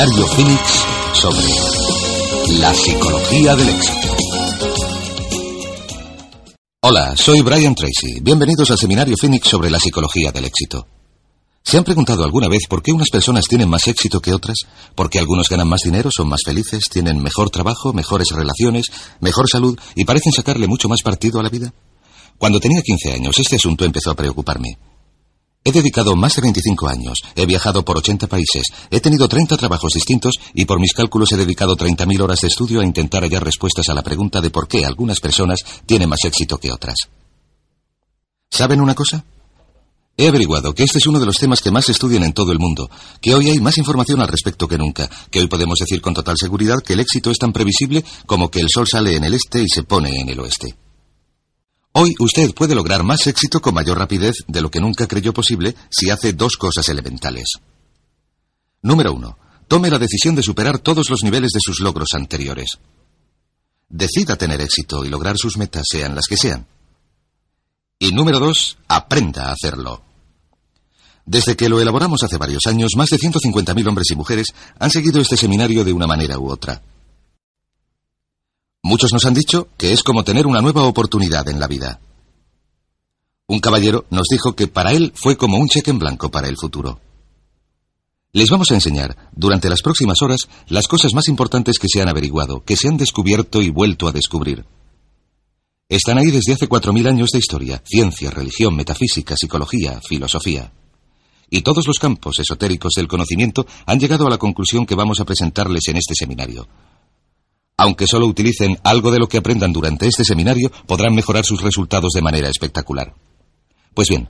Seminario Phoenix sobre la psicología del éxito. Hola, soy Brian Tracy. Bienvenidos al Seminario Phoenix sobre la psicología del éxito. ¿Se han preguntado alguna vez por qué unas personas tienen más éxito que otras? ¿Por qué algunos ganan más dinero, son más felices, tienen mejor trabajo, mejores relaciones, mejor salud y parecen sacarle mucho más partido a la vida? Cuando tenía 15 años, este asunto empezó a preocuparme. He dedicado más de 25 años, he viajado por 80 países, he tenido 30 trabajos distintos y por mis cálculos he dedicado 30.000 horas de estudio a intentar hallar respuestas a la pregunta de por qué algunas personas tienen más éxito que otras. ¿Saben una cosa? He averiguado que este es uno de los temas que más se estudian en todo el mundo, que hoy hay más información al respecto que nunca, que hoy podemos decir con total seguridad que el éxito es tan previsible como que el sol sale en el este y se pone en el oeste. Hoy usted puede lograr más éxito con mayor rapidez de lo que nunca creyó posible si hace dos cosas elementales. Número uno, tome la decisión de superar todos los niveles de sus logros anteriores. Decida tener éxito y lograr sus metas, sean las que sean. Y número dos, aprenda a hacerlo. Desde que lo elaboramos hace varios años, más de 150.000 hombres y mujeres han seguido este seminario de una manera u otra. Muchos nos han dicho que es como tener una nueva oportunidad en la vida. Un caballero nos dijo que para él fue como un cheque en blanco para el futuro. Les vamos a enseñar, durante las próximas horas, las cosas más importantes que se han averiguado, que se han descubierto y vuelto a descubrir. Están ahí desde hace cuatro mil años de historia, ciencia, religión, metafísica, psicología, filosofía. Y todos los campos esotéricos del conocimiento han llegado a la conclusión que vamos a presentarles en este seminario. Aunque solo utilicen algo de lo que aprendan durante este seminario, podrán mejorar sus resultados de manera espectacular. Pues bien,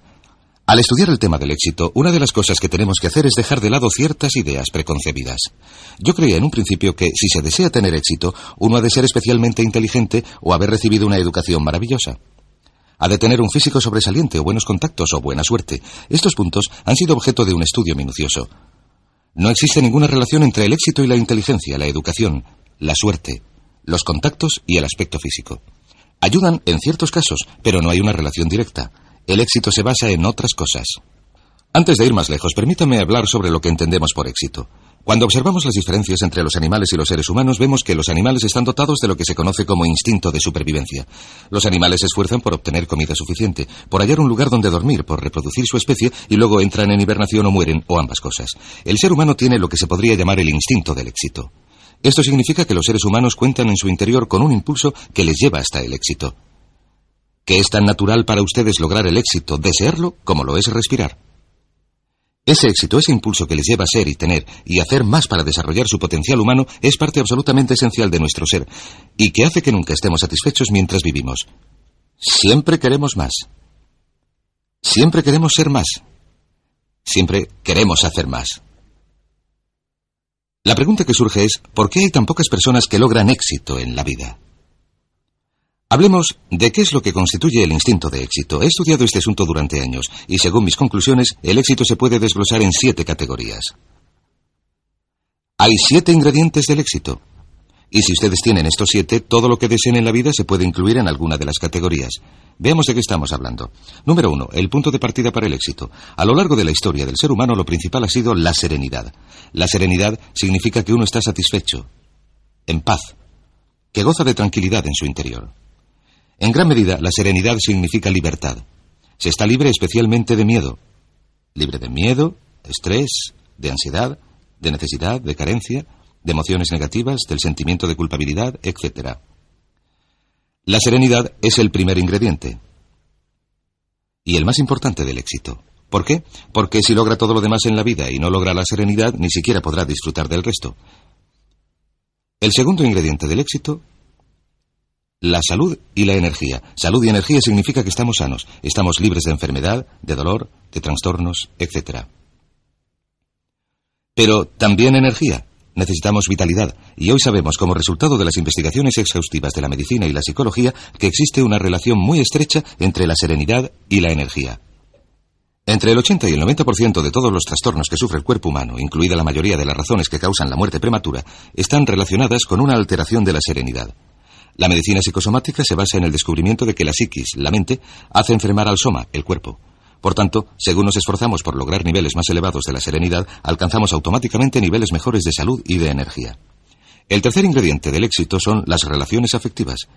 al estudiar el tema del éxito, una de las cosas que tenemos que hacer es dejar de lado ciertas ideas preconcebidas. Yo creía en un principio que si se desea tener éxito, uno ha de ser especialmente inteligente o haber recibido una educación maravillosa. Ha de tener un físico sobresaliente o buenos contactos o buena suerte. Estos puntos han sido objeto de un estudio minucioso. No existe ninguna relación entre el éxito y la inteligencia, la educación, la suerte, los contactos y el aspecto físico. Ayudan en ciertos casos, pero no hay una relación directa. El éxito se basa en otras cosas. Antes de ir más lejos, permítame hablar sobre lo que entendemos por éxito. Cuando observamos las diferencias entre los animales y los seres humanos, vemos que los animales están dotados de lo que se conoce como instinto de supervivencia. Los animales se esfuerzan por obtener comida suficiente, por hallar un lugar donde dormir, por reproducir su especie y luego entran en hibernación o mueren, o ambas cosas. El ser humano tiene lo que se podría llamar el instinto del éxito. Esto significa que los seres humanos cuentan en su interior con un impulso que les lleva hasta el éxito. Que es tan natural para ustedes lograr el éxito, desearlo, como lo es respirar. Ese éxito, ese impulso que les lleva a ser y tener y hacer más para desarrollar su potencial humano es parte absolutamente esencial de nuestro ser y que hace que nunca estemos satisfechos mientras vivimos. Siempre queremos más. Siempre queremos ser más. Siempre queremos hacer más. La pregunta que surge es, ¿por qué hay tan pocas personas que logran éxito en la vida? Hablemos de qué es lo que constituye el instinto de éxito. He estudiado este asunto durante años y según mis conclusiones, el éxito se puede desglosar en siete categorías. Hay siete ingredientes del éxito. Y si ustedes tienen estos siete, todo lo que deseen en la vida se puede incluir en alguna de las categorías. Veamos de qué estamos hablando. Número uno, el punto de partida para el éxito. A lo largo de la historia del ser humano, lo principal ha sido la serenidad. La serenidad significa que uno está satisfecho, en paz, que goza de tranquilidad en su interior. En gran medida, la serenidad significa libertad. Se está libre especialmente de miedo. Libre de miedo, de estrés, de ansiedad, de necesidad, de carencia, de emociones negativas, del sentimiento de culpabilidad, etc. La serenidad es el primer ingrediente y el más importante del éxito. ¿Por qué? Porque si logra todo lo demás en la vida y no logra la serenidad, ni siquiera podrá disfrutar del resto. El segundo ingrediente del éxito, la salud y la energía. Salud y energía significa que estamos sanos, estamos libres de enfermedad, de dolor, de trastornos, etc. Pero también energía. Necesitamos vitalidad, y hoy sabemos, como resultado de las investigaciones exhaustivas de la medicina y la psicología, que existe una relación muy estrecha entre la serenidad y la energía. Entre el 80 y el 90% de todos los trastornos que sufre el cuerpo humano, incluida la mayoría de las razones que causan la muerte prematura, están relacionadas con una alteración de la serenidad. La medicina psicosomática se basa en el descubrimiento de que la psiquis, la mente, hace enfermar al soma, el cuerpo. Por tanto, según nos esforzamos por lograr niveles más elevados de la serenidad, alcanzamos automáticamente niveles mejores de salud y de energía. El tercer ingrediente del éxito son las relaciones afectivas.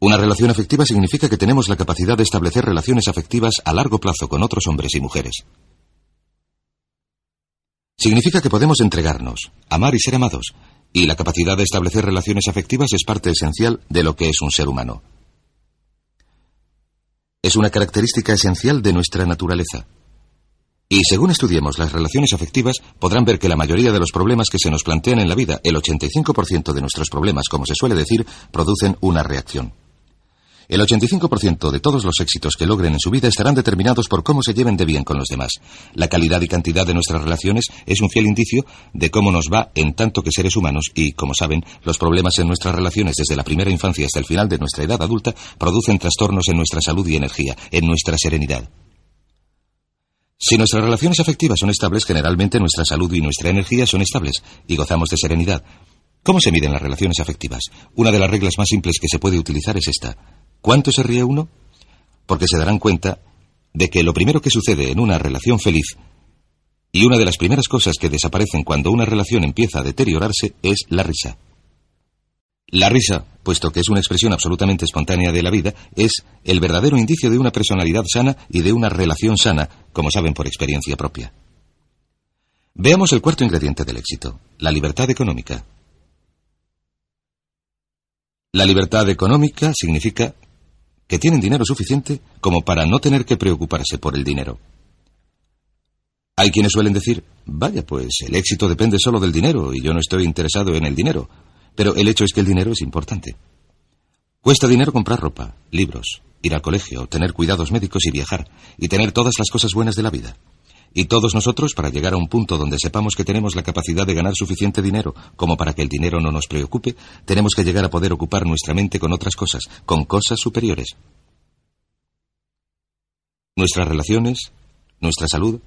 Una relación afectiva significa que tenemos la capacidad de establecer relaciones afectivas a largo plazo con otros hombres y mujeres. Significa que podemos entregarnos, amar y ser amados, y la capacidad de establecer relaciones afectivas es parte esencial de lo que es un ser humano. Es una característica esencial de nuestra naturaleza. Y según estudiemos las relaciones afectivas, podrán ver que la mayoría de los problemas que se nos plantean en la vida, el 85% de nuestros problemas, como se suele decir, producen una reacción. El 85% de todos los éxitos que logren en su vida estarán determinados por cómo se lleven de bien con los demás. La calidad y cantidad de nuestras relaciones es un fiel indicio de cómo nos va en tanto que seres humanos y, como saben, los problemas en nuestras relaciones desde la primera infancia hasta el final de nuestra edad adulta producen trastornos en nuestra salud y energía, en nuestra serenidad. Si nuestras relaciones afectivas son estables, generalmente nuestra salud y nuestra energía son estables y gozamos de serenidad. ¿Cómo se miden las relaciones afectivas? Una de las reglas más simples que se puede utilizar es esta. ¿Cuánto se ríe uno? Porque se darán cuenta de que lo primero que sucede en una relación feliz y una de las primeras cosas que desaparecen cuando una relación empieza a deteriorarse es la risa. La risa, puesto que es una expresión absolutamente espontánea de la vida, es el verdadero indicio de una personalidad sana y de una relación sana, como saben por experiencia propia. Veamos el cuarto ingrediente del éxito, la libertad económica. La libertad económica significa que tienen dinero suficiente como para no tener que preocuparse por el dinero. Hay quienes suelen decir, vaya, pues el éxito depende solo del dinero y yo no estoy interesado en el dinero, pero el hecho es que el dinero es importante. Cuesta dinero comprar ropa, libros, ir al colegio, tener cuidados médicos y viajar, y tener todas las cosas buenas de la vida. Y todos nosotros, para llegar a un punto donde sepamos que tenemos la capacidad de ganar suficiente dinero como para que el dinero no nos preocupe, tenemos que llegar a poder ocupar nuestra mente con otras cosas, con cosas superiores. Nuestras relaciones, nuestra salud,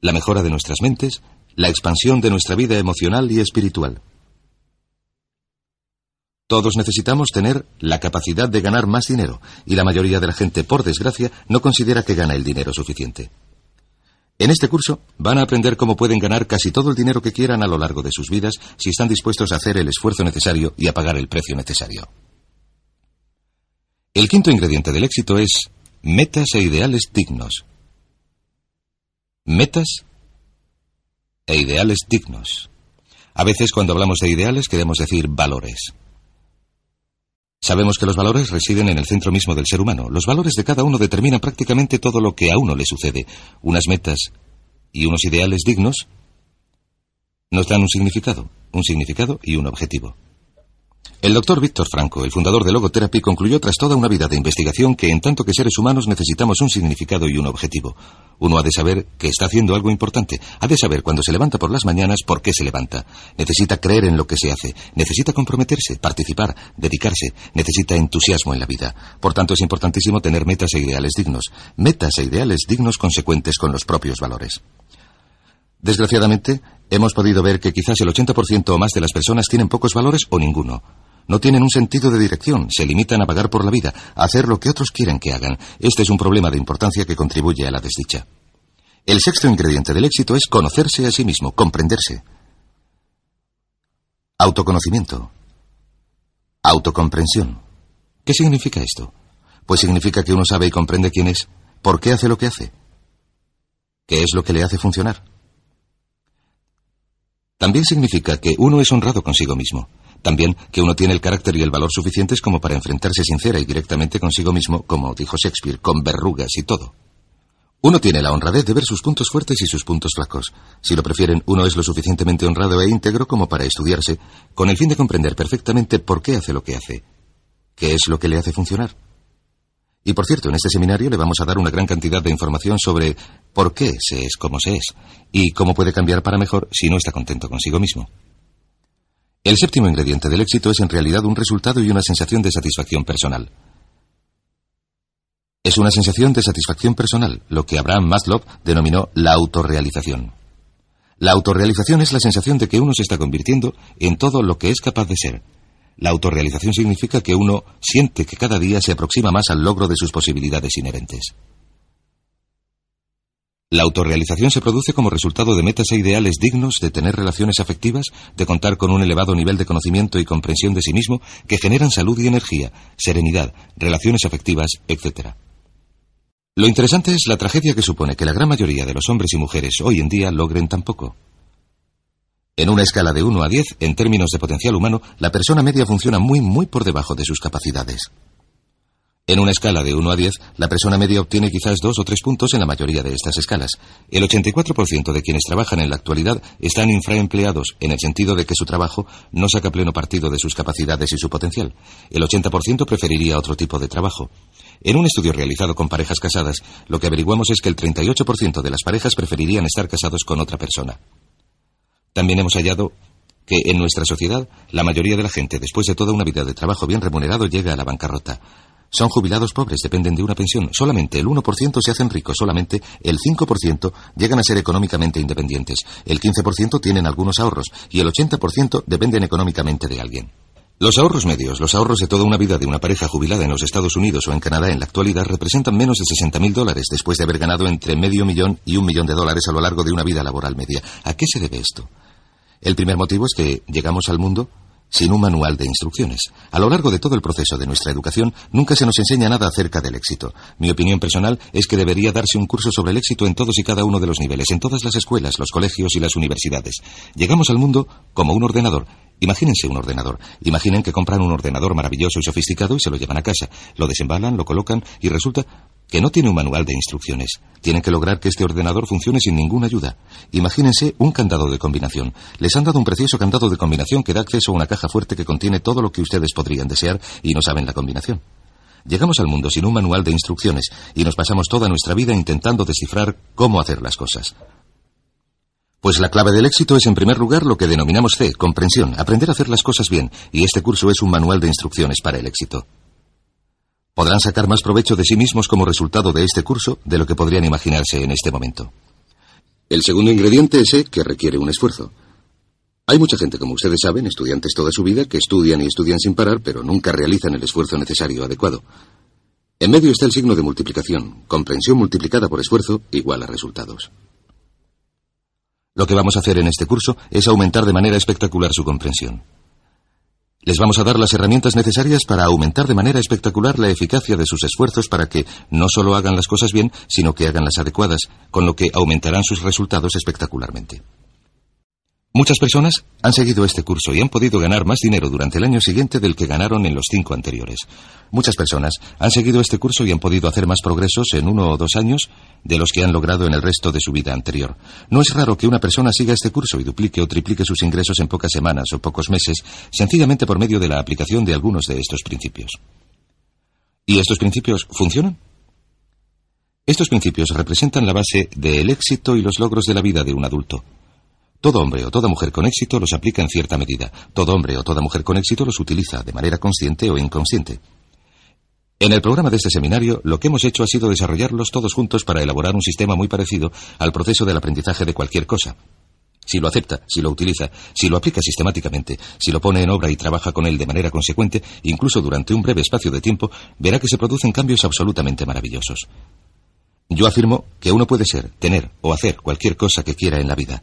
la mejora de nuestras mentes, la expansión de nuestra vida emocional y espiritual. Todos necesitamos tener la capacidad de ganar más dinero, y la mayoría de la gente, por desgracia, no considera que gana el dinero suficiente. En este curso van a aprender cómo pueden ganar casi todo el dinero que quieran a lo largo de sus vidas si están dispuestos a hacer el esfuerzo necesario y a pagar el precio necesario. El quinto ingrediente del éxito es metas e ideales dignos. Metas e ideales dignos. A veces cuando hablamos de ideales queremos decir valores. Sabemos que los valores residen en el centro mismo del ser humano. Los valores de cada uno determinan prácticamente todo lo que a uno le sucede. Unas metas y unos ideales dignos nos dan un significado, un significado y un objetivo. El doctor Víctor Franco, el fundador de Logotherapy, concluyó tras toda una vida de investigación que en tanto que seres humanos necesitamos un significado y un objetivo. Uno ha de saber que está haciendo algo importante, ha de saber cuando se levanta por las mañanas por qué se levanta. Necesita creer en lo que se hace, necesita comprometerse, participar, dedicarse, necesita entusiasmo en la vida. Por tanto, es importantísimo tener metas e ideales dignos, metas e ideales dignos consecuentes con los propios valores. Desgraciadamente, hemos podido ver que quizás el 80% o más de las personas tienen pocos valores o ninguno. No tienen un sentido de dirección, se limitan a pagar por la vida, a hacer lo que otros quieren que hagan. Este es un problema de importancia que contribuye a la desdicha. El sexto ingrediente del éxito es conocerse a sí mismo, comprenderse. Autoconocimiento. Autocomprensión. ¿Qué significa esto? Pues significa que uno sabe y comprende quién es, por qué hace lo que hace, qué es lo que le hace funcionar. También significa que uno es honrado consigo mismo, también que uno tiene el carácter y el valor suficientes como para enfrentarse sincera y directamente consigo mismo, como dijo Shakespeare, con verrugas y todo. Uno tiene la honradez de ver sus puntos fuertes y sus puntos flacos. Si lo prefieren, uno es lo suficientemente honrado e íntegro como para estudiarse, con el fin de comprender perfectamente por qué hace lo que hace, qué es lo que le hace funcionar. Y por cierto, en este seminario le vamos a dar una gran cantidad de información sobre por qué se es como se es y cómo puede cambiar para mejor si no está contento consigo mismo. El séptimo ingrediente del éxito es en realidad un resultado y una sensación de satisfacción personal. Es una sensación de satisfacción personal, lo que Abraham Maslow denominó la autorrealización. La autorrealización es la sensación de que uno se está convirtiendo en todo lo que es capaz de ser. La autorrealización significa que uno siente que cada día se aproxima más al logro de sus posibilidades inherentes. La autorrealización se produce como resultado de metas e ideales dignos de tener relaciones afectivas, de contar con un elevado nivel de conocimiento y comprensión de sí mismo que generan salud y energía, serenidad, relaciones afectivas, etc. Lo interesante es la tragedia que supone que la gran mayoría de los hombres y mujeres hoy en día logren tan poco. En una escala de 1 a 10, en términos de potencial humano, la persona media funciona muy, muy por debajo de sus capacidades. En una escala de 1 a 10, la persona media obtiene quizás dos o tres puntos en la mayoría de estas escalas. El 84% de quienes trabajan en la actualidad están infraempleados, en el sentido de que su trabajo no saca pleno partido de sus capacidades y su potencial. El 80% preferiría otro tipo de trabajo. En un estudio realizado con parejas casadas, lo que averiguamos es que el 38% de las parejas preferirían estar casados con otra persona. También hemos hallado que en nuestra sociedad la mayoría de la gente, después de toda una vida de trabajo bien remunerado, llega a la bancarrota. Son jubilados pobres, dependen de una pensión. Solamente el 1% se hacen ricos, solamente el 5% llegan a ser económicamente independientes. El 15% tienen algunos ahorros y el 80% dependen económicamente de alguien. Los ahorros medios, los ahorros de toda una vida de una pareja jubilada en los Estados Unidos o en Canadá en la actualidad representan menos de 60 mil dólares después de haber ganado entre medio millón y un millón de dólares a lo largo de una vida laboral media. ¿A qué se debe esto? El primer motivo es que llegamos al mundo sin un manual de instrucciones. A lo largo de todo el proceso de nuestra educación nunca se nos enseña nada acerca del éxito. Mi opinión personal es que debería darse un curso sobre el éxito en todos y cada uno de los niveles, en todas las escuelas, los colegios y las universidades. Llegamos al mundo como un ordenador. Imagínense un ordenador. Imaginen que compran un ordenador maravilloso y sofisticado y se lo llevan a casa. Lo desembalan, lo colocan y resulta que no tiene un manual de instrucciones. Tienen que lograr que este ordenador funcione sin ninguna ayuda. Imagínense un candado de combinación. Les han dado un precioso candado de combinación que da acceso a una caja fuerte que contiene todo lo que ustedes podrían desear y no saben la combinación. Llegamos al mundo sin un manual de instrucciones y nos pasamos toda nuestra vida intentando descifrar cómo hacer las cosas. Pues la clave del éxito es en primer lugar lo que denominamos C, comprensión, aprender a hacer las cosas bien, y este curso es un manual de instrucciones para el éxito. Podrán sacar más provecho de sí mismos como resultado de este curso de lo que podrían imaginarse en este momento. El segundo ingrediente es E, que requiere un esfuerzo. Hay mucha gente, como ustedes saben, estudiantes toda su vida, que estudian y estudian sin parar, pero nunca realizan el esfuerzo necesario adecuado. En medio está el signo de multiplicación, comprensión multiplicada por esfuerzo igual a resultados. Lo que vamos a hacer en este curso es aumentar de manera espectacular su comprensión. Les vamos a dar las herramientas necesarias para aumentar de manera espectacular la eficacia de sus esfuerzos para que no solo hagan las cosas bien, sino que hagan las adecuadas, con lo que aumentarán sus resultados espectacularmente. Muchas personas han seguido este curso y han podido ganar más dinero durante el año siguiente del que ganaron en los cinco anteriores. Muchas personas han seguido este curso y han podido hacer más progresos en uno o dos años de los que han logrado en el resto de su vida anterior. No es raro que una persona siga este curso y duplique o triplique sus ingresos en pocas semanas o pocos meses, sencillamente por medio de la aplicación de algunos de estos principios. ¿Y estos principios funcionan? Estos principios representan la base del éxito y los logros de la vida de un adulto. Todo hombre o toda mujer con éxito los aplica en cierta medida. Todo hombre o toda mujer con éxito los utiliza de manera consciente o inconsciente. En el programa de este seminario, lo que hemos hecho ha sido desarrollarlos todos juntos para elaborar un sistema muy parecido al proceso del aprendizaje de cualquier cosa. Si lo acepta, si lo utiliza, si lo aplica sistemáticamente, si lo pone en obra y trabaja con él de manera consecuente, incluso durante un breve espacio de tiempo, verá que se producen cambios absolutamente maravillosos. Yo afirmo que uno puede ser, tener o hacer cualquier cosa que quiera en la vida.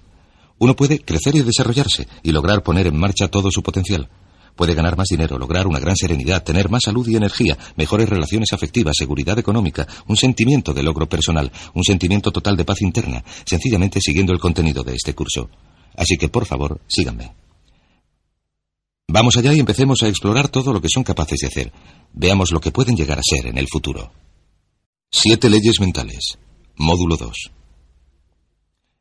Uno puede crecer y desarrollarse y lograr poner en marcha todo su potencial. Puede ganar más dinero, lograr una gran serenidad, tener más salud y energía, mejores relaciones afectivas, seguridad económica, un sentimiento de logro personal, un sentimiento total de paz interna, sencillamente siguiendo el contenido de este curso. Así que, por favor, síganme. Vamos allá y empecemos a explorar todo lo que son capaces de hacer. Veamos lo que pueden llegar a ser en el futuro. Siete leyes mentales. Módulo 2.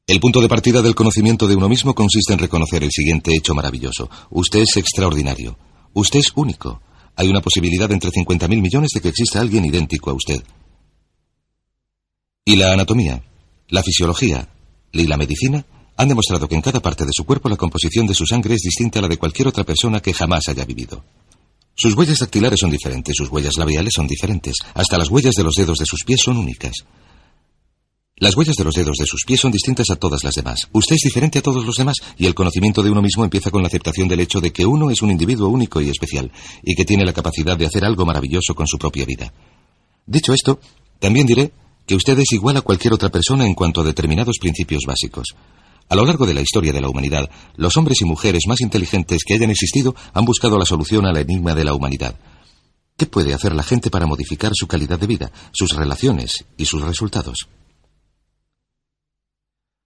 El punto de partida del conocimiento de uno mismo consiste en reconocer el siguiente hecho maravilloso. Usted es extraordinario. Usted es único. Hay una posibilidad entre 50.000 millones de que exista alguien idéntico a usted. Y la anatomía, la fisiología y la medicina han demostrado que en cada parte de su cuerpo la composición de su sangre es distinta a la de cualquier otra persona que jamás haya vivido. Sus huellas dactilares son diferentes, sus huellas labiales son diferentes, hasta las huellas de los dedos de sus pies son únicas. Las huellas de los dedos de sus pies son distintas a todas las demás. Usted es diferente a todos los demás y el conocimiento de uno mismo empieza con la aceptación del hecho de que uno es un individuo único y especial y que tiene la capacidad de hacer algo maravilloso con su propia vida. Dicho esto, también diré que usted es igual a cualquier otra persona en cuanto a determinados principios básicos. A lo largo de la historia de la humanidad, los hombres y mujeres más inteligentes que hayan existido han buscado la solución al enigma de la humanidad. ¿Qué puede hacer la gente para modificar su calidad de vida, sus relaciones y sus resultados?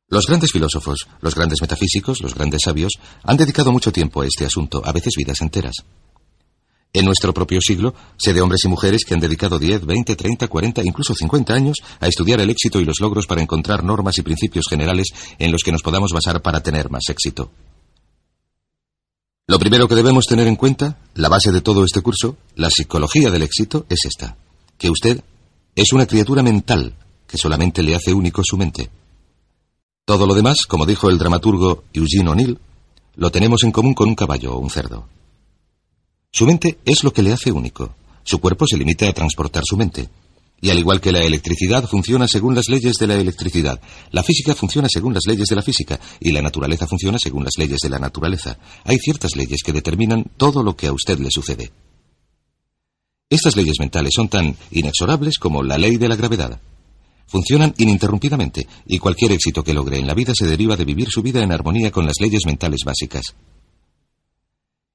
Los grandes filósofos, los grandes metafísicos, los grandes sabios han dedicado mucho tiempo a este asunto, a veces vidas enteras. En nuestro propio siglo, sé de hombres y mujeres que han dedicado 10, 20, 30, 40, incluso 50 años a estudiar el éxito y los logros para encontrar normas y principios generales en los que nos podamos basar para tener más éxito. Lo primero que debemos tener en cuenta, la base de todo este curso, la psicología del éxito, es esta, que usted es una criatura mental que solamente le hace único su mente. Todo lo demás, como dijo el dramaturgo Eugene O'Neill, lo tenemos en común con un caballo o un cerdo. Su mente es lo que le hace único. Su cuerpo se limita a transportar su mente. Y al igual que la electricidad funciona según las leyes de la electricidad, la física funciona según las leyes de la física y la naturaleza funciona según las leyes de la naturaleza. Hay ciertas leyes que determinan todo lo que a usted le sucede. Estas leyes mentales son tan inexorables como la ley de la gravedad. Funcionan ininterrumpidamente y cualquier éxito que logre en la vida se deriva de vivir su vida en armonía con las leyes mentales básicas.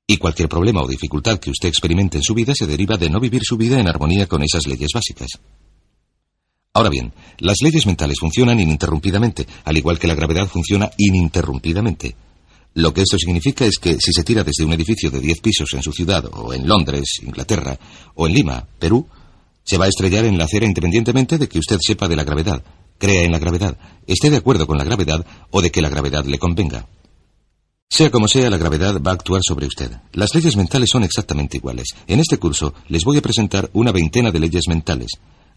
Y cualquier problema o dificultad que usted experimente en su vida se deriva de no vivir su vida en armonía con esas leyes básicas. Ahora bien, las leyes mentales funcionan ininterrumpidamente, al igual que la gravedad funciona ininterrumpidamente. Lo que esto significa es que si se tira desde un edificio de 10 pisos en su ciudad, o en Londres, Inglaterra, o en Lima, Perú, se va a estrellar en la acera independientemente de que usted sepa de la gravedad, crea en la gravedad, esté de acuerdo con la gravedad o de que la gravedad le convenga. Sea como sea, la gravedad va a actuar sobre usted. Las leyes mentales son exactamente iguales. En este curso les voy a presentar una veintena de leyes mentales.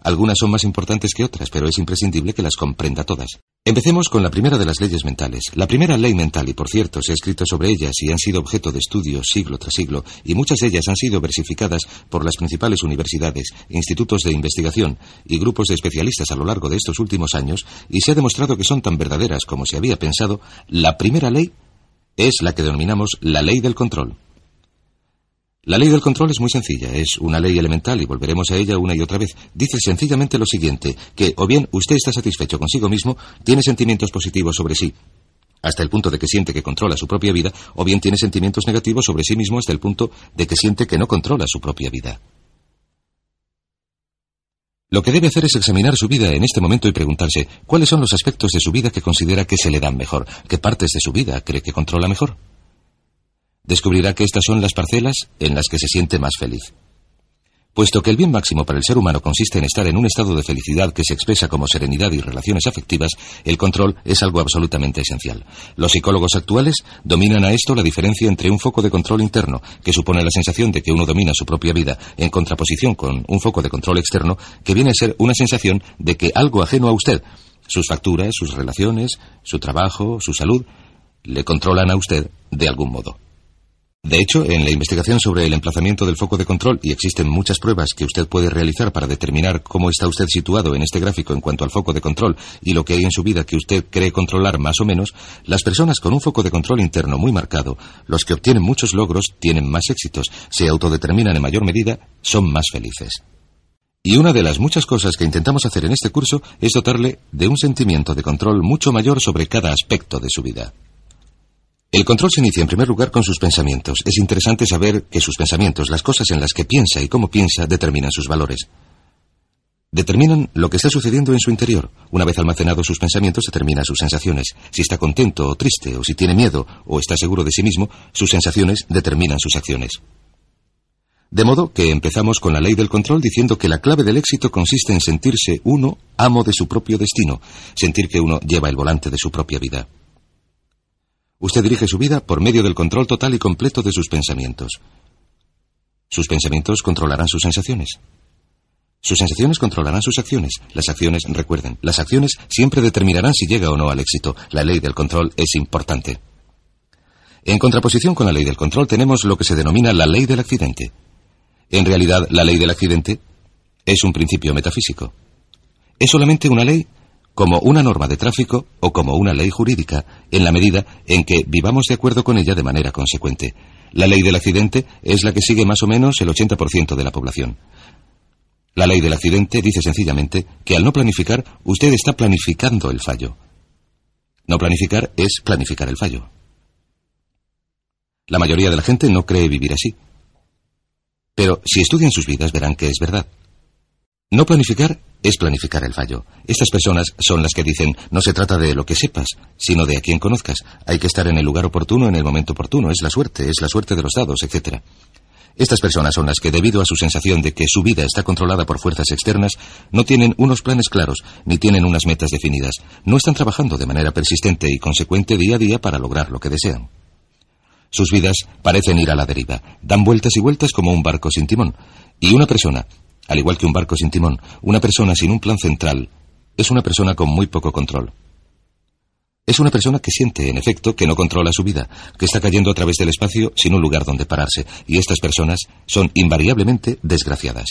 Algunas son más importantes que otras, pero es imprescindible que las comprenda todas. Empecemos con la primera de las leyes mentales. La primera ley mental, y por cierto, se ha escrito sobre ellas y han sido objeto de estudio siglo tras siglo, y muchas de ellas han sido versificadas por las principales universidades, institutos de investigación y grupos de especialistas a lo largo de estos últimos años, y se ha demostrado que son tan verdaderas como se había pensado, la primera ley es la que denominamos la ley del control. La ley del control es muy sencilla, es una ley elemental y volveremos a ella una y otra vez. Dice sencillamente lo siguiente, que o bien usted está satisfecho consigo mismo, tiene sentimientos positivos sobre sí, hasta el punto de que siente que controla su propia vida, o bien tiene sentimientos negativos sobre sí mismo hasta el punto de que siente que no controla su propia vida. Lo que debe hacer es examinar su vida en este momento y preguntarse cuáles son los aspectos de su vida que considera que se le dan mejor, qué partes de su vida cree que controla mejor. Descubrirá que estas son las parcelas en las que se siente más feliz. Puesto que el bien máximo para el ser humano consiste en estar en un estado de felicidad que se expresa como serenidad y relaciones afectivas, el control es algo absolutamente esencial. Los psicólogos actuales dominan a esto la diferencia entre un foco de control interno, que supone la sensación de que uno domina su propia vida, en contraposición con un foco de control externo, que viene a ser una sensación de que algo ajeno a usted, sus facturas, sus relaciones, su trabajo, su salud, le controlan a usted de algún modo. De hecho, en la investigación sobre el emplazamiento del foco de control, y existen muchas pruebas que usted puede realizar para determinar cómo está usted situado en este gráfico en cuanto al foco de control y lo que hay en su vida que usted cree controlar más o menos, las personas con un foco de control interno muy marcado, los que obtienen muchos logros, tienen más éxitos, se autodeterminan en mayor medida, son más felices. Y una de las muchas cosas que intentamos hacer en este curso es dotarle de un sentimiento de control mucho mayor sobre cada aspecto de su vida. El control se inicia en primer lugar con sus pensamientos. Es interesante saber que sus pensamientos, las cosas en las que piensa y cómo piensa, determinan sus valores. Determinan lo que está sucediendo en su interior. Una vez almacenados sus pensamientos, determina sus sensaciones. Si está contento o triste, o si tiene miedo, o está seguro de sí mismo, sus sensaciones determinan sus acciones. De modo que empezamos con la ley del control diciendo que la clave del éxito consiste en sentirse uno amo de su propio destino, sentir que uno lleva el volante de su propia vida. Usted dirige su vida por medio del control total y completo de sus pensamientos. Sus pensamientos controlarán sus sensaciones. Sus sensaciones controlarán sus acciones. Las acciones, recuerden, las acciones siempre determinarán si llega o no al éxito. La ley del control es importante. En contraposición con la ley del control tenemos lo que se denomina la ley del accidente. En realidad, la ley del accidente es un principio metafísico. Es solamente una ley como una norma de tráfico o como una ley jurídica, en la medida en que vivamos de acuerdo con ella de manera consecuente. La ley del accidente es la que sigue más o menos el 80% de la población. La ley del accidente dice sencillamente que al no planificar, usted está planificando el fallo. No planificar es planificar el fallo. La mayoría de la gente no cree vivir así. Pero si estudian sus vidas verán que es verdad. No planificar es planificar el fallo. Estas personas son las que dicen, no se trata de lo que sepas, sino de a quien conozcas. Hay que estar en el lugar oportuno en el momento oportuno. Es la suerte, es la suerte de los dados, etc. Estas personas son las que, debido a su sensación de que su vida está controlada por fuerzas externas, no tienen unos planes claros, ni tienen unas metas definidas. No están trabajando de manera persistente y consecuente día a día para lograr lo que desean. Sus vidas parecen ir a la deriva, dan vueltas y vueltas como un barco sin timón. Y una persona, al igual que un barco sin timón, una persona sin un plan central, es una persona con muy poco control. Es una persona que siente, en efecto, que no controla su vida, que está cayendo a través del espacio sin un lugar donde pararse, y estas personas son invariablemente desgraciadas.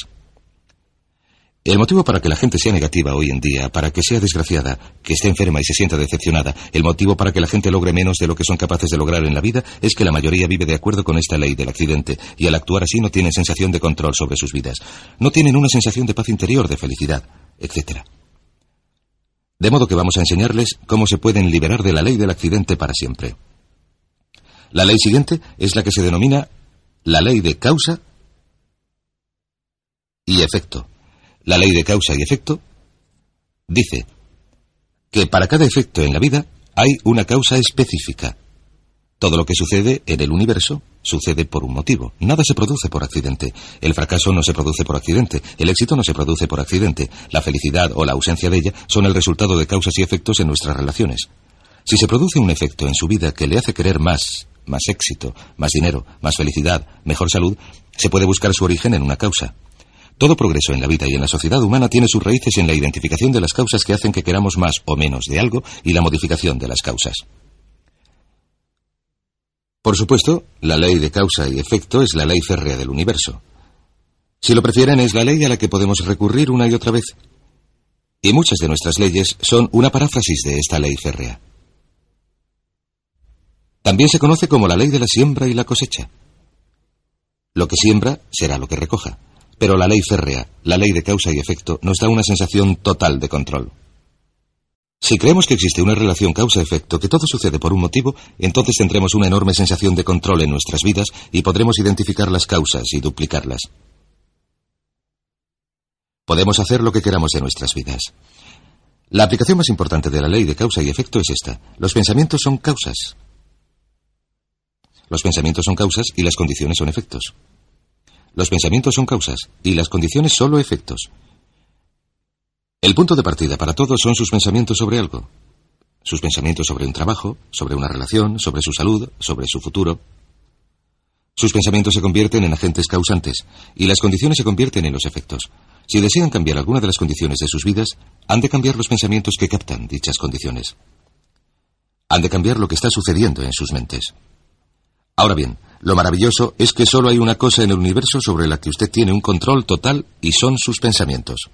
El motivo para que la gente sea negativa hoy en día, para que sea desgraciada, que esté enferma y se sienta decepcionada, el motivo para que la gente logre menos de lo que son capaces de lograr en la vida es que la mayoría vive de acuerdo con esta ley del accidente y al actuar así no tienen sensación de control sobre sus vidas, no tienen una sensación de paz interior, de felicidad, etc. De modo que vamos a enseñarles cómo se pueden liberar de la ley del accidente para siempre. La ley siguiente es la que se denomina la ley de causa y efecto. La ley de causa y efecto dice que para cada efecto en la vida hay una causa específica. Todo lo que sucede en el universo sucede por un motivo. Nada se produce por accidente. El fracaso no se produce por accidente. El éxito no se produce por accidente. La felicidad o la ausencia de ella son el resultado de causas y efectos en nuestras relaciones. Si se produce un efecto en su vida que le hace querer más, más éxito, más dinero, más felicidad, mejor salud, se puede buscar su origen en una causa. Todo progreso en la vida y en la sociedad humana tiene sus raíces en la identificación de las causas que hacen que queramos más o menos de algo y la modificación de las causas. Por supuesto, la ley de causa y efecto es la ley férrea del universo. Si lo prefieren, es la ley a la que podemos recurrir una y otra vez. Y muchas de nuestras leyes son una paráfrasis de esta ley férrea. También se conoce como la ley de la siembra y la cosecha. Lo que siembra será lo que recoja. Pero la ley férrea, la ley de causa y efecto, nos da una sensación total de control. Si creemos que existe una relación causa-efecto, que todo sucede por un motivo, entonces tendremos una enorme sensación de control en nuestras vidas y podremos identificar las causas y duplicarlas. Podemos hacer lo que queramos de nuestras vidas. La aplicación más importante de la ley de causa y efecto es esta. Los pensamientos son causas. Los pensamientos son causas y las condiciones son efectos. Los pensamientos son causas y las condiciones solo efectos. El punto de partida para todos son sus pensamientos sobre algo. Sus pensamientos sobre un trabajo, sobre una relación, sobre su salud, sobre su futuro. Sus pensamientos se convierten en agentes causantes y las condiciones se convierten en los efectos. Si desean cambiar alguna de las condiciones de sus vidas, han de cambiar los pensamientos que captan dichas condiciones. Han de cambiar lo que está sucediendo en sus mentes. Ahora bien, lo maravilloso es que solo hay una cosa en el universo sobre la que usted tiene un control total y son sus pensamientos.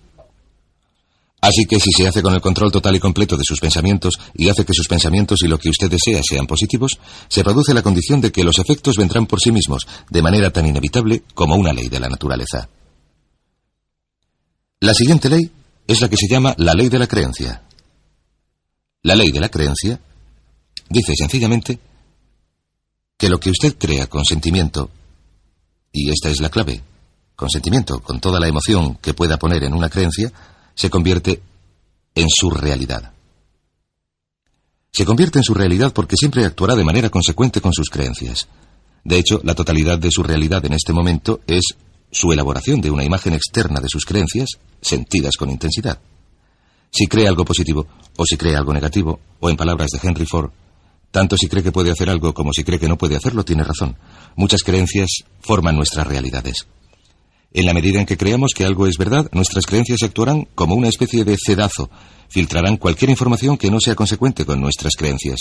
Así que si se hace con el control total y completo de sus pensamientos y hace que sus pensamientos y lo que usted desea sean positivos, se produce la condición de que los efectos vendrán por sí mismos, de manera tan inevitable como una ley de la naturaleza. La siguiente ley es la que se llama la ley de la creencia. La ley de la creencia dice sencillamente que lo que usted crea con sentimiento, y esta es la clave, con sentimiento, con toda la emoción que pueda poner en una creencia, se convierte en su realidad. Se convierte en su realidad porque siempre actuará de manera consecuente con sus creencias. De hecho, la totalidad de su realidad en este momento es su elaboración de una imagen externa de sus creencias, sentidas con intensidad. Si cree algo positivo o si cree algo negativo, o en palabras de Henry Ford, tanto si cree que puede hacer algo como si cree que no puede hacerlo, tiene razón. Muchas creencias forman nuestras realidades. En la medida en que creamos que algo es verdad, nuestras creencias actuarán como una especie de cedazo, filtrarán cualquier información que no sea consecuente con nuestras creencias.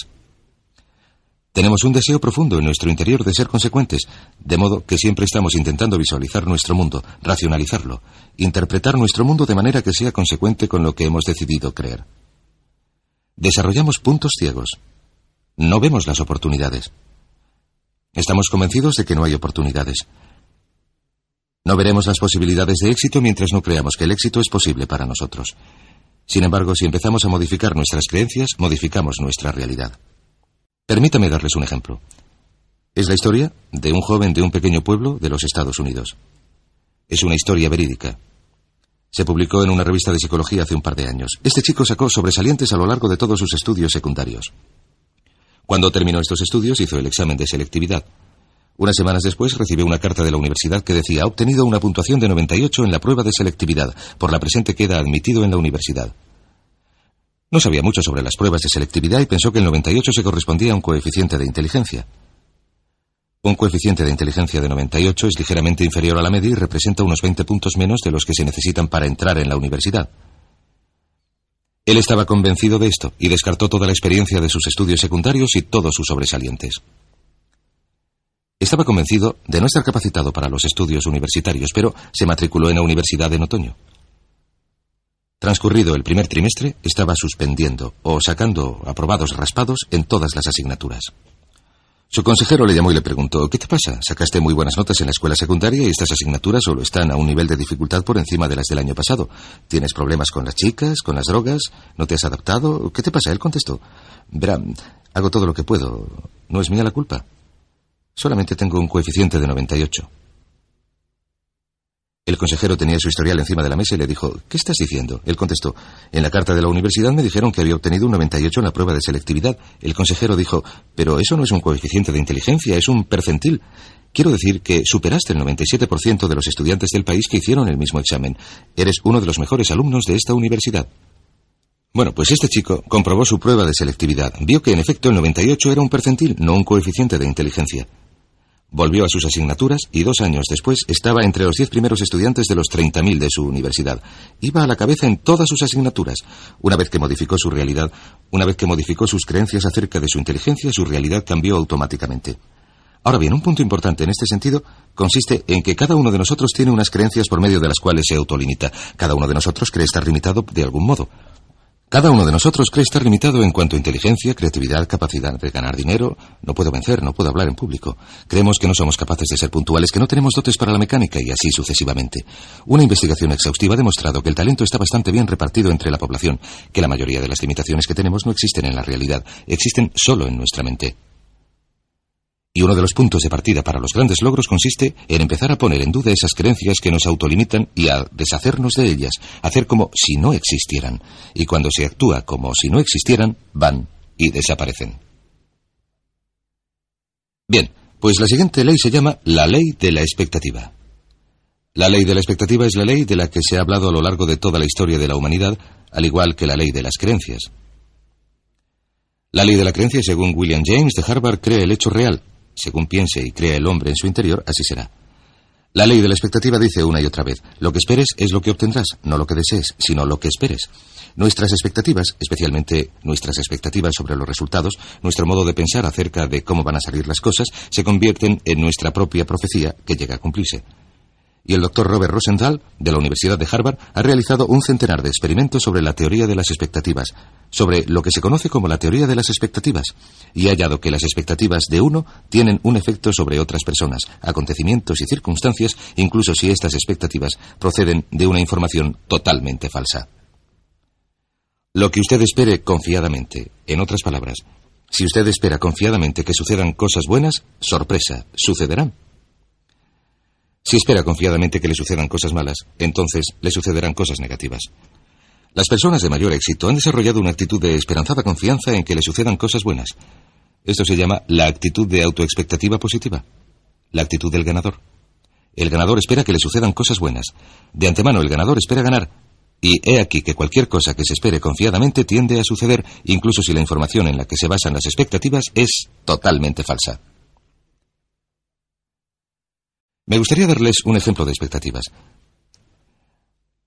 Tenemos un deseo profundo en nuestro interior de ser consecuentes, de modo que siempre estamos intentando visualizar nuestro mundo, racionalizarlo, interpretar nuestro mundo de manera que sea consecuente con lo que hemos decidido creer. Desarrollamos puntos ciegos. No vemos las oportunidades. Estamos convencidos de que no hay oportunidades. No veremos las posibilidades de éxito mientras no creamos que el éxito es posible para nosotros. Sin embargo, si empezamos a modificar nuestras creencias, modificamos nuestra realidad. Permítame darles un ejemplo. Es la historia de un joven de un pequeño pueblo de los Estados Unidos. Es una historia verídica. Se publicó en una revista de psicología hace un par de años. Este chico sacó sobresalientes a lo largo de todos sus estudios secundarios. Cuando terminó estos estudios hizo el examen de selectividad. Unas semanas después recibió una carta de la universidad que decía ha obtenido una puntuación de 98 en la prueba de selectividad, por la presente queda admitido en la universidad. No sabía mucho sobre las pruebas de selectividad y pensó que el 98 se correspondía a un coeficiente de inteligencia. Un coeficiente de inteligencia de 98 es ligeramente inferior a la media y representa unos 20 puntos menos de los que se necesitan para entrar en la universidad. Él estaba convencido de esto y descartó toda la experiencia de sus estudios secundarios y todos sus sobresalientes. Estaba convencido de no estar capacitado para los estudios universitarios, pero se matriculó en la universidad en otoño. Transcurrido el primer trimestre, estaba suspendiendo o sacando aprobados raspados en todas las asignaturas. Su consejero le llamó y le preguntó, ¿qué te pasa? Sacaste muy buenas notas en la escuela secundaria y estas asignaturas solo están a un nivel de dificultad por encima de las del año pasado. ¿Tienes problemas con las chicas, con las drogas? ¿No te has adaptado? ¿Qué te pasa? Él contestó, verá, hago todo lo que puedo. No es mía la culpa. Solamente tengo un coeficiente de 98. El consejero tenía su historial encima de la mesa y le dijo, ¿qué estás diciendo? Él contestó, en la carta de la universidad me dijeron que había obtenido un 98 en la prueba de selectividad. El consejero dijo, pero eso no es un coeficiente de inteligencia, es un percentil. Quiero decir que superaste el 97% de los estudiantes del país que hicieron el mismo examen. Eres uno de los mejores alumnos de esta universidad. Bueno, pues este chico comprobó su prueba de selectividad. Vio que en efecto el 98 era un percentil, no un coeficiente de inteligencia. Volvió a sus asignaturas y dos años después estaba entre los diez primeros estudiantes de los 30.000 de su universidad. Iba a la cabeza en todas sus asignaturas. Una vez que modificó su realidad, una vez que modificó sus creencias acerca de su inteligencia, su realidad cambió automáticamente. Ahora bien, un punto importante en este sentido consiste en que cada uno de nosotros tiene unas creencias por medio de las cuales se autolimita. Cada uno de nosotros cree estar limitado de algún modo. Cada uno de nosotros cree estar limitado en cuanto a inteligencia, creatividad, capacidad de ganar dinero. No puedo vencer, no puedo hablar en público. Creemos que no somos capaces de ser puntuales, que no tenemos dotes para la mecánica y así sucesivamente. Una investigación exhaustiva ha demostrado que el talento está bastante bien repartido entre la población, que la mayoría de las limitaciones que tenemos no existen en la realidad, existen solo en nuestra mente. Y uno de los puntos de partida para los grandes logros consiste en empezar a poner en duda esas creencias que nos autolimitan y a deshacernos de ellas, hacer como si no existieran. Y cuando se actúa como si no existieran, van y desaparecen. Bien, pues la siguiente ley se llama la ley de la expectativa. La ley de la expectativa es la ley de la que se ha hablado a lo largo de toda la historia de la humanidad, al igual que la ley de las creencias. La ley de la creencia, según William James de Harvard, cree el hecho real, según piense y crea el hombre en su interior, así será. La ley de la expectativa dice una y otra vez, lo que esperes es lo que obtendrás, no lo que desees, sino lo que esperes. Nuestras expectativas, especialmente nuestras expectativas sobre los resultados, nuestro modo de pensar acerca de cómo van a salir las cosas, se convierten en nuestra propia profecía que llega a cumplirse y el doctor Robert Rosenthal, de la Universidad de Harvard, ha realizado un centenar de experimentos sobre la teoría de las expectativas, sobre lo que se conoce como la teoría de las expectativas, y ha hallado que las expectativas de uno tienen un efecto sobre otras personas, acontecimientos y circunstancias, incluso si estas expectativas proceden de una información totalmente falsa. Lo que usted espere confiadamente, en otras palabras, si usted espera confiadamente que sucedan cosas buenas, sorpresa, sucederán. Si espera confiadamente que le sucedan cosas malas, entonces le sucederán cosas negativas. Las personas de mayor éxito han desarrollado una actitud de esperanzada confianza en que le sucedan cosas buenas. Esto se llama la actitud de autoexpectativa positiva, la actitud del ganador. El ganador espera que le sucedan cosas buenas. De antemano el ganador espera ganar. Y he aquí que cualquier cosa que se espere confiadamente tiende a suceder, incluso si la información en la que se basan las expectativas es totalmente falsa. Me gustaría darles un ejemplo de expectativas.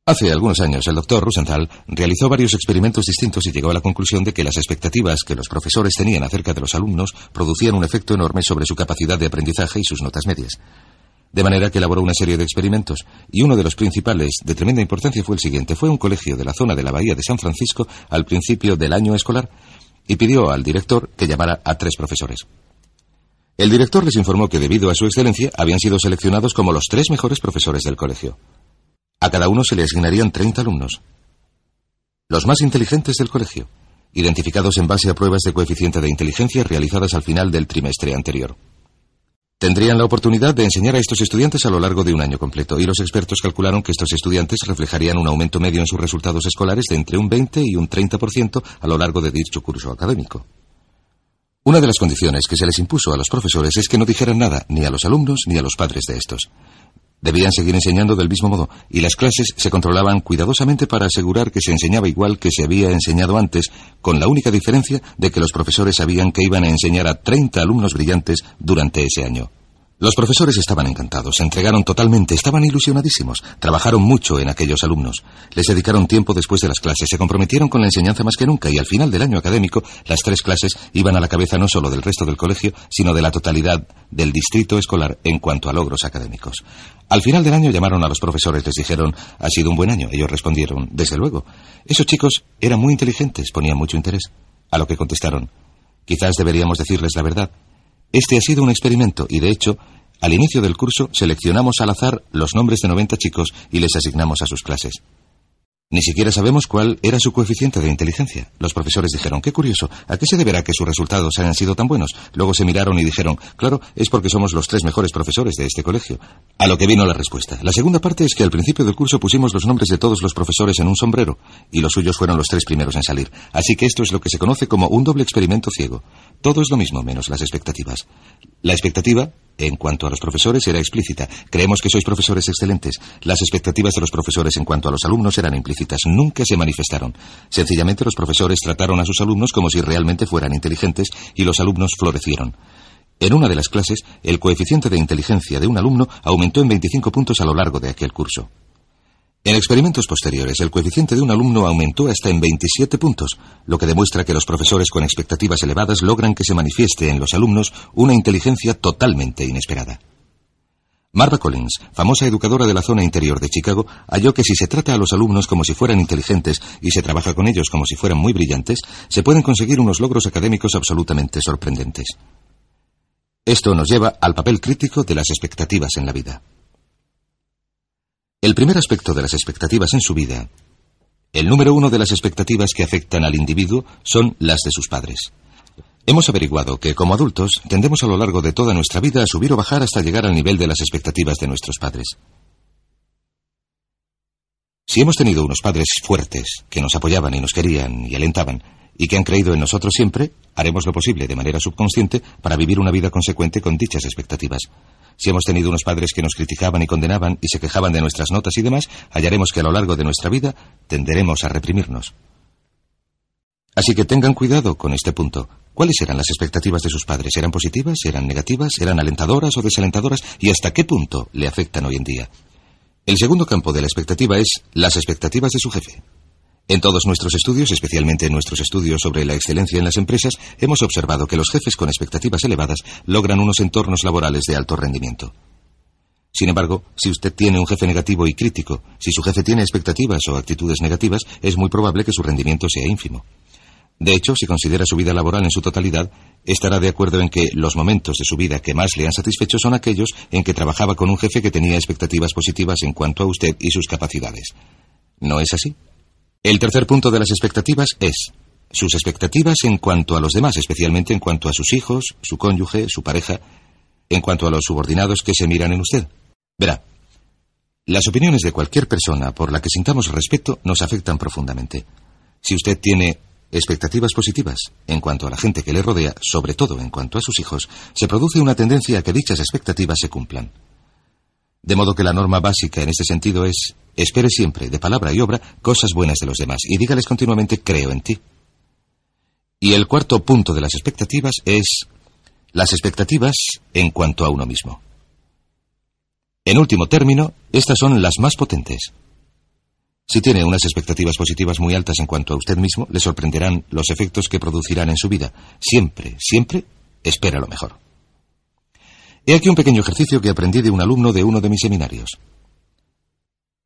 Hace algunos años, el doctor Rosenthal realizó varios experimentos distintos y llegó a la conclusión de que las expectativas que los profesores tenían acerca de los alumnos producían un efecto enorme sobre su capacidad de aprendizaje y sus notas medias. De manera que elaboró una serie de experimentos, y uno de los principales de tremenda importancia fue el siguiente. Fue un colegio de la zona de la Bahía de San Francisco al principio del año escolar y pidió al director que llamara a tres profesores. El director les informó que debido a su excelencia habían sido seleccionados como los tres mejores profesores del colegio. A cada uno se le asignarían 30 alumnos, los más inteligentes del colegio, identificados en base a pruebas de coeficiente de inteligencia realizadas al final del trimestre anterior. Tendrían la oportunidad de enseñar a estos estudiantes a lo largo de un año completo, y los expertos calcularon que estos estudiantes reflejarían un aumento medio en sus resultados escolares de entre un 20 y un 30% a lo largo de dicho curso académico. Una de las condiciones que se les impuso a los profesores es que no dijeran nada ni a los alumnos ni a los padres de estos. Debían seguir enseñando del mismo modo, y las clases se controlaban cuidadosamente para asegurar que se enseñaba igual que se había enseñado antes, con la única diferencia de que los profesores sabían que iban a enseñar a 30 alumnos brillantes durante ese año. Los profesores estaban encantados, se entregaron totalmente, estaban ilusionadísimos, trabajaron mucho en aquellos alumnos, les dedicaron tiempo después de las clases, se comprometieron con la enseñanza más que nunca y al final del año académico las tres clases iban a la cabeza no solo del resto del colegio, sino de la totalidad del distrito escolar en cuanto a logros académicos. Al final del año llamaron a los profesores, les dijeron, ha sido un buen año. Ellos respondieron, desde luego. Esos chicos eran muy inteligentes, ponían mucho interés. A lo que contestaron, quizás deberíamos decirles la verdad. Este ha sido un experimento y, de hecho, al inicio del curso seleccionamos al azar los nombres de 90 chicos y les asignamos a sus clases. Ni siquiera sabemos cuál era su coeficiente de inteligencia. Los profesores dijeron, qué curioso, ¿a qué se deberá que sus resultados hayan sido tan buenos? Luego se miraron y dijeron, claro, es porque somos los tres mejores profesores de este colegio. A lo que vino la respuesta. La segunda parte es que al principio del curso pusimos los nombres de todos los profesores en un sombrero, y los suyos fueron los tres primeros en salir. Así que esto es lo que se conoce como un doble experimento ciego. Todo es lo mismo, menos las expectativas. La expectativa en cuanto a los profesores era explícita. Creemos que sois profesores excelentes. Las expectativas de los profesores en cuanto a los alumnos eran implícitas. Nunca se manifestaron. Sencillamente los profesores trataron a sus alumnos como si realmente fueran inteligentes y los alumnos florecieron. En una de las clases, el coeficiente de inteligencia de un alumno aumentó en 25 puntos a lo largo de aquel curso. En experimentos posteriores, el coeficiente de un alumno aumentó hasta en 27 puntos, lo que demuestra que los profesores con expectativas elevadas logran que se manifieste en los alumnos una inteligencia totalmente inesperada. Marva Collins, famosa educadora de la zona interior de Chicago, halló que si se trata a los alumnos como si fueran inteligentes y se trabaja con ellos como si fueran muy brillantes, se pueden conseguir unos logros académicos absolutamente sorprendentes. Esto nos lleva al papel crítico de las expectativas en la vida. El primer aspecto de las expectativas en su vida, el número uno de las expectativas que afectan al individuo son las de sus padres. Hemos averiguado que como adultos tendemos a lo largo de toda nuestra vida a subir o bajar hasta llegar al nivel de las expectativas de nuestros padres. Si hemos tenido unos padres fuertes que nos apoyaban y nos querían y alentaban y que han creído en nosotros siempre, haremos lo posible de manera subconsciente para vivir una vida consecuente con dichas expectativas. Si hemos tenido unos padres que nos criticaban y condenaban y se quejaban de nuestras notas y demás, hallaremos que a lo largo de nuestra vida tenderemos a reprimirnos. Así que tengan cuidado con este punto. ¿Cuáles eran las expectativas de sus padres? ¿Eran positivas? ¿Eran negativas? ¿Eran alentadoras o desalentadoras? ¿Y hasta qué punto le afectan hoy en día? El segundo campo de la expectativa es las expectativas de su jefe. En todos nuestros estudios, especialmente en nuestros estudios sobre la excelencia en las empresas, hemos observado que los jefes con expectativas elevadas logran unos entornos laborales de alto rendimiento. Sin embargo, si usted tiene un jefe negativo y crítico, si su jefe tiene expectativas o actitudes negativas, es muy probable que su rendimiento sea ínfimo. De hecho, si considera su vida laboral en su totalidad, estará de acuerdo en que los momentos de su vida que más le han satisfecho son aquellos en que trabajaba con un jefe que tenía expectativas positivas en cuanto a usted y sus capacidades. ¿No es así? El tercer punto de las expectativas es sus expectativas en cuanto a los demás, especialmente en cuanto a sus hijos, su cónyuge, su pareja, en cuanto a los subordinados que se miran en usted. Verá, las opiniones de cualquier persona por la que sintamos respeto nos afectan profundamente. Si usted tiene expectativas positivas en cuanto a la gente que le rodea, sobre todo en cuanto a sus hijos, se produce una tendencia a que dichas expectativas se cumplan. De modo que la norma básica en este sentido es espere siempre, de palabra y obra, cosas buenas de los demás y dígales continuamente creo en ti. Y el cuarto punto de las expectativas es las expectativas en cuanto a uno mismo. En último término, estas son las más potentes. Si tiene unas expectativas positivas muy altas en cuanto a usted mismo, le sorprenderán los efectos que producirán en su vida. Siempre, siempre espera lo mejor. He aquí un pequeño ejercicio que aprendí de un alumno de uno de mis seminarios.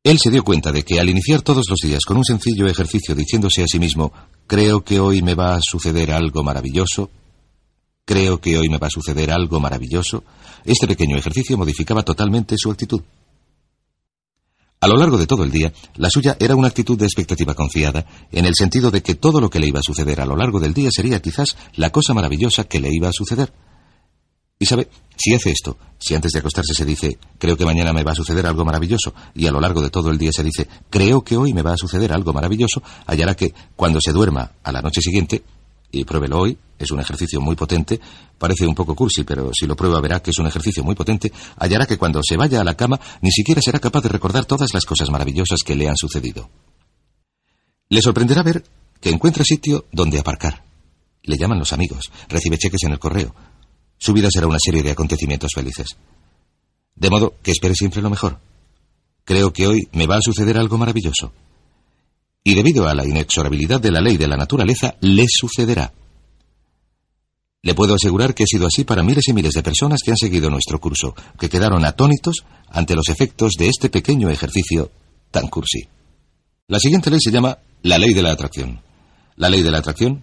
Él se dio cuenta de que al iniciar todos los días con un sencillo ejercicio diciéndose a sí mismo, creo que hoy me va a suceder algo maravilloso, creo que hoy me va a suceder algo maravilloso, este pequeño ejercicio modificaba totalmente su actitud. A lo largo de todo el día, la suya era una actitud de expectativa confiada, en el sentido de que todo lo que le iba a suceder a lo largo del día sería quizás la cosa maravillosa que le iba a suceder. Y sabe, si hace esto, si antes de acostarse se dice, creo que mañana me va a suceder algo maravilloso, y a lo largo de todo el día se dice, creo que hoy me va a suceder algo maravilloso, hallará que, cuando se duerma a la noche siguiente, y pruébelo hoy, es un ejercicio muy potente, parece un poco cursi, pero si lo prueba verá que es un ejercicio muy potente, hallará que cuando se vaya a la cama ni siquiera será capaz de recordar todas las cosas maravillosas que le han sucedido. Le sorprenderá ver que encuentra sitio donde aparcar. Le llaman los amigos, recibe cheques en el correo. Su vida será una serie de acontecimientos felices. De modo que espere siempre lo mejor. Creo que hoy me va a suceder algo maravilloso y debido a la inexorabilidad de la ley de la naturaleza, le sucederá. Le puedo asegurar que ha sido así para miles y miles de personas que han seguido nuestro curso, que quedaron atónitos ante los efectos de este pequeño ejercicio tan cursi. La siguiente ley se llama la ley de la atracción. La ley de la atracción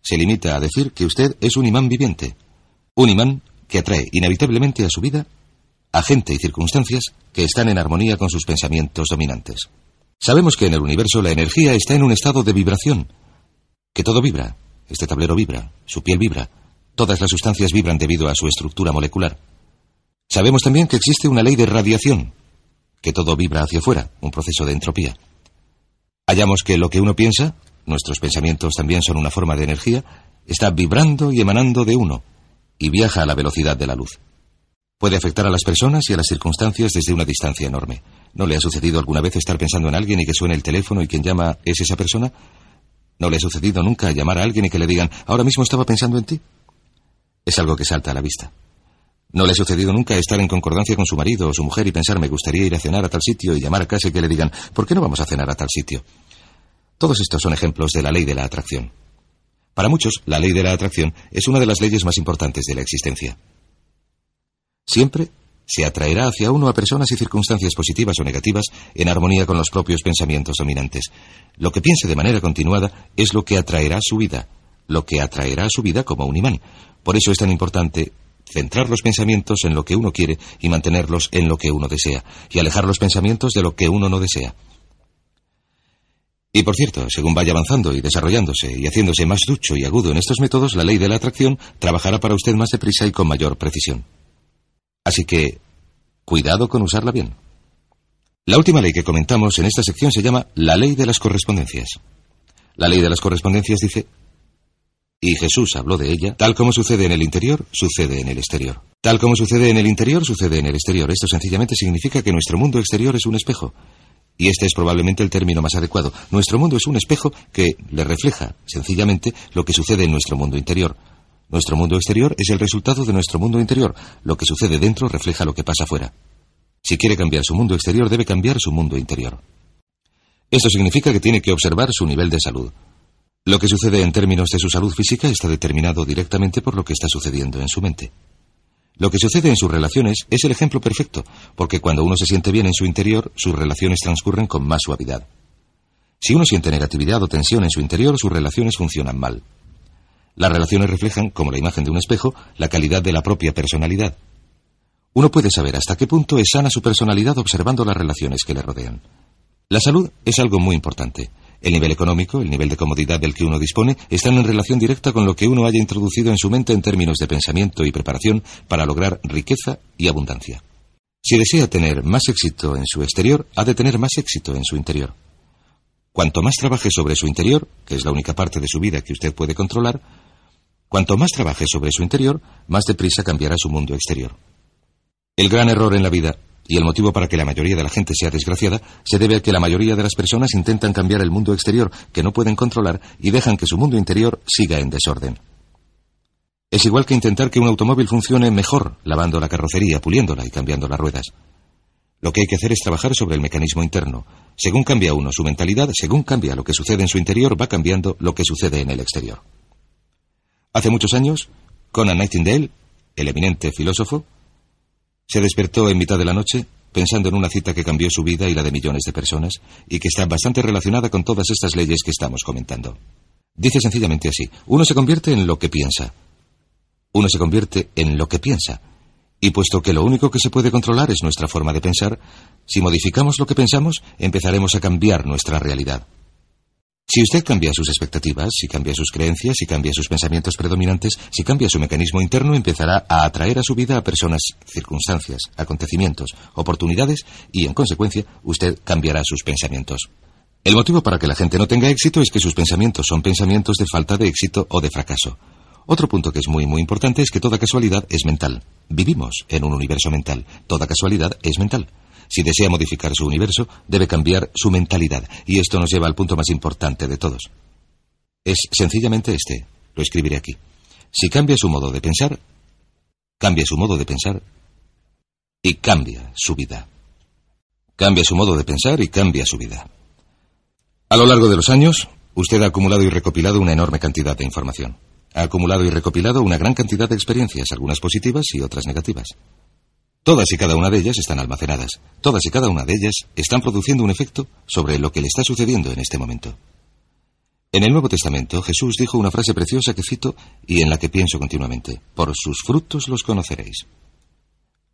se limita a decir que usted es un imán viviente, un imán que atrae inevitablemente a su vida a gente y circunstancias que están en armonía con sus pensamientos dominantes. Sabemos que en el universo la energía está en un estado de vibración, que todo vibra, este tablero vibra, su piel vibra, todas las sustancias vibran debido a su estructura molecular. Sabemos también que existe una ley de radiación, que todo vibra hacia afuera, un proceso de entropía. Hallamos que lo que uno piensa, nuestros pensamientos también son una forma de energía, está vibrando y emanando de uno, y viaja a la velocidad de la luz. Puede afectar a las personas y a las circunstancias desde una distancia enorme. ¿No le ha sucedido alguna vez estar pensando en alguien y que suene el teléfono y quien llama es esa persona? ¿No le ha sucedido nunca llamar a alguien y que le digan, ahora mismo estaba pensando en ti? Es algo que salta a la vista. ¿No le ha sucedido nunca estar en concordancia con su marido o su mujer y pensar, me gustaría ir a cenar a tal sitio y llamar a casa y que le digan, ¿por qué no vamos a cenar a tal sitio? Todos estos son ejemplos de la ley de la atracción. Para muchos, la ley de la atracción es una de las leyes más importantes de la existencia. Siempre se atraerá hacia uno a personas y circunstancias positivas o negativas en armonía con los propios pensamientos dominantes. Lo que piense de manera continuada es lo que atraerá su vida, lo que atraerá su vida como un imán. Por eso es tan importante centrar los pensamientos en lo que uno quiere y mantenerlos en lo que uno desea, y alejar los pensamientos de lo que uno no desea. Y por cierto, según vaya avanzando y desarrollándose y haciéndose más ducho y agudo en estos métodos, la ley de la atracción trabajará para usted más deprisa y con mayor precisión. Así que, cuidado con usarla bien. La última ley que comentamos en esta sección se llama la ley de las correspondencias. La ley de las correspondencias dice, y Jesús habló de ella, tal como sucede en el interior, sucede en el exterior. Tal como sucede en el interior, sucede en el exterior. Esto sencillamente significa que nuestro mundo exterior es un espejo. Y este es probablemente el término más adecuado. Nuestro mundo es un espejo que le refleja, sencillamente, lo que sucede en nuestro mundo interior. Nuestro mundo exterior es el resultado de nuestro mundo interior. Lo que sucede dentro refleja lo que pasa fuera. Si quiere cambiar su mundo exterior, debe cambiar su mundo interior. Esto significa que tiene que observar su nivel de salud. Lo que sucede en términos de su salud física está determinado directamente por lo que está sucediendo en su mente. Lo que sucede en sus relaciones es el ejemplo perfecto, porque cuando uno se siente bien en su interior, sus relaciones transcurren con más suavidad. Si uno siente negatividad o tensión en su interior, sus relaciones funcionan mal. Las relaciones reflejan, como la imagen de un espejo, la calidad de la propia personalidad. Uno puede saber hasta qué punto es sana su personalidad observando las relaciones que le rodean. La salud es algo muy importante. El nivel económico, el nivel de comodidad del que uno dispone, están en relación directa con lo que uno haya introducido en su mente en términos de pensamiento y preparación para lograr riqueza y abundancia. Si desea tener más éxito en su exterior, ha de tener más éxito en su interior. Cuanto más trabaje sobre su interior, que es la única parte de su vida que usted puede controlar, Cuanto más trabaje sobre su interior, más deprisa cambiará su mundo exterior. El gran error en la vida, y el motivo para que la mayoría de la gente sea desgraciada, se debe a que la mayoría de las personas intentan cambiar el mundo exterior que no pueden controlar y dejan que su mundo interior siga en desorden. Es igual que intentar que un automóvil funcione mejor lavando la carrocería, puliéndola y cambiando las ruedas. Lo que hay que hacer es trabajar sobre el mecanismo interno. Según cambia uno su mentalidad, según cambia lo que sucede en su interior, va cambiando lo que sucede en el exterior. Hace muchos años, Conan Nightingale, el eminente filósofo, Se despertó en mitad de la noche pensando en una cita que cambió su vida y la de millones de personas y que está bastante relacionada con todas estas leyes que estamos comentando. Dice sencillamente así, uno se convierte en lo que piensa. Uno se convierte en lo que piensa. Y puesto que lo único que se puede controlar es nuestra forma de pensar, si modificamos lo que pensamos, empezaremos a cambiar nuestra realidad. Si usted cambia sus expectativas, si cambia sus creencias, si cambia sus pensamientos predominantes, si cambia su mecanismo interno, empezará a atraer a su vida a personas, circunstancias, acontecimientos, oportunidades y, en consecuencia, usted cambiará sus pensamientos. El motivo para que la gente no tenga éxito es que sus pensamientos son pensamientos de falta de éxito o de fracaso. Otro punto que es muy muy importante es que toda casualidad es mental. Vivimos en un universo mental. Toda casualidad es mental. Si desea modificar su universo, debe cambiar su mentalidad. Y esto nos lleva al punto más importante de todos. Es sencillamente este. Lo escribiré aquí. Si cambia su modo de pensar, cambia su modo de pensar y cambia su vida. Cambia su modo de pensar y cambia su vida. A lo largo de los años, usted ha acumulado y recopilado una enorme cantidad de información. Ha acumulado y recopilado una gran cantidad de experiencias, algunas positivas y otras negativas. Todas y cada una de ellas están almacenadas. Todas y cada una de ellas están produciendo un efecto sobre lo que le está sucediendo en este momento. En el Nuevo Testamento, Jesús dijo una frase preciosa que cito y en la que pienso continuamente. Por sus frutos los conoceréis.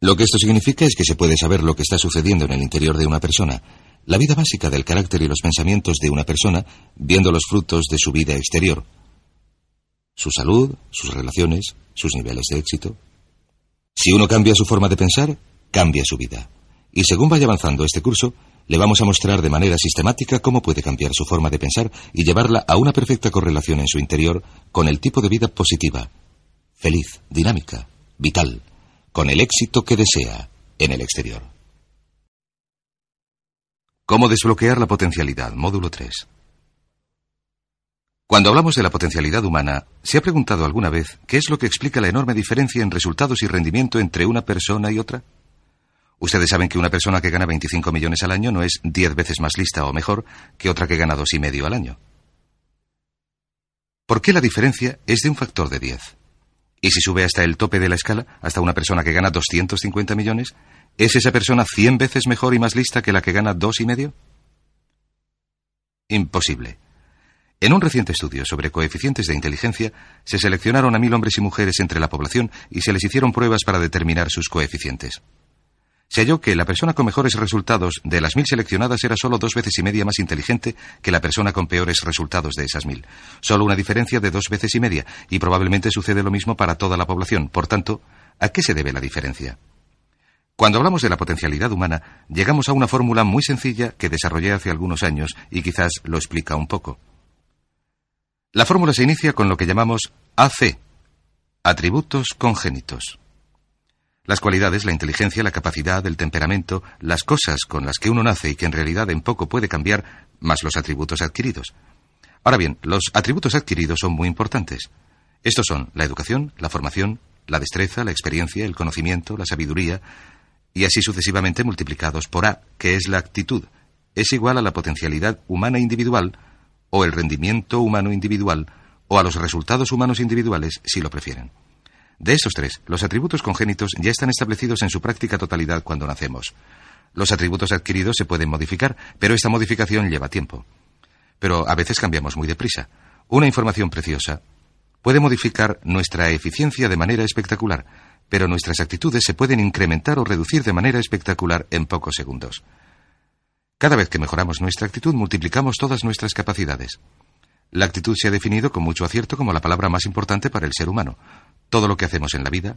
Lo que esto significa es que se puede saber lo que está sucediendo en el interior de una persona, la vida básica del carácter y los pensamientos de una persona, viendo los frutos de su vida exterior. Su salud, sus relaciones, sus niveles de éxito, si uno cambia su forma de pensar, cambia su vida. Y según vaya avanzando este curso, le vamos a mostrar de manera sistemática cómo puede cambiar su forma de pensar y llevarla a una perfecta correlación en su interior con el tipo de vida positiva, feliz, dinámica, vital, con el éxito que desea en el exterior. ¿Cómo desbloquear la potencialidad? Módulo 3. Cuando hablamos de la potencialidad humana, ¿se ha preguntado alguna vez qué es lo que explica la enorme diferencia en resultados y rendimiento entre una persona y otra? Ustedes saben que una persona que gana 25 millones al año no es 10 veces más lista o mejor que otra que gana dos y medio al año. ¿Por qué la diferencia es de un factor de 10? Y si sube hasta el tope de la escala, hasta una persona que gana 250 millones, ¿es esa persona 100 veces mejor y más lista que la que gana dos y medio? Imposible. En un reciente estudio sobre coeficientes de inteligencia, se seleccionaron a mil hombres y mujeres entre la población y se les hicieron pruebas para determinar sus coeficientes. Se halló que la persona con mejores resultados de las mil seleccionadas era solo dos veces y media más inteligente que la persona con peores resultados de esas mil. Solo una diferencia de dos veces y media, y probablemente sucede lo mismo para toda la población. Por tanto, ¿a qué se debe la diferencia? Cuando hablamos de la potencialidad humana, llegamos a una fórmula muy sencilla que desarrollé hace algunos años y quizás lo explica un poco. La fórmula se inicia con lo que llamamos AC, atributos congénitos. Las cualidades, la inteligencia, la capacidad, el temperamento, las cosas con las que uno nace y que en realidad en poco puede cambiar, más los atributos adquiridos. Ahora bien, los atributos adquiridos son muy importantes. Estos son la educación, la formación, la destreza, la experiencia, el conocimiento, la sabiduría, y así sucesivamente multiplicados por A, que es la actitud. Es igual a la potencialidad humana individual, o el rendimiento humano individual, o a los resultados humanos individuales, si lo prefieren. De estos tres, los atributos congénitos ya están establecidos en su práctica totalidad cuando nacemos. Los atributos adquiridos se pueden modificar, pero esta modificación lleva tiempo. Pero a veces cambiamos muy deprisa. Una información preciosa puede modificar nuestra eficiencia de manera espectacular, pero nuestras actitudes se pueden incrementar o reducir de manera espectacular en pocos segundos. Cada vez que mejoramos nuestra actitud, multiplicamos todas nuestras capacidades. La actitud se ha definido con mucho acierto como la palabra más importante para el ser humano. Todo lo que hacemos en la vida,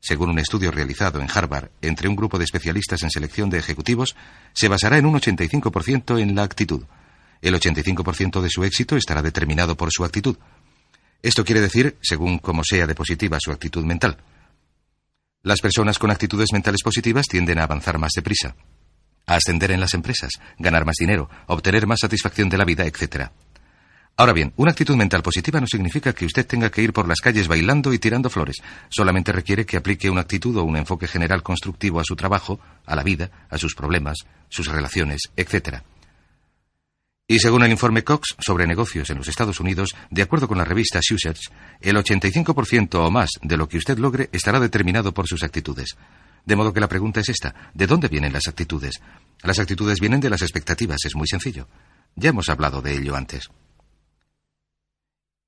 según un estudio realizado en Harvard entre un grupo de especialistas en selección de ejecutivos, se basará en un 85% en la actitud. El 85% de su éxito estará determinado por su actitud. Esto quiere decir, según cómo sea de positiva su actitud mental. Las personas con actitudes mentales positivas tienden a avanzar más deprisa ascender en las empresas, ganar más dinero, obtener más satisfacción de la vida, etc. Ahora bien, una actitud mental positiva no significa que usted tenga que ir por las calles bailando y tirando flores. Solamente requiere que aplique una actitud o un enfoque general constructivo a su trabajo, a la vida, a sus problemas, sus relaciones, etc. Y según el informe Cox sobre negocios en los Estados Unidos, de acuerdo con la revista Search, el 85% o más de lo que usted logre estará determinado por sus actitudes. De modo que la pregunta es esta, ¿de dónde vienen las actitudes? Las actitudes vienen de las expectativas, es muy sencillo. Ya hemos hablado de ello antes.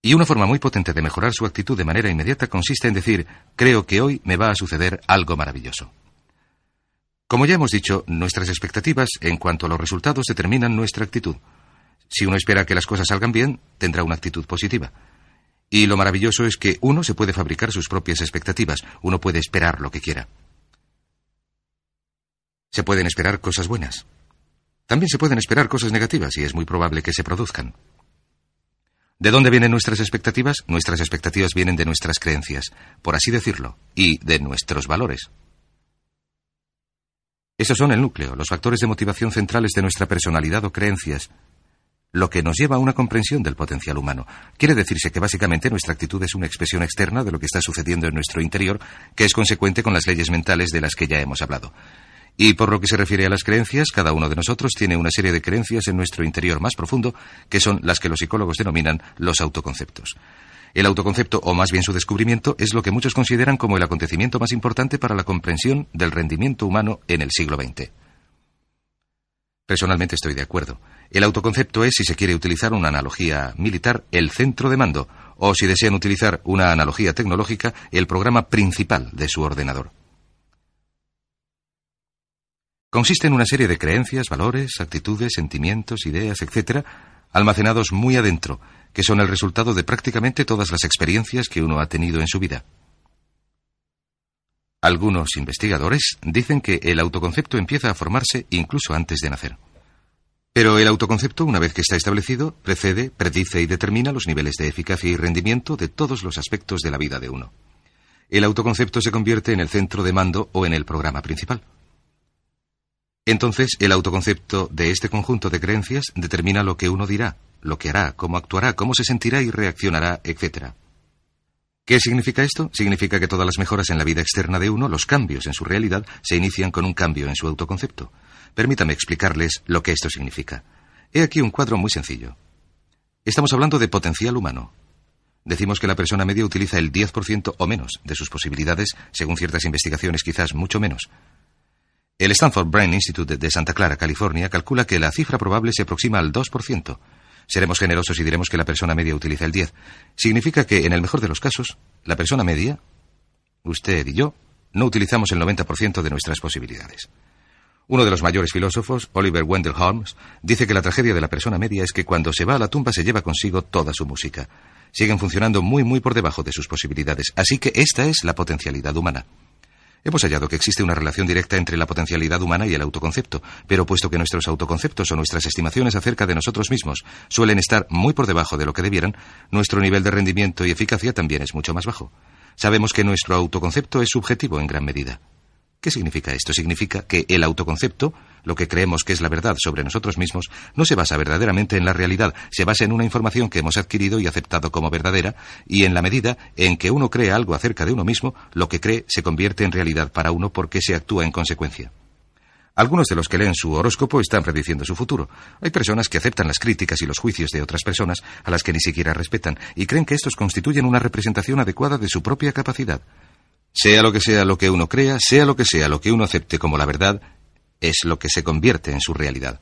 Y una forma muy potente de mejorar su actitud de manera inmediata consiste en decir, creo que hoy me va a suceder algo maravilloso. Como ya hemos dicho, nuestras expectativas en cuanto a los resultados determinan nuestra actitud. Si uno espera que las cosas salgan bien, tendrá una actitud positiva. Y lo maravilloso es que uno se puede fabricar sus propias expectativas, uno puede esperar lo que quiera. Se pueden esperar cosas buenas. También se pueden esperar cosas negativas y es muy probable que se produzcan. ¿De dónde vienen nuestras expectativas? Nuestras expectativas vienen de nuestras creencias, por así decirlo, y de nuestros valores. Esos son el núcleo, los factores de motivación centrales de nuestra personalidad o creencias, lo que nos lleva a una comprensión del potencial humano. Quiere decirse que básicamente nuestra actitud es una expresión externa de lo que está sucediendo en nuestro interior, que es consecuente con las leyes mentales de las que ya hemos hablado. Y por lo que se refiere a las creencias, cada uno de nosotros tiene una serie de creencias en nuestro interior más profundo, que son las que los psicólogos denominan los autoconceptos. El autoconcepto, o más bien su descubrimiento, es lo que muchos consideran como el acontecimiento más importante para la comprensión del rendimiento humano en el siglo XX. Personalmente estoy de acuerdo. El autoconcepto es, si se quiere utilizar una analogía militar, el centro de mando, o si desean utilizar una analogía tecnológica, el programa principal de su ordenador. Consiste en una serie de creencias, valores, actitudes, sentimientos, ideas, etc., almacenados muy adentro, que son el resultado de prácticamente todas las experiencias que uno ha tenido en su vida. Algunos investigadores dicen que el autoconcepto empieza a formarse incluso antes de nacer. Pero el autoconcepto, una vez que está establecido, precede, predice y determina los niveles de eficacia y rendimiento de todos los aspectos de la vida de uno. El autoconcepto se convierte en el centro de mando o en el programa principal. Entonces, el autoconcepto de este conjunto de creencias determina lo que uno dirá, lo que hará, cómo actuará, cómo se sentirá y reaccionará, etc. ¿Qué significa esto? Significa que todas las mejoras en la vida externa de uno, los cambios en su realidad, se inician con un cambio en su autoconcepto. Permítame explicarles lo que esto significa. He aquí un cuadro muy sencillo. Estamos hablando de potencial humano. Decimos que la persona media utiliza el 10% o menos de sus posibilidades, según ciertas investigaciones quizás mucho menos. El Stanford Brain Institute de Santa Clara, California, calcula que la cifra probable se aproxima al 2%. Seremos generosos y diremos que la persona media utiliza el 10. Significa que, en el mejor de los casos, la persona media, usted y yo, no utilizamos el 90% de nuestras posibilidades. Uno de los mayores filósofos, Oliver Wendell Holmes, dice que la tragedia de la persona media es que cuando se va a la tumba se lleva consigo toda su música. Siguen funcionando muy, muy por debajo de sus posibilidades. Así que esta es la potencialidad humana. Hemos hallado que existe una relación directa entre la potencialidad humana y el autoconcepto, pero puesto que nuestros autoconceptos o nuestras estimaciones acerca de nosotros mismos suelen estar muy por debajo de lo que debieran, nuestro nivel de rendimiento y eficacia también es mucho más bajo. Sabemos que nuestro autoconcepto es subjetivo en gran medida. ¿Qué significa esto? Significa que el autoconcepto, lo que creemos que es la verdad sobre nosotros mismos, no se basa verdaderamente en la realidad, se basa en una información que hemos adquirido y aceptado como verdadera, y en la medida en que uno cree algo acerca de uno mismo, lo que cree se convierte en realidad para uno porque se actúa en consecuencia. Algunos de los que leen su horóscopo están prediciendo su futuro. Hay personas que aceptan las críticas y los juicios de otras personas a las que ni siquiera respetan y creen que estos constituyen una representación adecuada de su propia capacidad. Sea lo que sea lo que uno crea, sea lo que sea lo que uno acepte como la verdad, es lo que se convierte en su realidad.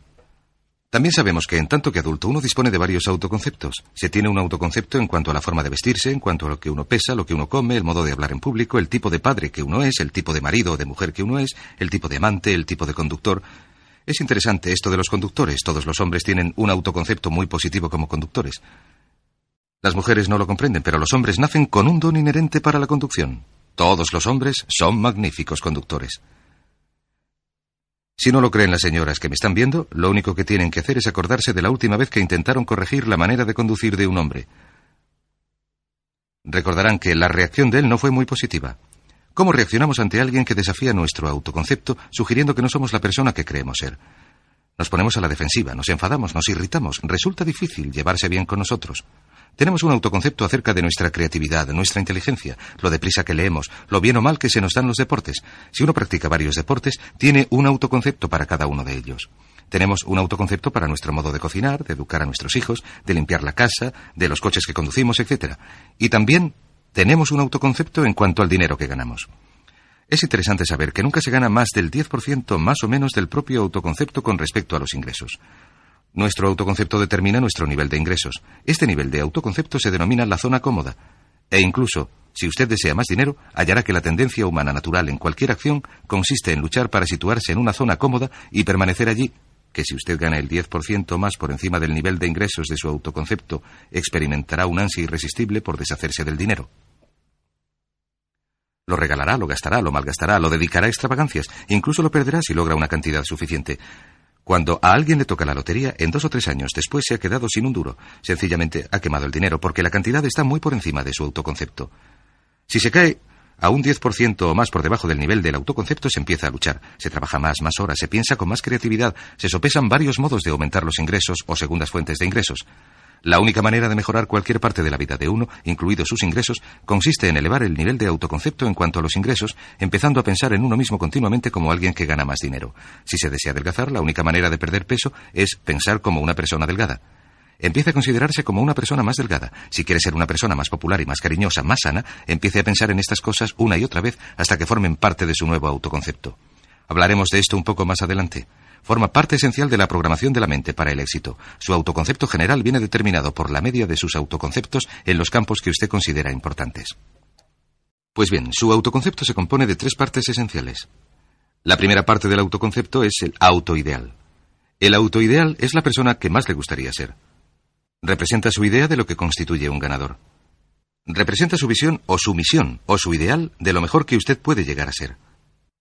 También sabemos que en tanto que adulto uno dispone de varios autoconceptos. Se tiene un autoconcepto en cuanto a la forma de vestirse, en cuanto a lo que uno pesa, lo que uno come, el modo de hablar en público, el tipo de padre que uno es, el tipo de marido o de mujer que uno es, el tipo de amante, el tipo de conductor. Es interesante esto de los conductores. Todos los hombres tienen un autoconcepto muy positivo como conductores. Las mujeres no lo comprenden, pero los hombres nacen con un don inherente para la conducción. Todos los hombres son magníficos conductores. Si no lo creen las señoras que me están viendo, lo único que tienen que hacer es acordarse de la última vez que intentaron corregir la manera de conducir de un hombre. Recordarán que la reacción de él no fue muy positiva. ¿Cómo reaccionamos ante alguien que desafía nuestro autoconcepto, sugiriendo que no somos la persona que creemos ser? Nos ponemos a la defensiva, nos enfadamos, nos irritamos. Resulta difícil llevarse bien con nosotros. Tenemos un autoconcepto acerca de nuestra creatividad, nuestra inteligencia, lo deprisa que leemos, lo bien o mal que se nos dan los deportes. Si uno practica varios deportes, tiene un autoconcepto para cada uno de ellos. Tenemos un autoconcepto para nuestro modo de cocinar, de educar a nuestros hijos, de limpiar la casa, de los coches que conducimos, etc. Y también tenemos un autoconcepto en cuanto al dinero que ganamos. Es interesante saber que nunca se gana más del 10% más o menos del propio autoconcepto con respecto a los ingresos. Nuestro autoconcepto determina nuestro nivel de ingresos. Este nivel de autoconcepto se denomina la zona cómoda. E incluso, si usted desea más dinero, hallará que la tendencia humana natural en cualquier acción consiste en luchar para situarse en una zona cómoda y permanecer allí, que si usted gana el 10% más por encima del nivel de ingresos de su autoconcepto, experimentará un ansia irresistible por deshacerse del dinero. Lo regalará, lo gastará, lo malgastará, lo dedicará a extravagancias, incluso lo perderá si logra una cantidad suficiente. Cuando a alguien le toca la lotería, en dos o tres años después se ha quedado sin un duro. Sencillamente ha quemado el dinero porque la cantidad está muy por encima de su autoconcepto. Si se cae a un 10% o más por debajo del nivel del autoconcepto, se empieza a luchar. Se trabaja más, más horas, se piensa con más creatividad, se sopesan varios modos de aumentar los ingresos o segundas fuentes de ingresos. La única manera de mejorar cualquier parte de la vida de uno, incluidos sus ingresos, consiste en elevar el nivel de autoconcepto en cuanto a los ingresos, empezando a pensar en uno mismo continuamente como alguien que gana más dinero. Si se desea adelgazar, la única manera de perder peso es pensar como una persona delgada. Empiece a considerarse como una persona más delgada. Si quiere ser una persona más popular y más cariñosa, más sana, empiece a pensar en estas cosas una y otra vez hasta que formen parte de su nuevo autoconcepto. Hablaremos de esto un poco más adelante forma parte esencial de la programación de la mente para el éxito. Su autoconcepto general viene determinado por la media de sus autoconceptos en los campos que usted considera importantes. Pues bien, su autoconcepto se compone de tres partes esenciales. La primera parte del autoconcepto es el autoideal. El autoideal es la persona que más le gustaría ser. Representa su idea de lo que constituye un ganador. Representa su visión o su misión o su ideal de lo mejor que usted puede llegar a ser.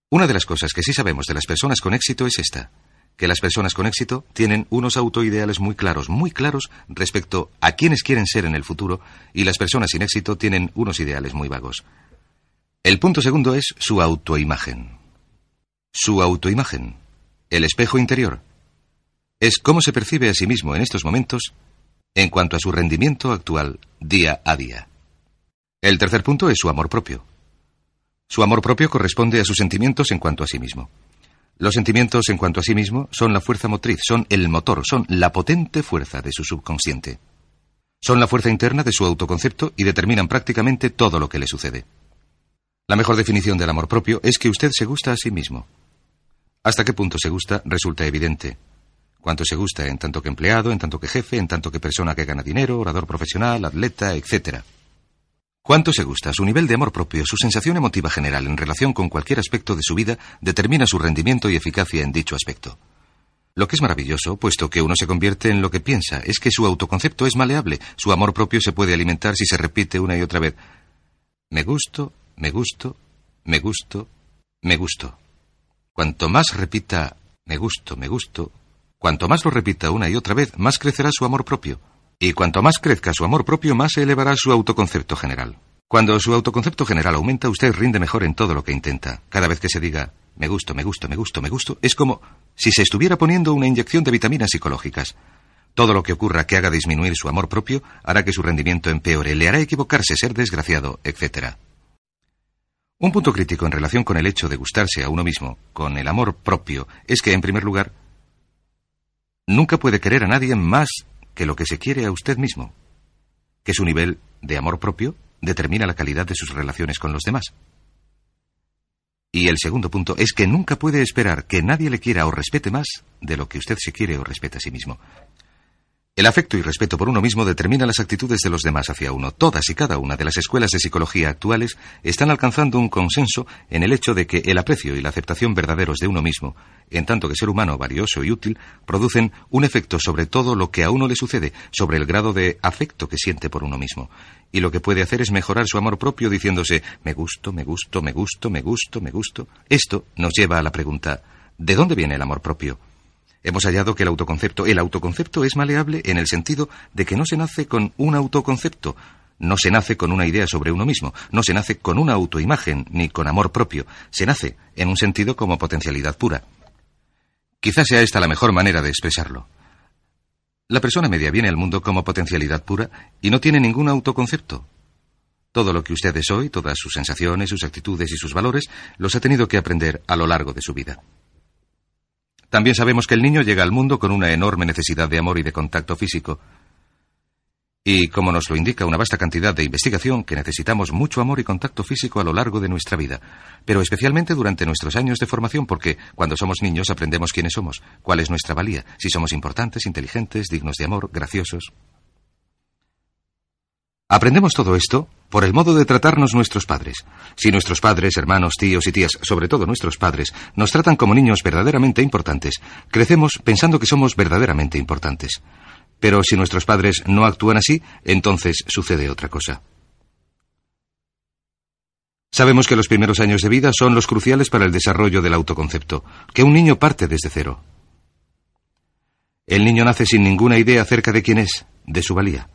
Una de las cosas que sí sabemos de las personas con éxito es esta que las personas con éxito tienen unos autoideales muy claros, muy claros respecto a quienes quieren ser en el futuro y las personas sin éxito tienen unos ideales muy vagos. El punto segundo es su autoimagen. Su autoimagen, el espejo interior, es cómo se percibe a sí mismo en estos momentos en cuanto a su rendimiento actual día a día. El tercer punto es su amor propio. Su amor propio corresponde a sus sentimientos en cuanto a sí mismo. Los sentimientos en cuanto a sí mismo son la fuerza motriz, son el motor, son la potente fuerza de su subconsciente. Son la fuerza interna de su autoconcepto y determinan prácticamente todo lo que le sucede. La mejor definición del amor propio es que usted se gusta a sí mismo. Hasta qué punto se gusta resulta evidente. Cuánto se gusta en tanto que empleado, en tanto que jefe, en tanto que persona que gana dinero, orador profesional, atleta, etc. Cuánto se gusta, su nivel de amor propio, su sensación emotiva general en relación con cualquier aspecto de su vida determina su rendimiento y eficacia en dicho aspecto. Lo que es maravilloso, puesto que uno se convierte en lo que piensa, es que su autoconcepto es maleable, su amor propio se puede alimentar si se repite una y otra vez. Me gusto, me gusto, me gusto, me gusto. Cuanto más repita me gusto, me gusto, cuanto más lo repita una y otra vez, más crecerá su amor propio. Y cuanto más crezca su amor propio, más se elevará su autoconcepto general. Cuando su autoconcepto general aumenta, usted rinde mejor en todo lo que intenta. Cada vez que se diga me gusto, me gusto, me gusto, me gusto, es como si se estuviera poniendo una inyección de vitaminas psicológicas. Todo lo que ocurra que haga disminuir su amor propio hará que su rendimiento empeore, le hará equivocarse, ser desgraciado, etc. Un punto crítico en relación con el hecho de gustarse a uno mismo, con el amor propio, es que, en primer lugar, nunca puede querer a nadie más que lo que se quiere a usted mismo, que su nivel de amor propio determina la calidad de sus relaciones con los demás. Y el segundo punto es que nunca puede esperar que nadie le quiera o respete más de lo que usted se quiere o respeta a sí mismo. El afecto y respeto por uno mismo determina las actitudes de los demás hacia uno. Todas y cada una de las escuelas de psicología actuales están alcanzando un consenso en el hecho de que el aprecio y la aceptación verdaderos de uno mismo, en tanto que ser humano valioso y útil, producen un efecto sobre todo lo que a uno le sucede, sobre el grado de afecto que siente por uno mismo. Y lo que puede hacer es mejorar su amor propio diciéndose me gusto, me gusto, me gusto, me gusto, me gusto. Esto nos lleva a la pregunta ¿de dónde viene el amor propio? Hemos hallado que el autoconcepto, el autoconcepto es maleable en el sentido de que no se nace con un autoconcepto, no se nace con una idea sobre uno mismo, no se nace con una autoimagen ni con amor propio, se nace en un sentido como potencialidad pura. Quizás sea esta la mejor manera de expresarlo. La persona media viene al mundo como potencialidad pura y no tiene ningún autoconcepto. Todo lo que usted es hoy, todas sus sensaciones, sus actitudes y sus valores, los ha tenido que aprender a lo largo de su vida. También sabemos que el niño llega al mundo con una enorme necesidad de amor y de contacto físico. Y como nos lo indica una vasta cantidad de investigación, que necesitamos mucho amor y contacto físico a lo largo de nuestra vida, pero especialmente durante nuestros años de formación, porque cuando somos niños aprendemos quiénes somos, cuál es nuestra valía, si somos importantes, inteligentes, dignos de amor, graciosos. Aprendemos todo esto por el modo de tratarnos nuestros padres. Si nuestros padres, hermanos, tíos y tías, sobre todo nuestros padres, nos tratan como niños verdaderamente importantes, crecemos pensando que somos verdaderamente importantes. Pero si nuestros padres no actúan así, entonces sucede otra cosa. Sabemos que los primeros años de vida son los cruciales para el desarrollo del autoconcepto, que un niño parte desde cero. El niño nace sin ninguna idea acerca de quién es, de su valía.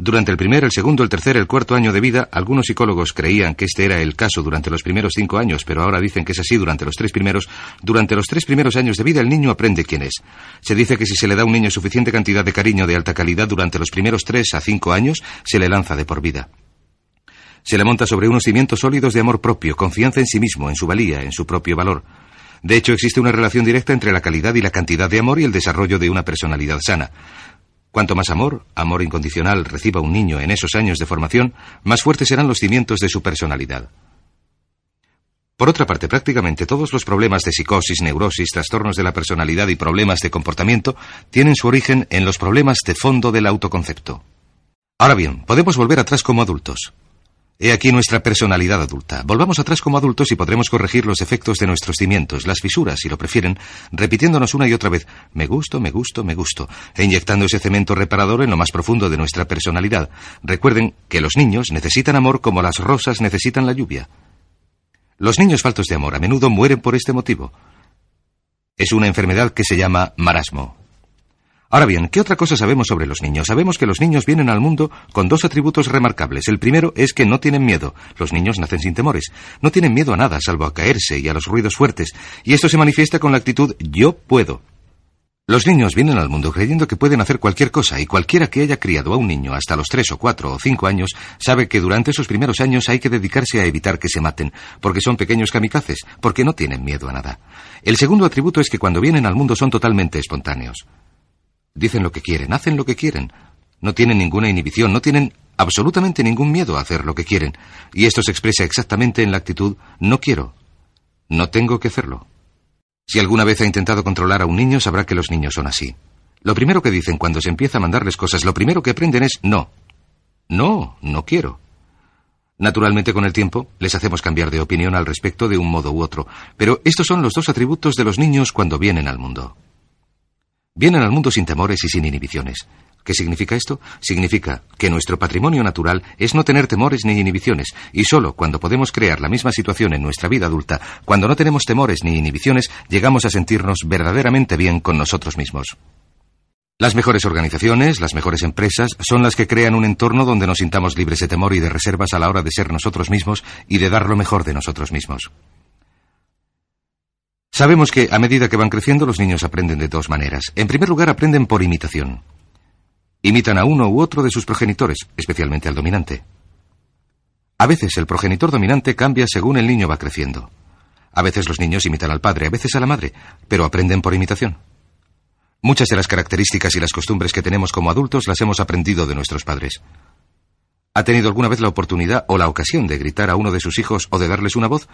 Durante el primer, el segundo, el tercer, el cuarto año de vida, algunos psicólogos creían que este era el caso durante los primeros cinco años, pero ahora dicen que es así durante los tres primeros. Durante los tres primeros años de vida el niño aprende quién es. Se dice que si se le da a un niño suficiente cantidad de cariño de alta calidad durante los primeros tres a cinco años, se le lanza de por vida. Se le monta sobre unos cimientos sólidos de amor propio, confianza en sí mismo, en su valía, en su propio valor. De hecho, existe una relación directa entre la calidad y la cantidad de amor y el desarrollo de una personalidad sana. Cuanto más amor, amor incondicional, reciba un niño en esos años de formación, más fuertes serán los cimientos de su personalidad. Por otra parte, prácticamente todos los problemas de psicosis, neurosis, trastornos de la personalidad y problemas de comportamiento tienen su origen en los problemas de fondo del autoconcepto. Ahora bien, podemos volver atrás como adultos. He aquí nuestra personalidad adulta. Volvamos atrás como adultos y podremos corregir los efectos de nuestros cimientos, las fisuras, si lo prefieren, repitiéndonos una y otra vez, me gusto, me gusto, me gusto, e inyectando ese cemento reparador en lo más profundo de nuestra personalidad. Recuerden que los niños necesitan amor como las rosas necesitan la lluvia. Los niños faltos de amor a menudo mueren por este motivo. Es una enfermedad que se llama marasmo. Ahora bien, ¿qué otra cosa sabemos sobre los niños? Sabemos que los niños vienen al mundo con dos atributos remarcables. El primero es que no tienen miedo. Los niños nacen sin temores. No tienen miedo a nada, salvo a caerse y a los ruidos fuertes. Y esto se manifiesta con la actitud yo puedo. Los niños vienen al mundo creyendo que pueden hacer cualquier cosa y cualquiera que haya criado a un niño hasta los tres o cuatro o cinco años sabe que durante esos primeros años hay que dedicarse a evitar que se maten, porque son pequeños kamikazes, porque no tienen miedo a nada. El segundo atributo es que cuando vienen al mundo son totalmente espontáneos. Dicen lo que quieren, hacen lo que quieren. No tienen ninguna inhibición, no tienen absolutamente ningún miedo a hacer lo que quieren. Y esto se expresa exactamente en la actitud no quiero, no tengo que hacerlo. Si alguna vez ha intentado controlar a un niño, sabrá que los niños son así. Lo primero que dicen cuando se empieza a mandarles cosas, lo primero que aprenden es no. No, no quiero. Naturalmente, con el tiempo, les hacemos cambiar de opinión al respecto de un modo u otro, pero estos son los dos atributos de los niños cuando vienen al mundo. Vienen al mundo sin temores y sin inhibiciones. ¿Qué significa esto? Significa que nuestro patrimonio natural es no tener temores ni inhibiciones, y solo cuando podemos crear la misma situación en nuestra vida adulta, cuando no tenemos temores ni inhibiciones, llegamos a sentirnos verdaderamente bien con nosotros mismos. Las mejores organizaciones, las mejores empresas, son las que crean un entorno donde nos sintamos libres de temor y de reservas a la hora de ser nosotros mismos y de dar lo mejor de nosotros mismos. Sabemos que a medida que van creciendo los niños aprenden de dos maneras. En primer lugar, aprenden por imitación. Imitan a uno u otro de sus progenitores, especialmente al dominante. A veces el progenitor dominante cambia según el niño va creciendo. A veces los niños imitan al padre, a veces a la madre, pero aprenden por imitación. Muchas de las características y las costumbres que tenemos como adultos las hemos aprendido de nuestros padres. ¿Ha tenido alguna vez la oportunidad o la ocasión de gritar a uno de sus hijos o de darles una voz?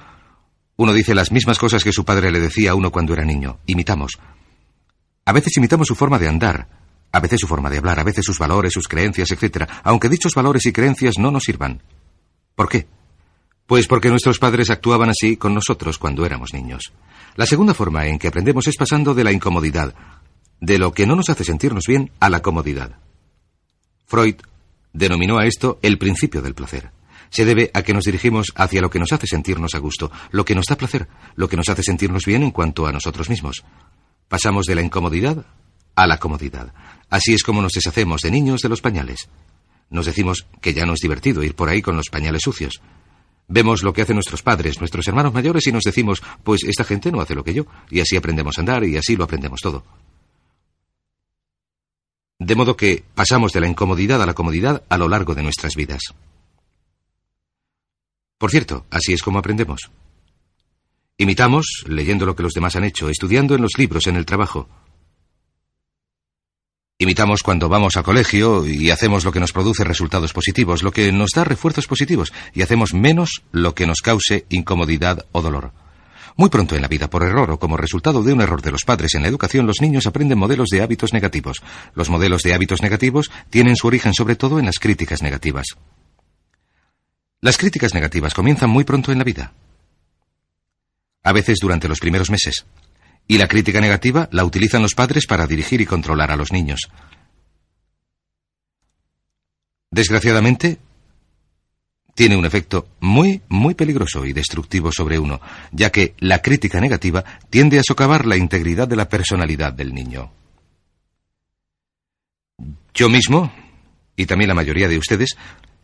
Uno dice las mismas cosas que su padre le decía a uno cuando era niño. Imitamos. A veces imitamos su forma de andar, a veces su forma de hablar, a veces sus valores, sus creencias, etc., aunque dichos valores y creencias no nos sirvan. ¿Por qué? Pues porque nuestros padres actuaban así con nosotros cuando éramos niños. La segunda forma en que aprendemos es pasando de la incomodidad, de lo que no nos hace sentirnos bien, a la comodidad. Freud denominó a esto el principio del placer se debe a que nos dirigimos hacia lo que nos hace sentirnos a gusto, lo que nos da placer, lo que nos hace sentirnos bien en cuanto a nosotros mismos. Pasamos de la incomodidad a la comodidad. Así es como nos deshacemos de niños de los pañales. Nos decimos que ya no es divertido ir por ahí con los pañales sucios. Vemos lo que hacen nuestros padres, nuestros hermanos mayores y nos decimos, pues esta gente no hace lo que yo, y así aprendemos a andar y así lo aprendemos todo. De modo que pasamos de la incomodidad a la comodidad a lo largo de nuestras vidas. Por cierto, así es como aprendemos. Imitamos, leyendo lo que los demás han hecho, estudiando en los libros, en el trabajo. Imitamos cuando vamos al colegio y hacemos lo que nos produce resultados positivos, lo que nos da refuerzos positivos, y hacemos menos lo que nos cause incomodidad o dolor. Muy pronto en la vida, por error o como resultado de un error de los padres en la educación, los niños aprenden modelos de hábitos negativos. Los modelos de hábitos negativos tienen su origen sobre todo en las críticas negativas. Las críticas negativas comienzan muy pronto en la vida. A veces durante los primeros meses, y la crítica negativa la utilizan los padres para dirigir y controlar a los niños. Desgraciadamente, tiene un efecto muy, muy peligroso y destructivo sobre uno, ya que la crítica negativa tiende a socavar la integridad de la personalidad del niño. Yo mismo, y también la mayoría de ustedes,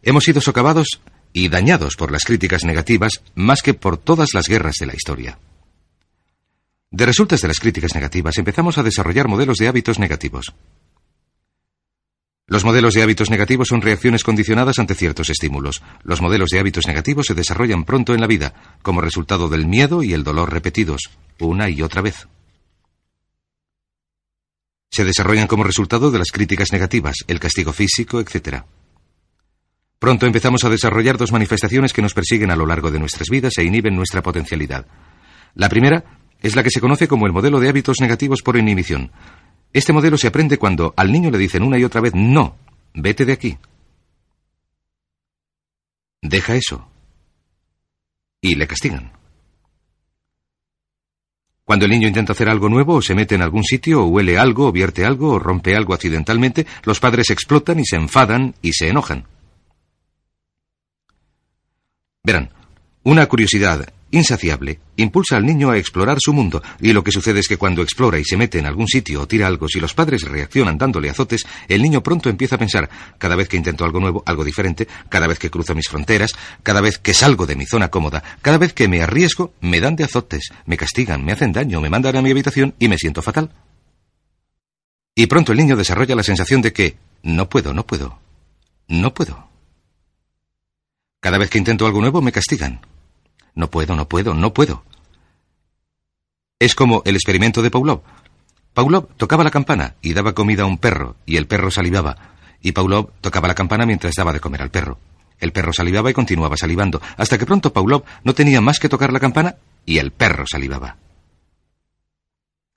hemos sido socavados y dañados por las críticas negativas más que por todas las guerras de la historia. De resultas de las críticas negativas empezamos a desarrollar modelos de hábitos negativos. Los modelos de hábitos negativos son reacciones condicionadas ante ciertos estímulos. Los modelos de hábitos negativos se desarrollan pronto en la vida, como resultado del miedo y el dolor repetidos, una y otra vez. Se desarrollan como resultado de las críticas negativas, el castigo físico, etc. Pronto empezamos a desarrollar dos manifestaciones que nos persiguen a lo largo de nuestras vidas e inhiben nuestra potencialidad. La primera es la que se conoce como el modelo de hábitos negativos por inhibición. Este modelo se aprende cuando al niño le dicen una y otra vez no, vete de aquí. Deja eso. Y le castigan. Cuando el niño intenta hacer algo nuevo, o se mete en algún sitio, o huele algo, o vierte algo, o rompe algo accidentalmente, los padres explotan y se enfadan y se enojan. Verán, una curiosidad insaciable, impulsa al niño a explorar su mundo, y lo que sucede es que cuando explora y se mete en algún sitio o tira algo, si los padres reaccionan dándole azotes, el niño pronto empieza a pensar, cada vez que intento algo nuevo, algo diferente, cada vez que cruzo mis fronteras, cada vez que salgo de mi zona cómoda, cada vez que me arriesgo, me dan de azotes, me castigan, me hacen daño, me mandan a mi habitación y me siento fatal. Y pronto el niño desarrolla la sensación de que no puedo, no puedo, no puedo. Cada vez que intento algo nuevo me castigan, no puedo, no puedo, no puedo. Es como el experimento de Pavlov. Pavlov tocaba la campana y daba comida a un perro, y el perro salivaba. Y Pavlov tocaba la campana mientras daba de comer al perro. El perro salivaba y continuaba salivando, hasta que pronto Pavlov no tenía más que tocar la campana y el perro salivaba.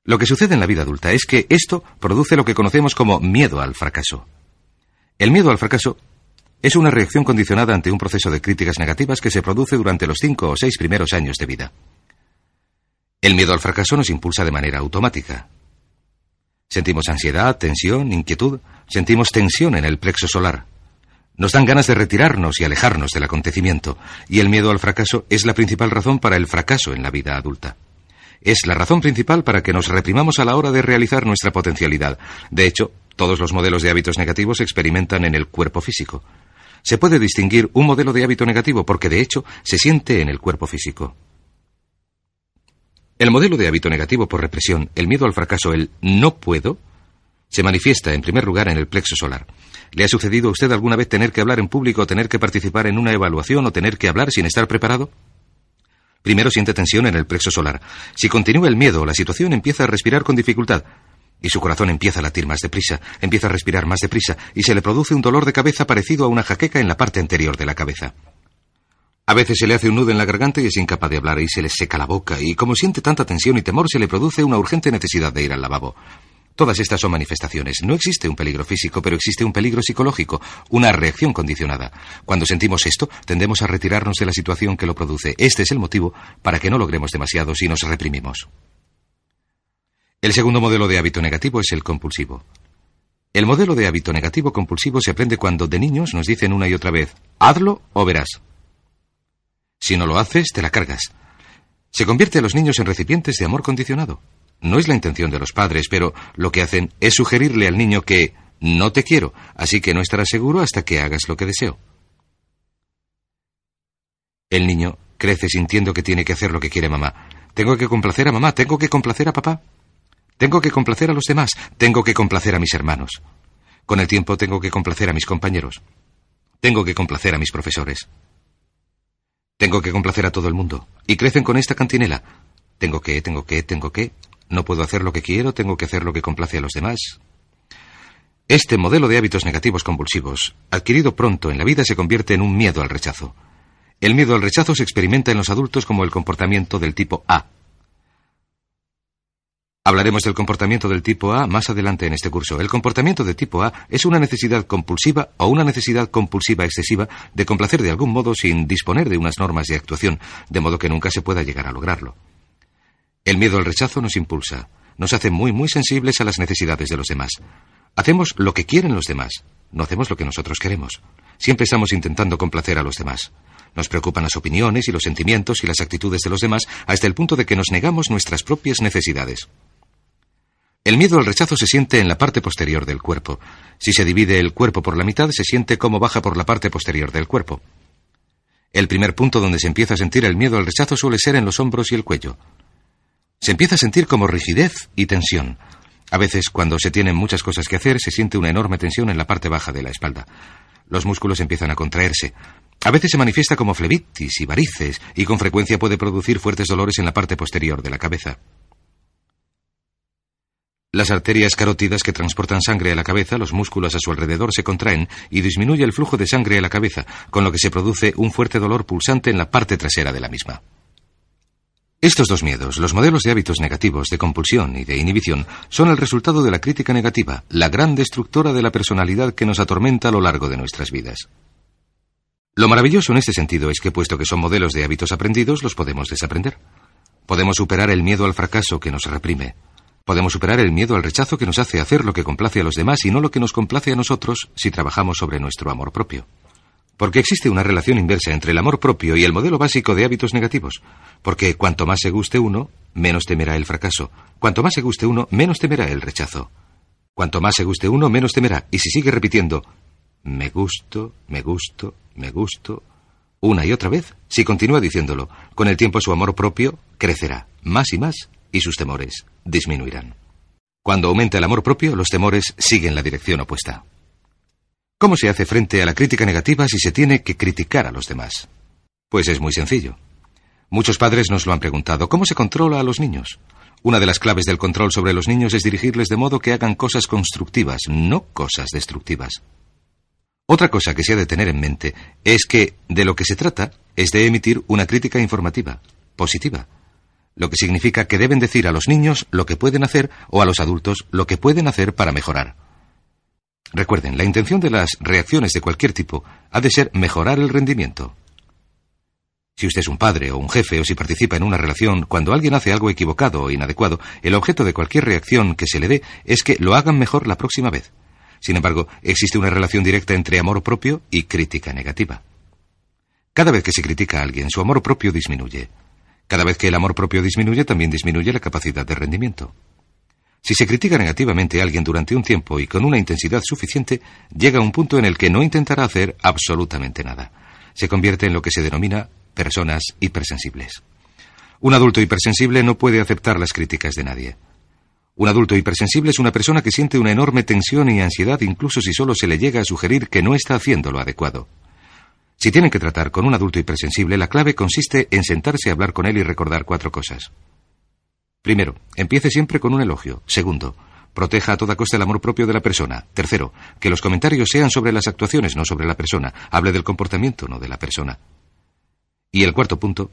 Lo que sucede en la vida adulta es que esto produce lo que conocemos como miedo al fracaso. El miedo al fracaso es una reacción condicionada ante un proceso de críticas negativas que se produce durante los cinco o seis primeros años de vida. El miedo al fracaso nos impulsa de manera automática. Sentimos ansiedad, tensión, inquietud, sentimos tensión en el plexo solar. Nos dan ganas de retirarnos y alejarnos del acontecimiento, y el miedo al fracaso es la principal razón para el fracaso en la vida adulta. Es la razón principal para que nos reprimamos a la hora de realizar nuestra potencialidad. De hecho, todos los modelos de hábitos negativos experimentan en el cuerpo físico se puede distinguir un modelo de hábito negativo porque de hecho se siente en el cuerpo físico. El modelo de hábito negativo por represión, el miedo al fracaso, el no puedo, se manifiesta en primer lugar en el plexo solar. ¿Le ha sucedido a usted alguna vez tener que hablar en público, o tener que participar en una evaluación o tener que hablar sin estar preparado? Primero siente tensión en el plexo solar. Si continúa el miedo, la situación empieza a respirar con dificultad y su corazón empieza a latir más deprisa, empieza a respirar más deprisa y se le produce un dolor de cabeza parecido a una jaqueca en la parte anterior de la cabeza. A veces se le hace un nudo en la garganta y es incapaz de hablar y se le seca la boca y como siente tanta tensión y temor se le produce una urgente necesidad de ir al lavabo. Todas estas son manifestaciones. No existe un peligro físico, pero existe un peligro psicológico, una reacción condicionada. Cuando sentimos esto, tendemos a retirarnos de la situación que lo produce. Este es el motivo para que no logremos demasiado si nos reprimimos. El segundo modelo de hábito negativo es el compulsivo. El modelo de hábito negativo compulsivo se aprende cuando de niños nos dicen una y otra vez, hazlo o verás. Si no lo haces, te la cargas. Se convierte a los niños en recipientes de amor condicionado. No es la intención de los padres, pero lo que hacen es sugerirle al niño que no te quiero, así que no estarás seguro hasta que hagas lo que deseo. El niño crece sintiendo que tiene que hacer lo que quiere mamá. Tengo que complacer a mamá, tengo que complacer a papá. Tengo que complacer a los demás, tengo que complacer a mis hermanos. Con el tiempo tengo que complacer a mis compañeros. Tengo que complacer a mis profesores. Tengo que complacer a todo el mundo. Y crecen con esta cantinela. Tengo que, tengo que, tengo que. No puedo hacer lo que quiero, tengo que hacer lo que complace a los demás. Este modelo de hábitos negativos compulsivos, adquirido pronto en la vida, se convierte en un miedo al rechazo. El miedo al rechazo se experimenta en los adultos como el comportamiento del tipo A. Hablaremos del comportamiento del tipo A más adelante en este curso. El comportamiento de tipo A es una necesidad compulsiva o una necesidad compulsiva excesiva de complacer de algún modo sin disponer de unas normas de actuación, de modo que nunca se pueda llegar a lograrlo. El miedo al rechazo nos impulsa, nos hace muy muy sensibles a las necesidades de los demás. Hacemos lo que quieren los demás, no hacemos lo que nosotros queremos. Siempre estamos intentando complacer a los demás. Nos preocupan las opiniones y los sentimientos y las actitudes de los demás hasta el punto de que nos negamos nuestras propias necesidades. El miedo al rechazo se siente en la parte posterior del cuerpo. Si se divide el cuerpo por la mitad, se siente como baja por la parte posterior del cuerpo. El primer punto donde se empieza a sentir el miedo al rechazo suele ser en los hombros y el cuello. Se empieza a sentir como rigidez y tensión. A veces, cuando se tienen muchas cosas que hacer, se siente una enorme tensión en la parte baja de la espalda. Los músculos empiezan a contraerse. A veces se manifiesta como flebitis y varices y con frecuencia puede producir fuertes dolores en la parte posterior de la cabeza. Las arterias carótidas que transportan sangre a la cabeza, los músculos a su alrededor se contraen y disminuye el flujo de sangre a la cabeza, con lo que se produce un fuerte dolor pulsante en la parte trasera de la misma. Estos dos miedos, los modelos de hábitos negativos de compulsión y de inhibición, son el resultado de la crítica negativa, la gran destructora de la personalidad que nos atormenta a lo largo de nuestras vidas. Lo maravilloso en este sentido es que, puesto que son modelos de hábitos aprendidos, los podemos desaprender. Podemos superar el miedo al fracaso que nos reprime. Podemos superar el miedo al rechazo que nos hace hacer lo que complace a los demás y no lo que nos complace a nosotros si trabajamos sobre nuestro amor propio. Porque existe una relación inversa entre el amor propio y el modelo básico de hábitos negativos. Porque cuanto más se guste uno, menos temerá el fracaso. Cuanto más se guste uno, menos temerá el rechazo. Cuanto más se guste uno, menos temerá. Y si sigue repitiendo, me gusto, me gusto, me gusto. Una y otra vez, si continúa diciéndolo, con el tiempo su amor propio crecerá más y más y sus temores disminuirán. Cuando aumenta el amor propio, los temores siguen la dirección opuesta. ¿Cómo se hace frente a la crítica negativa si se tiene que criticar a los demás? Pues es muy sencillo. Muchos padres nos lo han preguntado. ¿Cómo se controla a los niños? Una de las claves del control sobre los niños es dirigirles de modo que hagan cosas constructivas, no cosas destructivas. Otra cosa que se ha de tener en mente es que de lo que se trata es de emitir una crítica informativa, positiva, lo que significa que deben decir a los niños lo que pueden hacer o a los adultos lo que pueden hacer para mejorar. Recuerden, la intención de las reacciones de cualquier tipo ha de ser mejorar el rendimiento. Si usted es un padre o un jefe o si participa en una relación, cuando alguien hace algo equivocado o inadecuado, el objeto de cualquier reacción que se le dé es que lo hagan mejor la próxima vez. Sin embargo, existe una relación directa entre amor propio y crítica negativa. Cada vez que se critica a alguien, su amor propio disminuye. Cada vez que el amor propio disminuye, también disminuye la capacidad de rendimiento. Si se critica negativamente a alguien durante un tiempo y con una intensidad suficiente, llega un punto en el que no intentará hacer absolutamente nada. Se convierte en lo que se denomina personas hipersensibles. Un adulto hipersensible no puede aceptar las críticas de nadie. Un adulto hipersensible es una persona que siente una enorme tensión y ansiedad incluso si solo se le llega a sugerir que no está haciendo lo adecuado. Si tienen que tratar con un adulto hipersensible, la clave consiste en sentarse a hablar con él y recordar cuatro cosas. Primero, empiece siempre con un elogio. Segundo, proteja a toda costa el amor propio de la persona. Tercero, que los comentarios sean sobre las actuaciones, no sobre la persona. Hable del comportamiento, no de la persona. Y el cuarto punto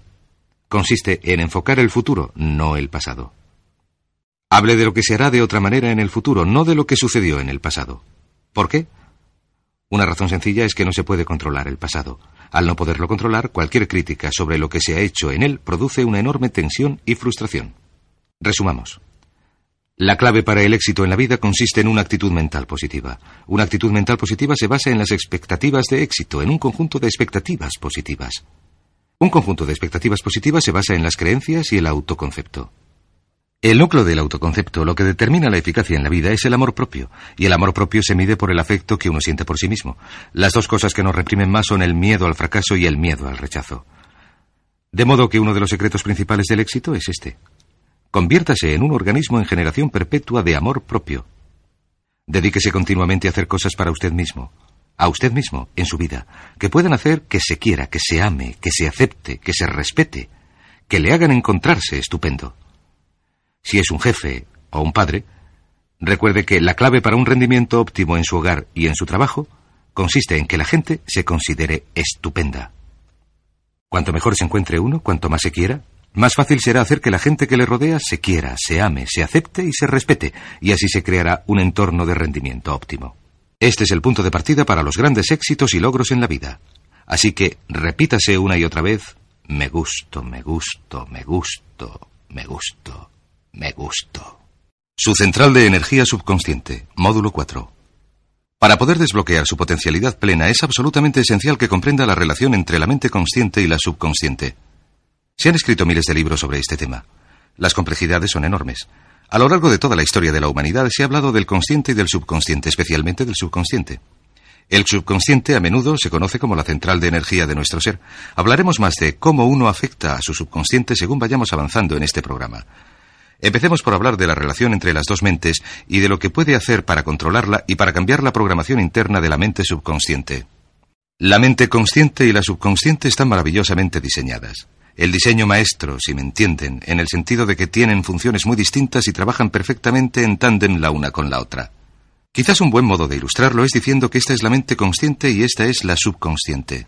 consiste en enfocar el futuro, no el pasado. Hable de lo que se hará de otra manera en el futuro, no de lo que sucedió en el pasado. ¿Por qué? Una razón sencilla es que no se puede controlar el pasado. Al no poderlo controlar, cualquier crítica sobre lo que se ha hecho en él produce una enorme tensión y frustración. Resumamos. La clave para el éxito en la vida consiste en una actitud mental positiva. Una actitud mental positiva se basa en las expectativas de éxito, en un conjunto de expectativas positivas. Un conjunto de expectativas positivas se basa en las creencias y el autoconcepto. El núcleo del autoconcepto, lo que determina la eficacia en la vida, es el amor propio, y el amor propio se mide por el afecto que uno siente por sí mismo. Las dos cosas que nos reprimen más son el miedo al fracaso y el miedo al rechazo. De modo que uno de los secretos principales del éxito es este. Conviértase en un organismo en generación perpetua de amor propio. Dedíquese continuamente a hacer cosas para usted mismo, a usted mismo, en su vida, que puedan hacer que se quiera, que se ame, que se acepte, que se respete, que le hagan encontrarse estupendo. Si es un jefe o un padre, Recuerde que la clave para un rendimiento óptimo en su hogar y en su trabajo consiste en que la gente se considere estupenda. Cuanto mejor se encuentre uno, cuanto más se quiera, más fácil será hacer que la gente que le rodea se quiera, se ame, se acepte y se respete, y así se creará un entorno de rendimiento óptimo. Este es el punto de partida para los grandes éxitos y logros en la vida. Así que repítase una y otra vez, me gusto, me gusto, me gusto, me gusto, me gusto. Su central de energía subconsciente, módulo 4. Para poder desbloquear su potencialidad plena es absolutamente esencial que comprenda la relación entre la mente consciente y la subconsciente. Se han escrito miles de libros sobre este tema. Las complejidades son enormes. A lo largo de toda la historia de la humanidad se ha hablado del consciente y del subconsciente, especialmente del subconsciente. El subconsciente a menudo se conoce como la central de energía de nuestro ser. Hablaremos más de cómo uno afecta a su subconsciente según vayamos avanzando en este programa. Empecemos por hablar de la relación entre las dos mentes y de lo que puede hacer para controlarla y para cambiar la programación interna de la mente subconsciente. La mente consciente y la subconsciente están maravillosamente diseñadas. El diseño maestro, si me entienden, en el sentido de que tienen funciones muy distintas y trabajan perfectamente en tándem la una con la otra. Quizás un buen modo de ilustrarlo es diciendo que esta es la mente consciente y esta es la subconsciente.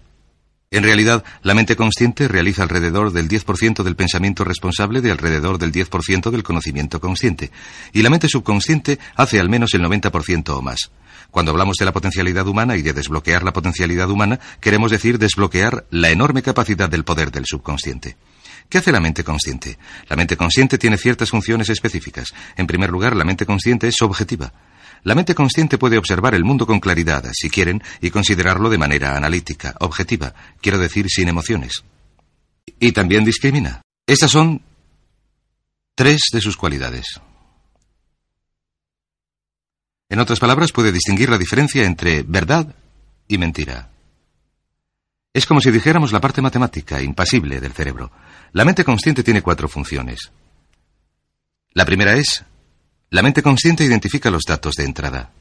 En realidad, la mente consciente realiza alrededor del 10% del pensamiento responsable de alrededor del 10% del conocimiento consciente, y la mente subconsciente hace al menos el 90% o más. Cuando hablamos de la potencialidad humana y de desbloquear la potencialidad humana, queremos decir desbloquear la enorme capacidad del poder del subconsciente. ¿Qué hace la mente consciente? La mente consciente tiene ciertas funciones específicas. En primer lugar, la mente consciente es objetiva. La mente consciente puede observar el mundo con claridad, si quieren, y considerarlo de manera analítica, objetiva, quiero decir sin emociones. Y también discrimina. Estas son tres de sus cualidades. En otras palabras, puede distinguir la diferencia entre verdad y mentira. Es como si dijéramos la parte matemática, impasible del cerebro. La mente consciente tiene cuatro funciones. La primera es la mente consciente identifica los datos de entrada.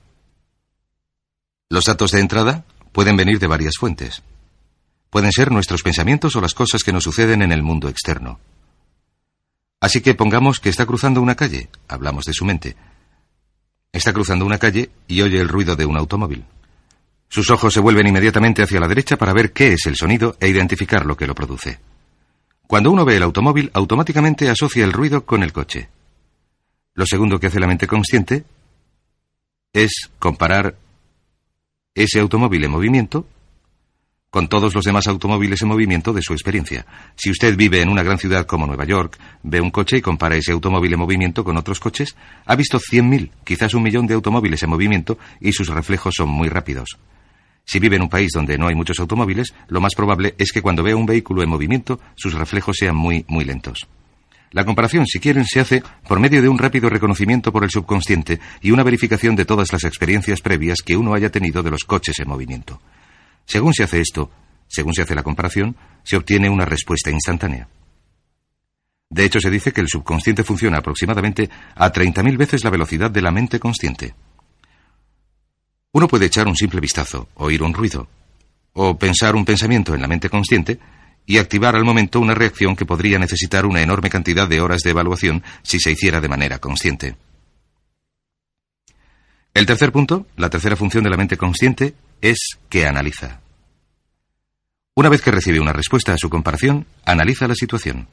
Los datos de entrada pueden venir de varias fuentes. Pueden ser nuestros pensamientos o las cosas que nos suceden en el mundo externo. Así que pongamos que está cruzando una calle, hablamos de su mente. Está cruzando una calle y oye el ruido de un automóvil. Sus ojos se vuelven inmediatamente hacia la derecha para ver qué es el sonido e identificar lo que lo produce. Cuando uno ve el automóvil, automáticamente asocia el ruido con el coche. Lo segundo que hace la mente consciente es comparar ese automóvil en movimiento con todos los demás automóviles en movimiento de su experiencia. Si usted vive en una gran ciudad como Nueva York, ve un coche y compara ese automóvil en movimiento con otros coches, ha visto 100.000, quizás un millón de automóviles en movimiento y sus reflejos son muy rápidos. Si vive en un país donde no hay muchos automóviles, lo más probable es que cuando vea un vehículo en movimiento, sus reflejos sean muy, muy lentos. La comparación, si quieren, se hace por medio de un rápido reconocimiento por el subconsciente y una verificación de todas las experiencias previas que uno haya tenido de los coches en movimiento. Según se hace esto, según se hace la comparación, se obtiene una respuesta instantánea. De hecho, se dice que el subconsciente funciona aproximadamente a 30.000 veces la velocidad de la mente consciente. Uno puede echar un simple vistazo, oír un ruido, o pensar un pensamiento en la mente consciente y activar al momento una reacción que podría necesitar una enorme cantidad de horas de evaluación si se hiciera de manera consciente. El tercer punto, la tercera función de la mente consciente, es que analiza. Una vez que recibe una respuesta a su comparación, analiza la situación.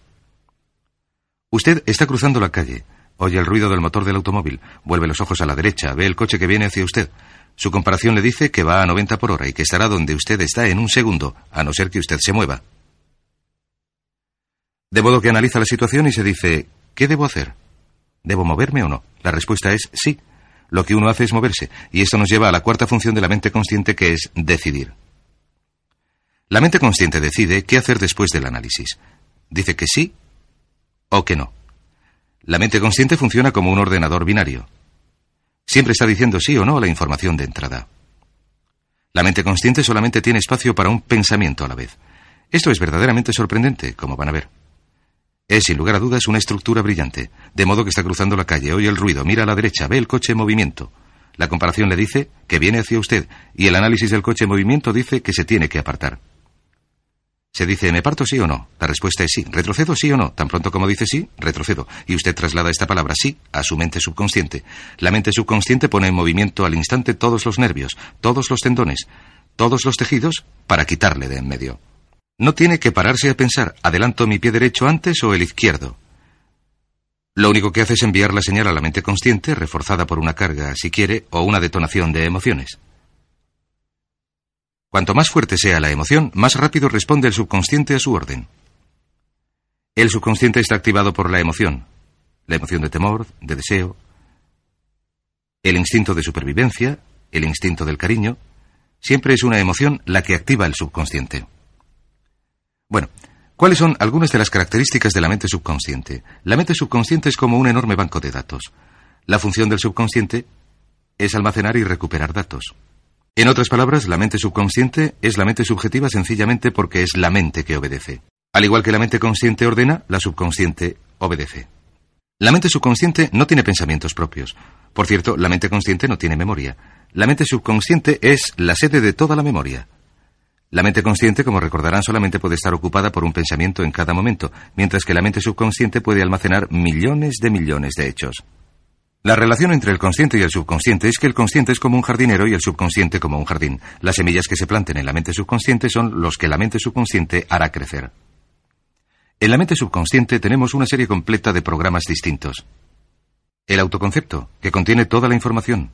Usted está cruzando la calle, oye el ruido del motor del automóvil, vuelve los ojos a la derecha, ve el coche que viene hacia usted. Su comparación le dice que va a 90 por hora y que estará donde usted está en un segundo, a no ser que usted se mueva. De modo que analiza la situación y se dice, ¿qué debo hacer? ¿Debo moverme o no? La respuesta es sí. Lo que uno hace es moverse, y esto nos lleva a la cuarta función de la mente consciente que es decidir. La mente consciente decide qué hacer después del análisis. Dice que sí o que no. La mente consciente funciona como un ordenador binario. Siempre está diciendo sí o no a la información de entrada. La mente consciente solamente tiene espacio para un pensamiento a la vez. Esto es verdaderamente sorprendente, como van a ver. Es, sin lugar a dudas, una estructura brillante, de modo que está cruzando la calle, oye el ruido, mira a la derecha, ve el coche en movimiento. La comparación le dice que viene hacia usted y el análisis del coche en movimiento dice que se tiene que apartar. Se dice, ¿me parto sí o no? La respuesta es sí. ¿Retrocedo sí o no? Tan pronto como dice sí, retrocedo. Y usted traslada esta palabra sí a su mente subconsciente. La mente subconsciente pone en movimiento al instante todos los nervios, todos los tendones, todos los tejidos para quitarle de en medio. No tiene que pararse a pensar, ¿adelanto mi pie derecho antes o el izquierdo? Lo único que hace es enviar la señal a la mente consciente, reforzada por una carga, si quiere, o una detonación de emociones. Cuanto más fuerte sea la emoción, más rápido responde el subconsciente a su orden. El subconsciente está activado por la emoción, la emoción de temor, de deseo, el instinto de supervivencia, el instinto del cariño. Siempre es una emoción la que activa el subconsciente. Bueno, ¿cuáles son algunas de las características de la mente subconsciente? La mente subconsciente es como un enorme banco de datos. La función del subconsciente es almacenar y recuperar datos. En otras palabras, la mente subconsciente es la mente subjetiva sencillamente porque es la mente que obedece. Al igual que la mente consciente ordena, la subconsciente obedece. La mente subconsciente no tiene pensamientos propios. Por cierto, la mente consciente no tiene memoria. La mente subconsciente es la sede de toda la memoria. La mente consciente, como recordarán, solamente puede estar ocupada por un pensamiento en cada momento, mientras que la mente subconsciente puede almacenar millones de millones de hechos. La relación entre el consciente y el subconsciente es que el consciente es como un jardinero y el subconsciente como un jardín. Las semillas que se planten en la mente subconsciente son los que la mente subconsciente hará crecer. En la mente subconsciente tenemos una serie completa de programas distintos. El autoconcepto, que contiene toda la información,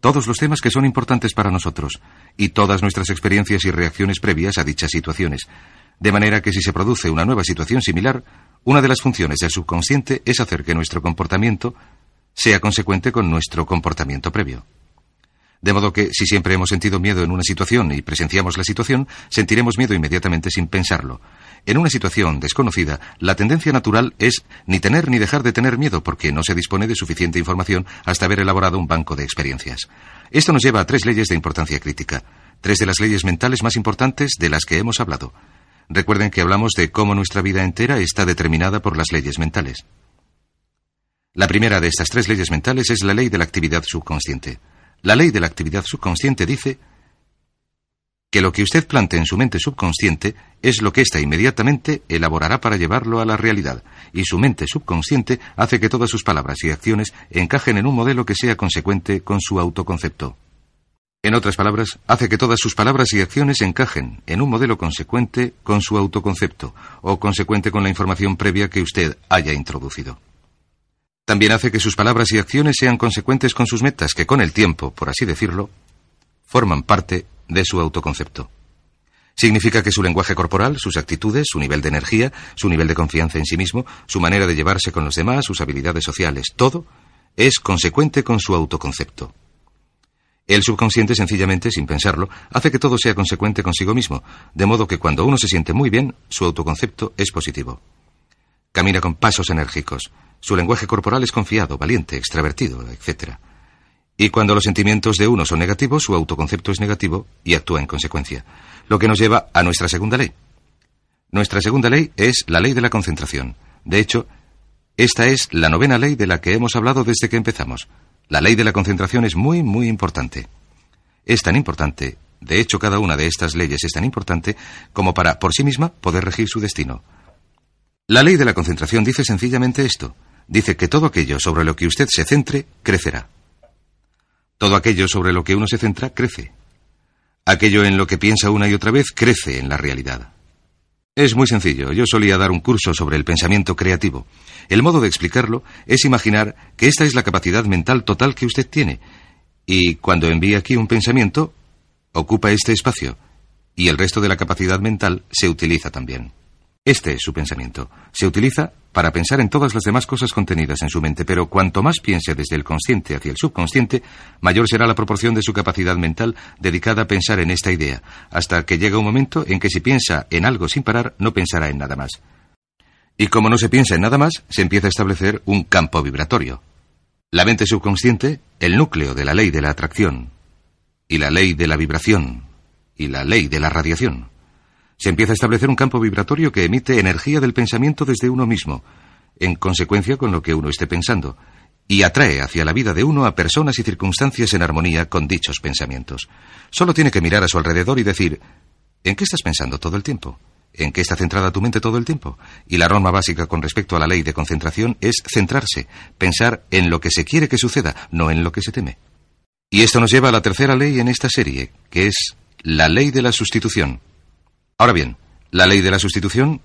todos los temas que son importantes para nosotros, y todas nuestras experiencias y reacciones previas a dichas situaciones. De manera que si se produce una nueva situación similar, una de las funciones del subconsciente es hacer que nuestro comportamiento sea consecuente con nuestro comportamiento previo. De modo que, si siempre hemos sentido miedo en una situación y presenciamos la situación, sentiremos miedo inmediatamente sin pensarlo. En una situación desconocida, la tendencia natural es ni tener ni dejar de tener miedo porque no se dispone de suficiente información hasta haber elaborado un banco de experiencias. Esto nos lleva a tres leyes de importancia crítica, tres de las leyes mentales más importantes de las que hemos hablado. Recuerden que hablamos de cómo nuestra vida entera está determinada por las leyes mentales. La primera de estas tres leyes mentales es la ley de la actividad subconsciente. La ley de la actividad subconsciente dice que lo que usted plante en su mente subconsciente es lo que ésta inmediatamente elaborará para llevarlo a la realidad, y su mente subconsciente hace que todas sus palabras y acciones encajen en un modelo que sea consecuente con su autoconcepto. En otras palabras, hace que todas sus palabras y acciones encajen en un modelo consecuente con su autoconcepto, o consecuente con la información previa que usted haya introducido. También hace que sus palabras y acciones sean consecuentes con sus metas, que con el tiempo, por así decirlo, forman parte de su autoconcepto. Significa que su lenguaje corporal, sus actitudes, su nivel de energía, su nivel de confianza en sí mismo, su manera de llevarse con los demás, sus habilidades sociales, todo es consecuente con su autoconcepto. El subconsciente, sencillamente, sin pensarlo, hace que todo sea consecuente consigo mismo, de modo que cuando uno se siente muy bien, su autoconcepto es positivo. Camina con pasos enérgicos, su lenguaje corporal es confiado, valiente, extravertido, etc. Y cuando los sentimientos de uno son negativos, su autoconcepto es negativo y actúa en consecuencia. Lo que nos lleva a nuestra segunda ley. Nuestra segunda ley es la ley de la concentración. De hecho, esta es la novena ley de la que hemos hablado desde que empezamos. La ley de la concentración es muy, muy importante. Es tan importante, de hecho cada una de estas leyes es tan importante como para, por sí misma, poder regir su destino. La ley de la concentración dice sencillamente esto dice que todo aquello sobre lo que usted se centre crecerá. Todo aquello sobre lo que uno se centra crece. Aquello en lo que piensa una y otra vez crece en la realidad. Es muy sencillo. Yo solía dar un curso sobre el pensamiento creativo. El modo de explicarlo es imaginar que esta es la capacidad mental total que usted tiene. Y cuando envía aquí un pensamiento, ocupa este espacio. Y el resto de la capacidad mental se utiliza también. Este es su pensamiento. Se utiliza para pensar en todas las demás cosas contenidas en su mente, pero cuanto más piense desde el consciente hacia el subconsciente, mayor será la proporción de su capacidad mental dedicada a pensar en esta idea, hasta que llega un momento en que si piensa en algo sin parar, no pensará en nada más. Y como no se piensa en nada más, se empieza a establecer un campo vibratorio. La mente subconsciente, el núcleo de la ley de la atracción, y la ley de la vibración, y la ley de la radiación. Se empieza a establecer un campo vibratorio que emite energía del pensamiento desde uno mismo, en consecuencia con lo que uno esté pensando, y atrae hacia la vida de uno a personas y circunstancias en armonía con dichos pensamientos. Solo tiene que mirar a su alrededor y decir, ¿en qué estás pensando todo el tiempo? en qué está centrada tu mente todo el tiempo. Y la norma básica con respecto a la ley de concentración es centrarse, pensar en lo que se quiere que suceda, no en lo que se teme. Y esto nos lleva a la tercera ley en esta serie, que es la ley de la sustitución. Ahora bien, la ley de la sustitución,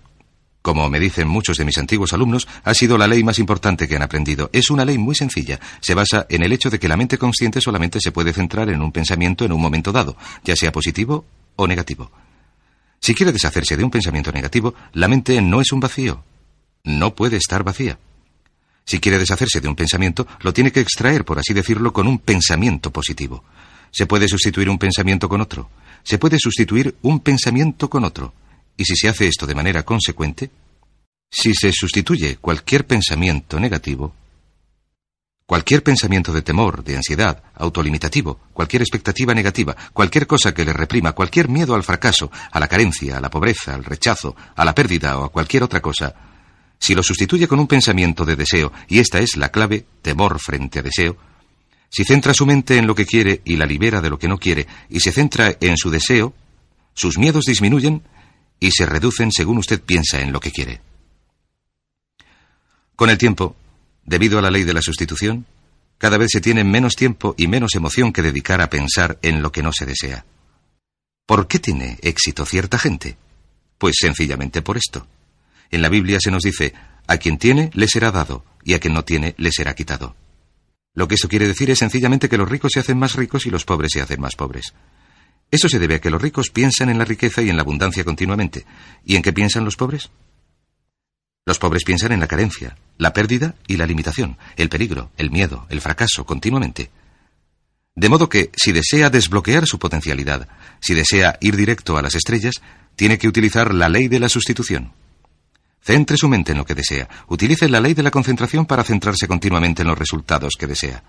como me dicen muchos de mis antiguos alumnos, ha sido la ley más importante que han aprendido. Es una ley muy sencilla. Se basa en el hecho de que la mente consciente solamente se puede centrar en un pensamiento en un momento dado, ya sea positivo o negativo. Si quiere deshacerse de un pensamiento negativo, la mente no es un vacío. No puede estar vacía. Si quiere deshacerse de un pensamiento, lo tiene que extraer, por así decirlo, con un pensamiento positivo. Se puede sustituir un pensamiento con otro. Se puede sustituir un pensamiento con otro. Y si se hace esto de manera consecuente, si se sustituye cualquier pensamiento negativo, Cualquier pensamiento de temor, de ansiedad, autolimitativo, cualquier expectativa negativa, cualquier cosa que le reprima, cualquier miedo al fracaso, a la carencia, a la pobreza, al rechazo, a la pérdida o a cualquier otra cosa, si lo sustituye con un pensamiento de deseo, y esta es la clave, temor frente a deseo, si centra su mente en lo que quiere y la libera de lo que no quiere, y se centra en su deseo, sus miedos disminuyen y se reducen según usted piensa en lo que quiere. Con el tiempo, Debido a la ley de la sustitución, cada vez se tiene menos tiempo y menos emoción que dedicar a pensar en lo que no se desea. ¿Por qué tiene éxito cierta gente? Pues sencillamente por esto. En la Biblia se nos dice, a quien tiene le será dado, y a quien no tiene le será quitado. Lo que eso quiere decir es sencillamente que los ricos se hacen más ricos y los pobres se hacen más pobres. Eso se debe a que los ricos piensan en la riqueza y en la abundancia continuamente. ¿Y en qué piensan los pobres? Los pobres piensan en la carencia, la pérdida y la limitación, el peligro, el miedo, el fracaso, continuamente. De modo que, si desea desbloquear su potencialidad, si desea ir directo a las estrellas, tiene que utilizar la ley de la sustitución. Centre su mente en lo que desea. Utilice la ley de la concentración para centrarse continuamente en los resultados que desea.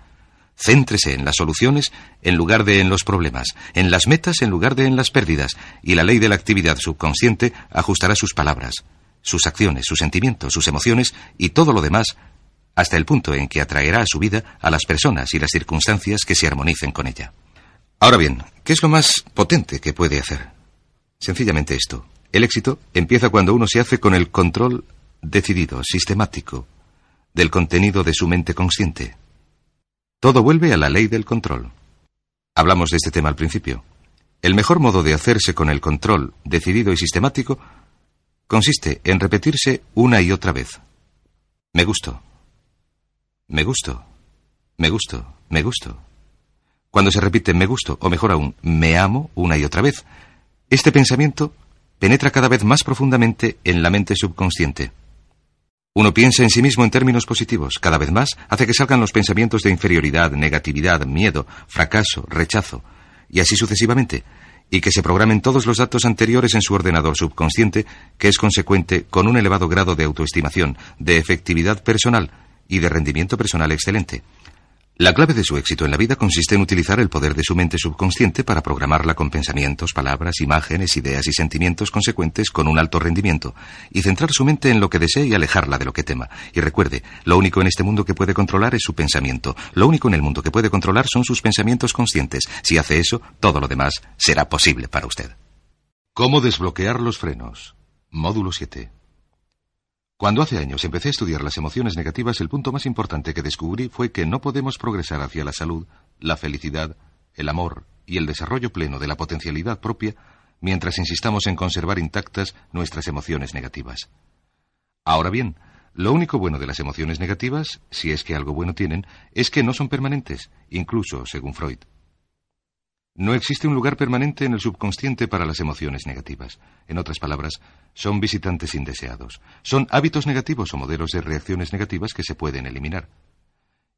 Céntrese en las soluciones en lugar de en los problemas, en las metas en lugar de en las pérdidas, y la ley de la actividad subconsciente ajustará sus palabras, sus acciones, sus sentimientos, sus emociones y todo lo demás, hasta el punto en que atraerá a su vida a las personas y las circunstancias que se armonicen con ella. Ahora bien, ¿qué es lo más potente que puede hacer? Sencillamente esto. El éxito empieza cuando uno se hace con el control decidido, sistemático, del contenido de su mente consciente. Todo vuelve a la ley del control. Hablamos de este tema al principio. El mejor modo de hacerse con el control decidido y sistemático consiste en repetirse una y otra vez. Me gusto. Me gusto. Me gusto. Me gusto. Cuando se repite me gusto, o mejor aún, me amo una y otra vez, este pensamiento penetra cada vez más profundamente en la mente subconsciente. Uno piensa en sí mismo en términos positivos, cada vez más hace que salgan los pensamientos de inferioridad, negatividad, miedo, fracaso, rechazo, y así sucesivamente, y que se programen todos los datos anteriores en su ordenador subconsciente, que es consecuente con un elevado grado de autoestimación, de efectividad personal y de rendimiento personal excelente. La clave de su éxito en la vida consiste en utilizar el poder de su mente subconsciente para programarla con pensamientos, palabras, imágenes, ideas y sentimientos consecuentes con un alto rendimiento, y centrar su mente en lo que desee y alejarla de lo que tema. Y recuerde, lo único en este mundo que puede controlar es su pensamiento. Lo único en el mundo que puede controlar son sus pensamientos conscientes. Si hace eso, todo lo demás será posible para usted. ¿Cómo desbloquear los frenos? Módulo 7. Cuando hace años empecé a estudiar las emociones negativas, el punto más importante que descubrí fue que no podemos progresar hacia la salud, la felicidad, el amor y el desarrollo pleno de la potencialidad propia mientras insistamos en conservar intactas nuestras emociones negativas. Ahora bien, lo único bueno de las emociones negativas, si es que algo bueno tienen, es que no son permanentes, incluso según Freud. No existe un lugar permanente en el subconsciente para las emociones negativas. En otras palabras, son visitantes indeseados. Son hábitos negativos o modelos de reacciones negativas que se pueden eliminar.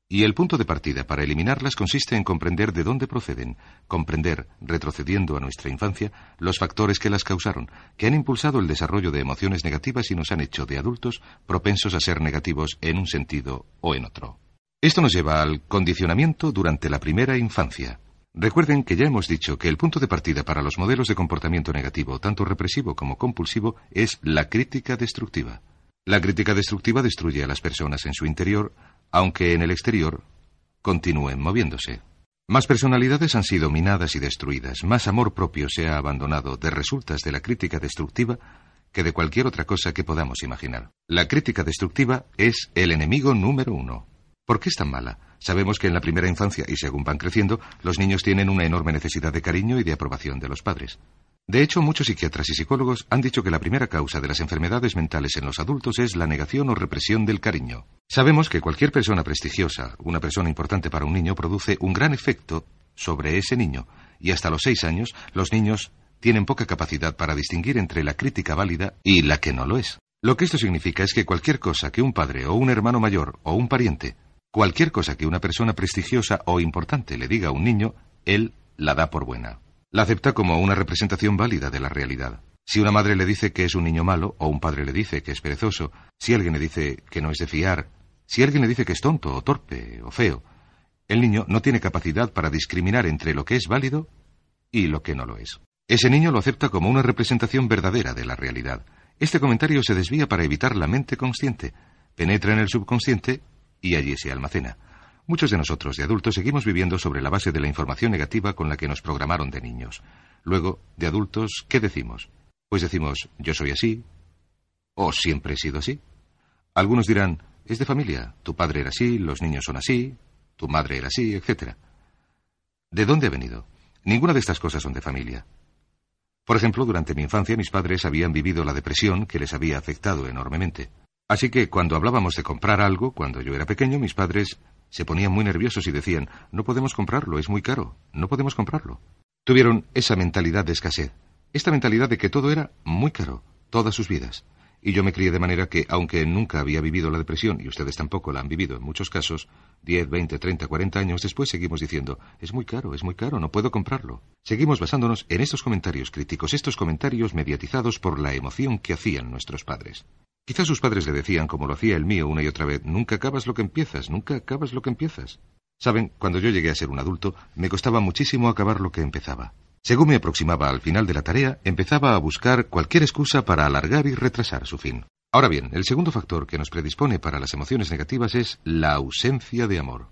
Y el punto de partida para eliminarlas consiste en comprender de dónde proceden, comprender, retrocediendo a nuestra infancia, los factores que las causaron, que han impulsado el desarrollo de emociones negativas y nos han hecho de adultos propensos a ser negativos en un sentido o en otro. Esto nos lleva al condicionamiento durante la primera infancia. Recuerden que ya hemos dicho que el punto de partida para los modelos de comportamiento negativo, tanto represivo como compulsivo, es la crítica destructiva. La crítica destructiva destruye a las personas en su interior, aunque en el exterior continúen moviéndose. Más personalidades han sido minadas y destruidas, más amor propio se ha abandonado de resultas de la crítica destructiva que de cualquier otra cosa que podamos imaginar. La crítica destructiva es el enemigo número uno. ¿Por qué es tan mala? Sabemos que en la primera infancia y según van creciendo, los niños tienen una enorme necesidad de cariño y de aprobación de los padres. De hecho, muchos psiquiatras y psicólogos han dicho que la primera causa de las enfermedades mentales en los adultos es la negación o represión del cariño. Sabemos que cualquier persona prestigiosa, una persona importante para un niño, produce un gran efecto sobre ese niño, y hasta los seis años los niños tienen poca capacidad para distinguir entre la crítica válida y la que no lo es. Lo que esto significa es que cualquier cosa que un padre o un hermano mayor o un pariente Cualquier cosa que una persona prestigiosa o importante le diga a un niño, él la da por buena. La acepta como una representación válida de la realidad. Si una madre le dice que es un niño malo, o un padre le dice que es perezoso, si alguien le dice que no es de fiar, si alguien le dice que es tonto o torpe o feo, el niño no tiene capacidad para discriminar entre lo que es válido y lo que no lo es. Ese niño lo acepta como una representación verdadera de la realidad. Este comentario se desvía para evitar la mente consciente, penetra en el subconsciente y allí se almacena. Muchos de nosotros, de adultos, seguimos viviendo sobre la base de la información negativa con la que nos programaron de niños. Luego, de adultos, ¿qué decimos? Pues decimos, yo soy así, o siempre he sido así. Algunos dirán, es de familia, tu padre era así, los niños son así, tu madre era así, etc. ¿De dónde ha venido? Ninguna de estas cosas son de familia. Por ejemplo, durante mi infancia mis padres habían vivido la depresión que les había afectado enormemente. Así que cuando hablábamos de comprar algo, cuando yo era pequeño, mis padres se ponían muy nerviosos y decían, no podemos comprarlo, es muy caro, no podemos comprarlo. Tuvieron esa mentalidad de escasez, esta mentalidad de que todo era muy caro, todas sus vidas. Y yo me crié de manera que, aunque nunca había vivido la depresión, y ustedes tampoco la han vivido en muchos casos, 10, 20, 30, 40 años después seguimos diciendo, es muy caro, es muy caro, no puedo comprarlo. Seguimos basándonos en estos comentarios críticos, estos comentarios mediatizados por la emoción que hacían nuestros padres. Quizás sus padres le decían, como lo hacía el mío una y otra vez, nunca acabas lo que empiezas, nunca acabas lo que empiezas. Saben, cuando yo llegué a ser un adulto, me costaba muchísimo acabar lo que empezaba. Según me aproximaba al final de la tarea, empezaba a buscar cualquier excusa para alargar y retrasar su fin. Ahora bien, el segundo factor que nos predispone para las emociones negativas es la ausencia de amor.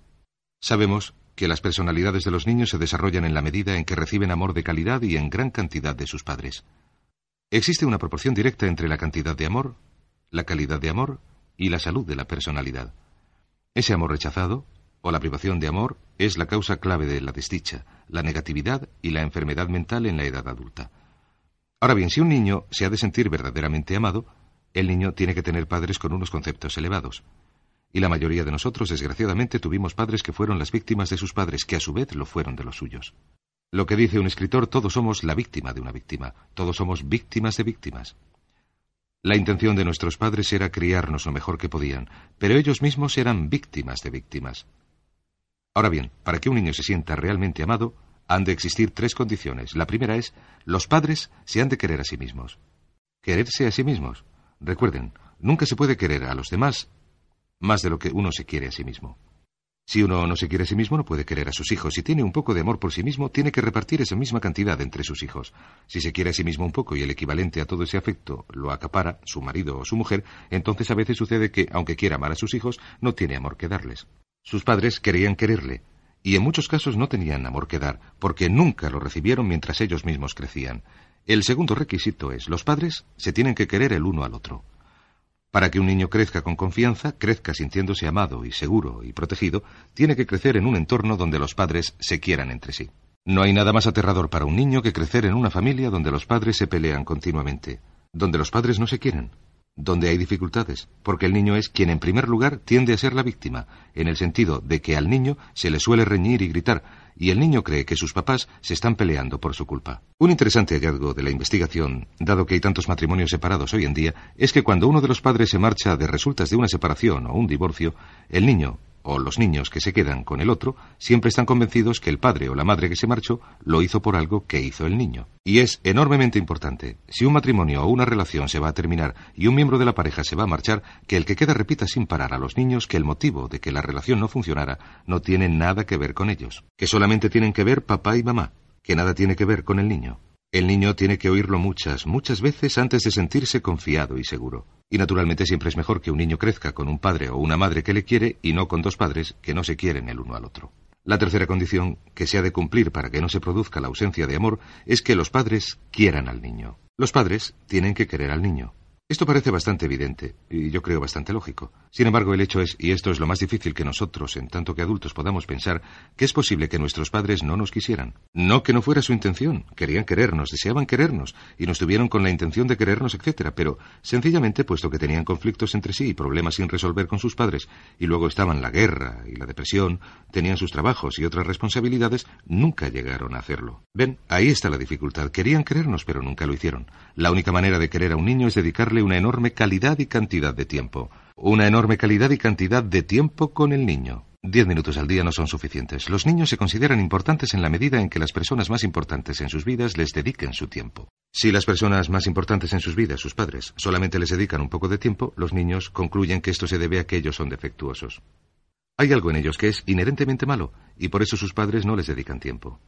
Sabemos que las personalidades de los niños se desarrollan en la medida en que reciben amor de calidad y en gran cantidad de sus padres. Existe una proporción directa entre la cantidad de amor la calidad de amor y la salud de la personalidad. Ese amor rechazado, o la privación de amor, es la causa clave de la desdicha, la negatividad y la enfermedad mental en la edad adulta. Ahora bien, si un niño se ha de sentir verdaderamente amado, el niño tiene que tener padres con unos conceptos elevados. Y la mayoría de nosotros, desgraciadamente, tuvimos padres que fueron las víctimas de sus padres, que a su vez lo fueron de los suyos. Lo que dice un escritor, todos somos la víctima de una víctima, todos somos víctimas de víctimas. La intención de nuestros padres era criarnos lo mejor que podían, pero ellos mismos eran víctimas de víctimas. Ahora bien, para que un niño se sienta realmente amado, han de existir tres condiciones. La primera es, los padres se han de querer a sí mismos. Quererse a sí mismos. Recuerden, nunca se puede querer a los demás más de lo que uno se quiere a sí mismo. Si uno no se quiere a sí mismo, no puede querer a sus hijos. Si tiene un poco de amor por sí mismo, tiene que repartir esa misma cantidad entre sus hijos. Si se quiere a sí mismo un poco y el equivalente a todo ese afecto lo acapara su marido o su mujer, entonces a veces sucede que, aunque quiera amar a sus hijos, no tiene amor que darles. Sus padres querían quererle, y en muchos casos no tenían amor que dar, porque nunca lo recibieron mientras ellos mismos crecían. El segundo requisito es, los padres se tienen que querer el uno al otro. Para que un niño crezca con confianza, crezca sintiéndose amado y seguro y protegido, tiene que crecer en un entorno donde los padres se quieran entre sí. No hay nada más aterrador para un niño que crecer en una familia donde los padres se pelean continuamente, donde los padres no se quieren, donde hay dificultades, porque el niño es quien en primer lugar tiende a ser la víctima, en el sentido de que al niño se le suele reñir y gritar, y el niño cree que sus papás se están peleando por su culpa. Un interesante hallazgo de la investigación, dado que hay tantos matrimonios separados hoy en día, es que cuando uno de los padres se marcha de resultas de una separación o un divorcio, el niño, o los niños que se quedan con el otro siempre están convencidos que el padre o la madre que se marchó lo hizo por algo que hizo el niño. Y es enormemente importante, si un matrimonio o una relación se va a terminar y un miembro de la pareja se va a marchar, que el que queda repita sin parar a los niños que el motivo de que la relación no funcionara no tiene nada que ver con ellos, que solamente tienen que ver papá y mamá, que nada tiene que ver con el niño. El niño tiene que oírlo muchas, muchas veces antes de sentirse confiado y seguro. Y naturalmente siempre es mejor que un niño crezca con un padre o una madre que le quiere y no con dos padres que no se quieren el uno al otro. La tercera condición que se ha de cumplir para que no se produzca la ausencia de amor es que los padres quieran al niño. Los padres tienen que querer al niño. Esto parece bastante evidente y yo creo bastante lógico. Sin embargo, el hecho es, y esto es lo más difícil que nosotros, en tanto que adultos, podamos pensar, que es posible que nuestros padres no nos quisieran. No que no fuera su intención, querían querernos, deseaban querernos y nos tuvieron con la intención de querernos, etc. Pero, sencillamente, puesto que tenían conflictos entre sí y problemas sin resolver con sus padres, y luego estaban la guerra y la depresión, tenían sus trabajos y otras responsabilidades, nunca llegaron a hacerlo. Ven, ahí está la dificultad. Querían querernos, pero nunca lo hicieron. La única manera de querer a un niño es dedicarle una enorme calidad y cantidad de tiempo. Una enorme calidad y cantidad de tiempo con el niño. Diez minutos al día no son suficientes. Los niños se consideran importantes en la medida en que las personas más importantes en sus vidas les dediquen su tiempo. Si las personas más importantes en sus vidas, sus padres, solamente les dedican un poco de tiempo, los niños concluyen que esto se debe a que ellos son defectuosos. Hay algo en ellos que es inherentemente malo, y por eso sus padres no les dedican tiempo.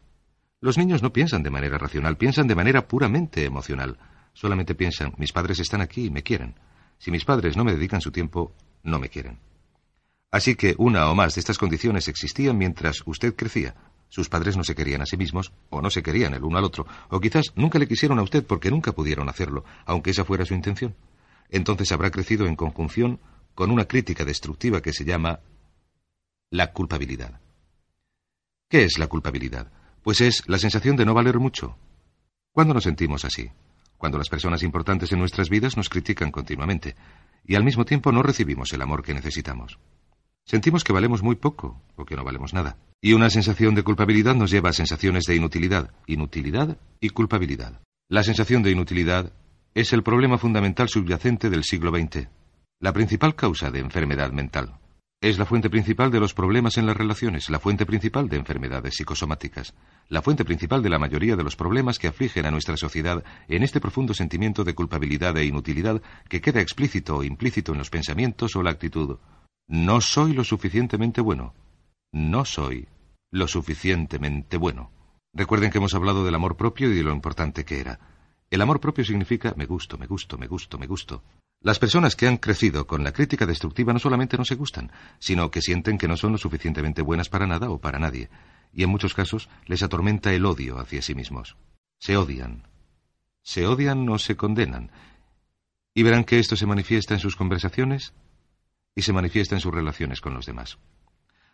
Los niños no piensan de manera racional, piensan de manera puramente emocional. Solamente piensan, mis padres están aquí y me quieren. Si mis padres no me dedican su tiempo, no me quieren. Así que una o más de estas condiciones existían mientras usted crecía. Sus padres no se querían a sí mismos, o no se querían el uno al otro, o quizás nunca le quisieron a usted porque nunca pudieron hacerlo, aunque esa fuera su intención. Entonces habrá crecido en conjunción con una crítica destructiva que se llama la culpabilidad. ¿Qué es la culpabilidad? Pues es la sensación de no valer mucho. ¿Cuándo nos sentimos así? Cuando las personas importantes en nuestras vidas nos critican continuamente y al mismo tiempo no recibimos el amor que necesitamos. Sentimos que valemos muy poco o que no valemos nada. Y una sensación de culpabilidad nos lleva a sensaciones de inutilidad, inutilidad y culpabilidad. La sensación de inutilidad es el problema fundamental subyacente del siglo XX, la principal causa de enfermedad mental. Es la fuente principal de los problemas en las relaciones, la fuente principal de enfermedades psicosomáticas, la fuente principal de la mayoría de los problemas que afligen a nuestra sociedad en este profundo sentimiento de culpabilidad e inutilidad que queda explícito o implícito en los pensamientos o la actitud. No soy lo suficientemente bueno. No soy lo suficientemente bueno. Recuerden que hemos hablado del amor propio y de lo importante que era. El amor propio significa me gusto, me gusto, me gusto, me gusto. Las personas que han crecido con la crítica destructiva no solamente no se gustan, sino que sienten que no son lo suficientemente buenas para nada o para nadie, y en muchos casos les atormenta el odio hacia sí mismos. Se odian. Se odian o se condenan. Y verán que esto se manifiesta en sus conversaciones y se manifiesta en sus relaciones con los demás.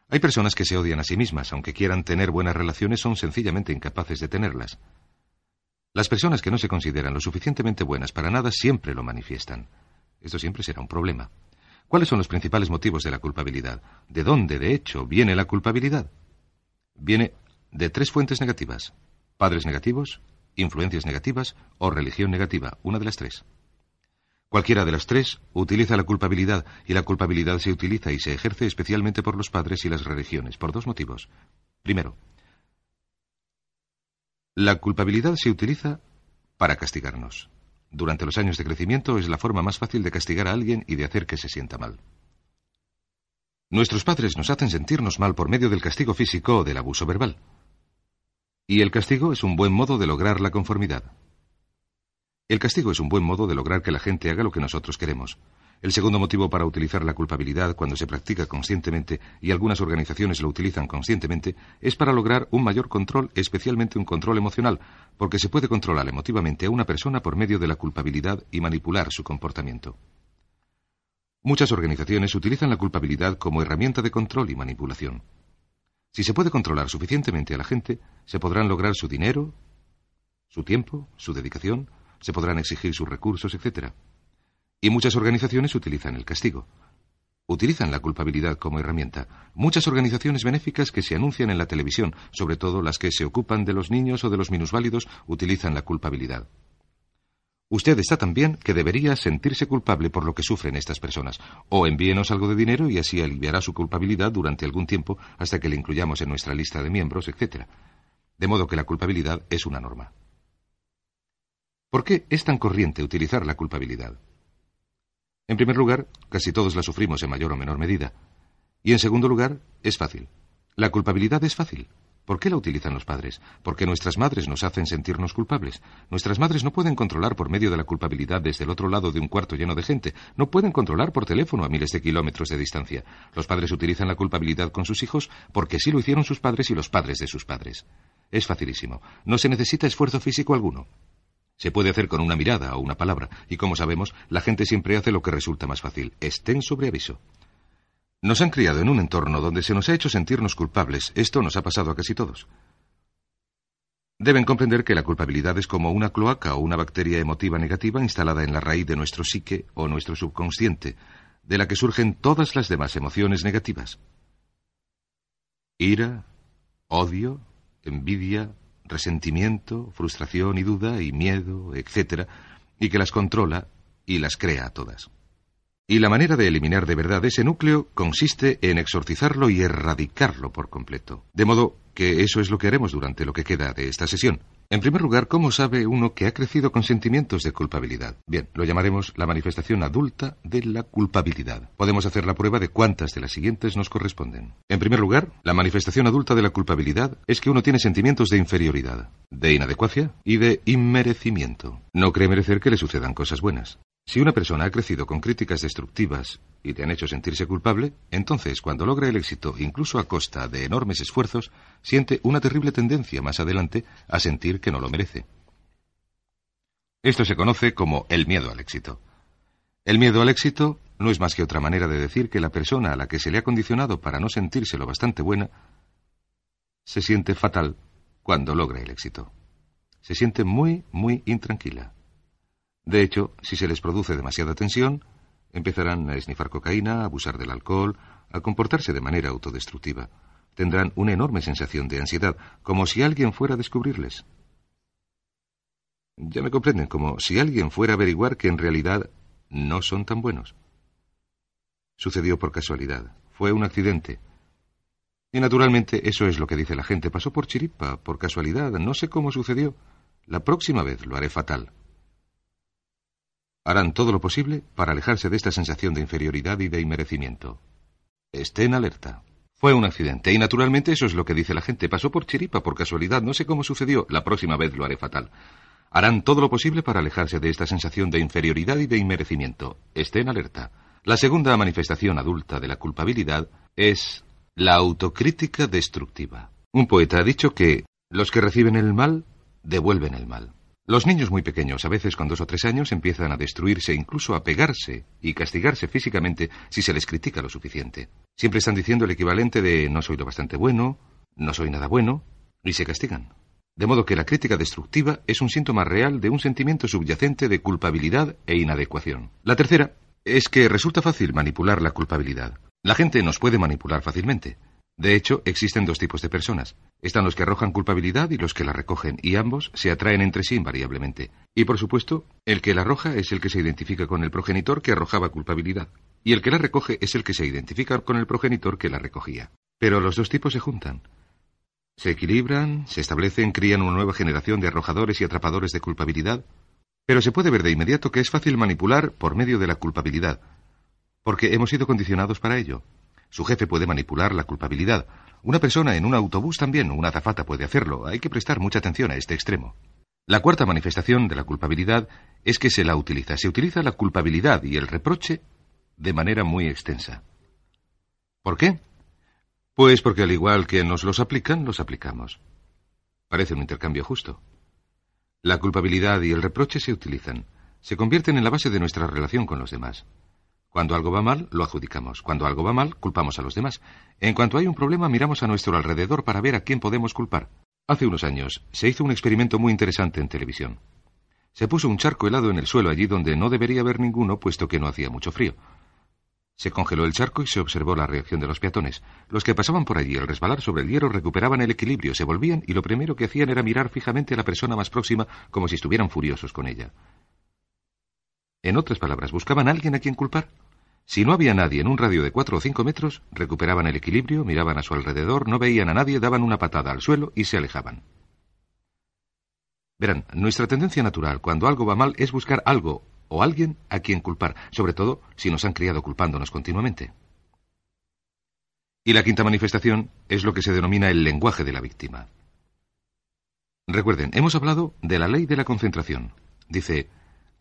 Hay personas que se odian a sí mismas, aunque quieran tener buenas relaciones, son sencillamente incapaces de tenerlas. Las personas que no se consideran lo suficientemente buenas para nada siempre lo manifiestan. Esto siempre será un problema. ¿Cuáles son los principales motivos de la culpabilidad? ¿De dónde, de hecho, viene la culpabilidad? Viene de tres fuentes negativas. Padres negativos, influencias negativas o religión negativa, una de las tres. Cualquiera de las tres utiliza la culpabilidad y la culpabilidad se utiliza y se ejerce especialmente por los padres y las religiones, por dos motivos. Primero, la culpabilidad se utiliza para castigarnos durante los años de crecimiento es la forma más fácil de castigar a alguien y de hacer que se sienta mal. Nuestros padres nos hacen sentirnos mal por medio del castigo físico o del abuso verbal. Y el castigo es un buen modo de lograr la conformidad. El castigo es un buen modo de lograr que la gente haga lo que nosotros queremos. El segundo motivo para utilizar la culpabilidad cuando se practica conscientemente, y algunas organizaciones lo utilizan conscientemente, es para lograr un mayor control, especialmente un control emocional, porque se puede controlar emotivamente a una persona por medio de la culpabilidad y manipular su comportamiento. Muchas organizaciones utilizan la culpabilidad como herramienta de control y manipulación. Si se puede controlar suficientemente a la gente, se podrán lograr su dinero, su tiempo, su dedicación, se podrán exigir sus recursos, etc. Y muchas organizaciones utilizan el castigo. Utilizan la culpabilidad como herramienta. Muchas organizaciones benéficas que se anuncian en la televisión, sobre todo las que se ocupan de los niños o de los minusválidos, utilizan la culpabilidad. Usted está tan bien que debería sentirse culpable por lo que sufren estas personas. O envíenos algo de dinero y así aliviará su culpabilidad durante algún tiempo hasta que le incluyamos en nuestra lista de miembros, etc. De modo que la culpabilidad es una norma. ¿Por qué es tan corriente utilizar la culpabilidad? En primer lugar, casi todos la sufrimos en mayor o menor medida. Y en segundo lugar, es fácil. La culpabilidad es fácil, ¿Por qué la utilizan los padres? Porque nuestras madres nos hacen sentirnos culpables. Nuestras madres no pueden controlar por medio de la culpabilidad desde el otro lado de un cuarto lleno de gente. No pueden controlar por teléfono a miles de kilómetros de distancia. Los padres utilizan la culpabilidad con sus hijos porque sí lo hicieron sus padres y los padres de sus padres. Es facilísimo. No se necesita esfuerzo físico alguno. Se puede hacer con una mirada o una palabra, y como sabemos, la gente siempre hace lo que resulta más fácil. Estén sobre aviso. Nos han criado en un entorno donde se nos ha hecho sentirnos culpables. Esto nos ha pasado a casi todos. Deben comprender que la culpabilidad es como una cloaca o una bacteria emotiva negativa instalada en la raíz de nuestro psique o nuestro subconsciente, de la que surgen todas las demás emociones negativas. Ira, odio, envidia, resentimiento, frustración y duda y miedo, etc., y que las controla y las crea a todas. Y la manera de eliminar de verdad ese núcleo consiste en exorcizarlo y erradicarlo por completo. De modo que eso es lo que haremos durante lo que queda de esta sesión. En primer lugar, ¿cómo sabe uno que ha crecido con sentimientos de culpabilidad? Bien, lo llamaremos la manifestación adulta de la culpabilidad. Podemos hacer la prueba de cuántas de las siguientes nos corresponden. En primer lugar, la manifestación adulta de la culpabilidad es que uno tiene sentimientos de inferioridad, de inadecuacia y de inmerecimiento. No cree merecer que le sucedan cosas buenas. Si una persona ha crecido con críticas destructivas y te han hecho sentirse culpable, entonces cuando logra el éxito, incluso a costa de enormes esfuerzos, siente una terrible tendencia más adelante a sentir que no lo merece. Esto se conoce como el miedo al éxito. El miedo al éxito no es más que otra manera de decir que la persona a la que se le ha condicionado para no sentirse lo bastante buena se siente fatal cuando logra el éxito. Se siente muy, muy intranquila. De hecho, si se les produce demasiada tensión, empezarán a esnifar cocaína, a abusar del alcohol, a comportarse de manera autodestructiva. Tendrán una enorme sensación de ansiedad, como si alguien fuera a descubrirles. Ya me comprenden, como si alguien fuera a averiguar que en realidad no son tan buenos. Sucedió por casualidad. Fue un accidente. Y naturalmente eso es lo que dice la gente. Pasó por chiripa, por casualidad. No sé cómo sucedió. La próxima vez lo haré fatal. Harán todo lo posible para alejarse de esta sensación de inferioridad y de inmerecimiento. Estén alerta. Fue un accidente y naturalmente eso es lo que dice la gente. Pasó por chiripa, por casualidad, no sé cómo sucedió. La próxima vez lo haré fatal. Harán todo lo posible para alejarse de esta sensación de inferioridad y de inmerecimiento. Estén alerta. La segunda manifestación adulta de la culpabilidad es la autocrítica destructiva. Un poeta ha dicho que los que reciben el mal devuelven el mal. Los niños muy pequeños, a veces con dos o tres años, empiezan a destruirse, incluso a pegarse y castigarse físicamente si se les critica lo suficiente. Siempre están diciendo el equivalente de no soy lo bastante bueno, no soy nada bueno, y se castigan. De modo que la crítica destructiva es un síntoma real de un sentimiento subyacente de culpabilidad e inadecuación. La tercera es que resulta fácil manipular la culpabilidad. La gente nos puede manipular fácilmente. De hecho, existen dos tipos de personas. Están los que arrojan culpabilidad y los que la recogen, y ambos se atraen entre sí invariablemente. Y por supuesto, el que la arroja es el que se identifica con el progenitor que arrojaba culpabilidad, y el que la recoge es el que se identifica con el progenitor que la recogía. Pero los dos tipos se juntan. Se equilibran, se establecen, crían una nueva generación de arrojadores y atrapadores de culpabilidad, pero se puede ver de inmediato que es fácil manipular por medio de la culpabilidad, porque hemos sido condicionados para ello. Su jefe puede manipular la culpabilidad. Una persona en un autobús también, una azafata puede hacerlo. Hay que prestar mucha atención a este extremo. La cuarta manifestación de la culpabilidad es que se la utiliza. Se utiliza la culpabilidad y el reproche de manera muy extensa. ¿Por qué? Pues porque al igual que nos los aplican, los aplicamos. Parece un intercambio justo. La culpabilidad y el reproche se utilizan. Se convierten en la base de nuestra relación con los demás. Cuando algo va mal, lo adjudicamos. Cuando algo va mal, culpamos a los demás. En cuanto hay un problema, miramos a nuestro alrededor para ver a quién podemos culpar. Hace unos años se hizo un experimento muy interesante en televisión. Se puso un charco helado en el suelo allí donde no debería haber ninguno, puesto que no hacía mucho frío. Se congeló el charco y se observó la reacción de los peatones. Los que pasaban por allí al resbalar sobre el hierro recuperaban el equilibrio, se volvían y lo primero que hacían era mirar fijamente a la persona más próxima como si estuvieran furiosos con ella. En otras palabras, buscaban a alguien a quien culpar. Si no había nadie en un radio de cuatro o cinco metros, recuperaban el equilibrio, miraban a su alrededor, no veían a nadie, daban una patada al suelo y se alejaban. Verán, nuestra tendencia natural cuando algo va mal es buscar algo o alguien a quien culpar, sobre todo si nos han criado culpándonos continuamente. Y la quinta manifestación es lo que se denomina el lenguaje de la víctima. Recuerden, hemos hablado de la ley de la concentración. Dice,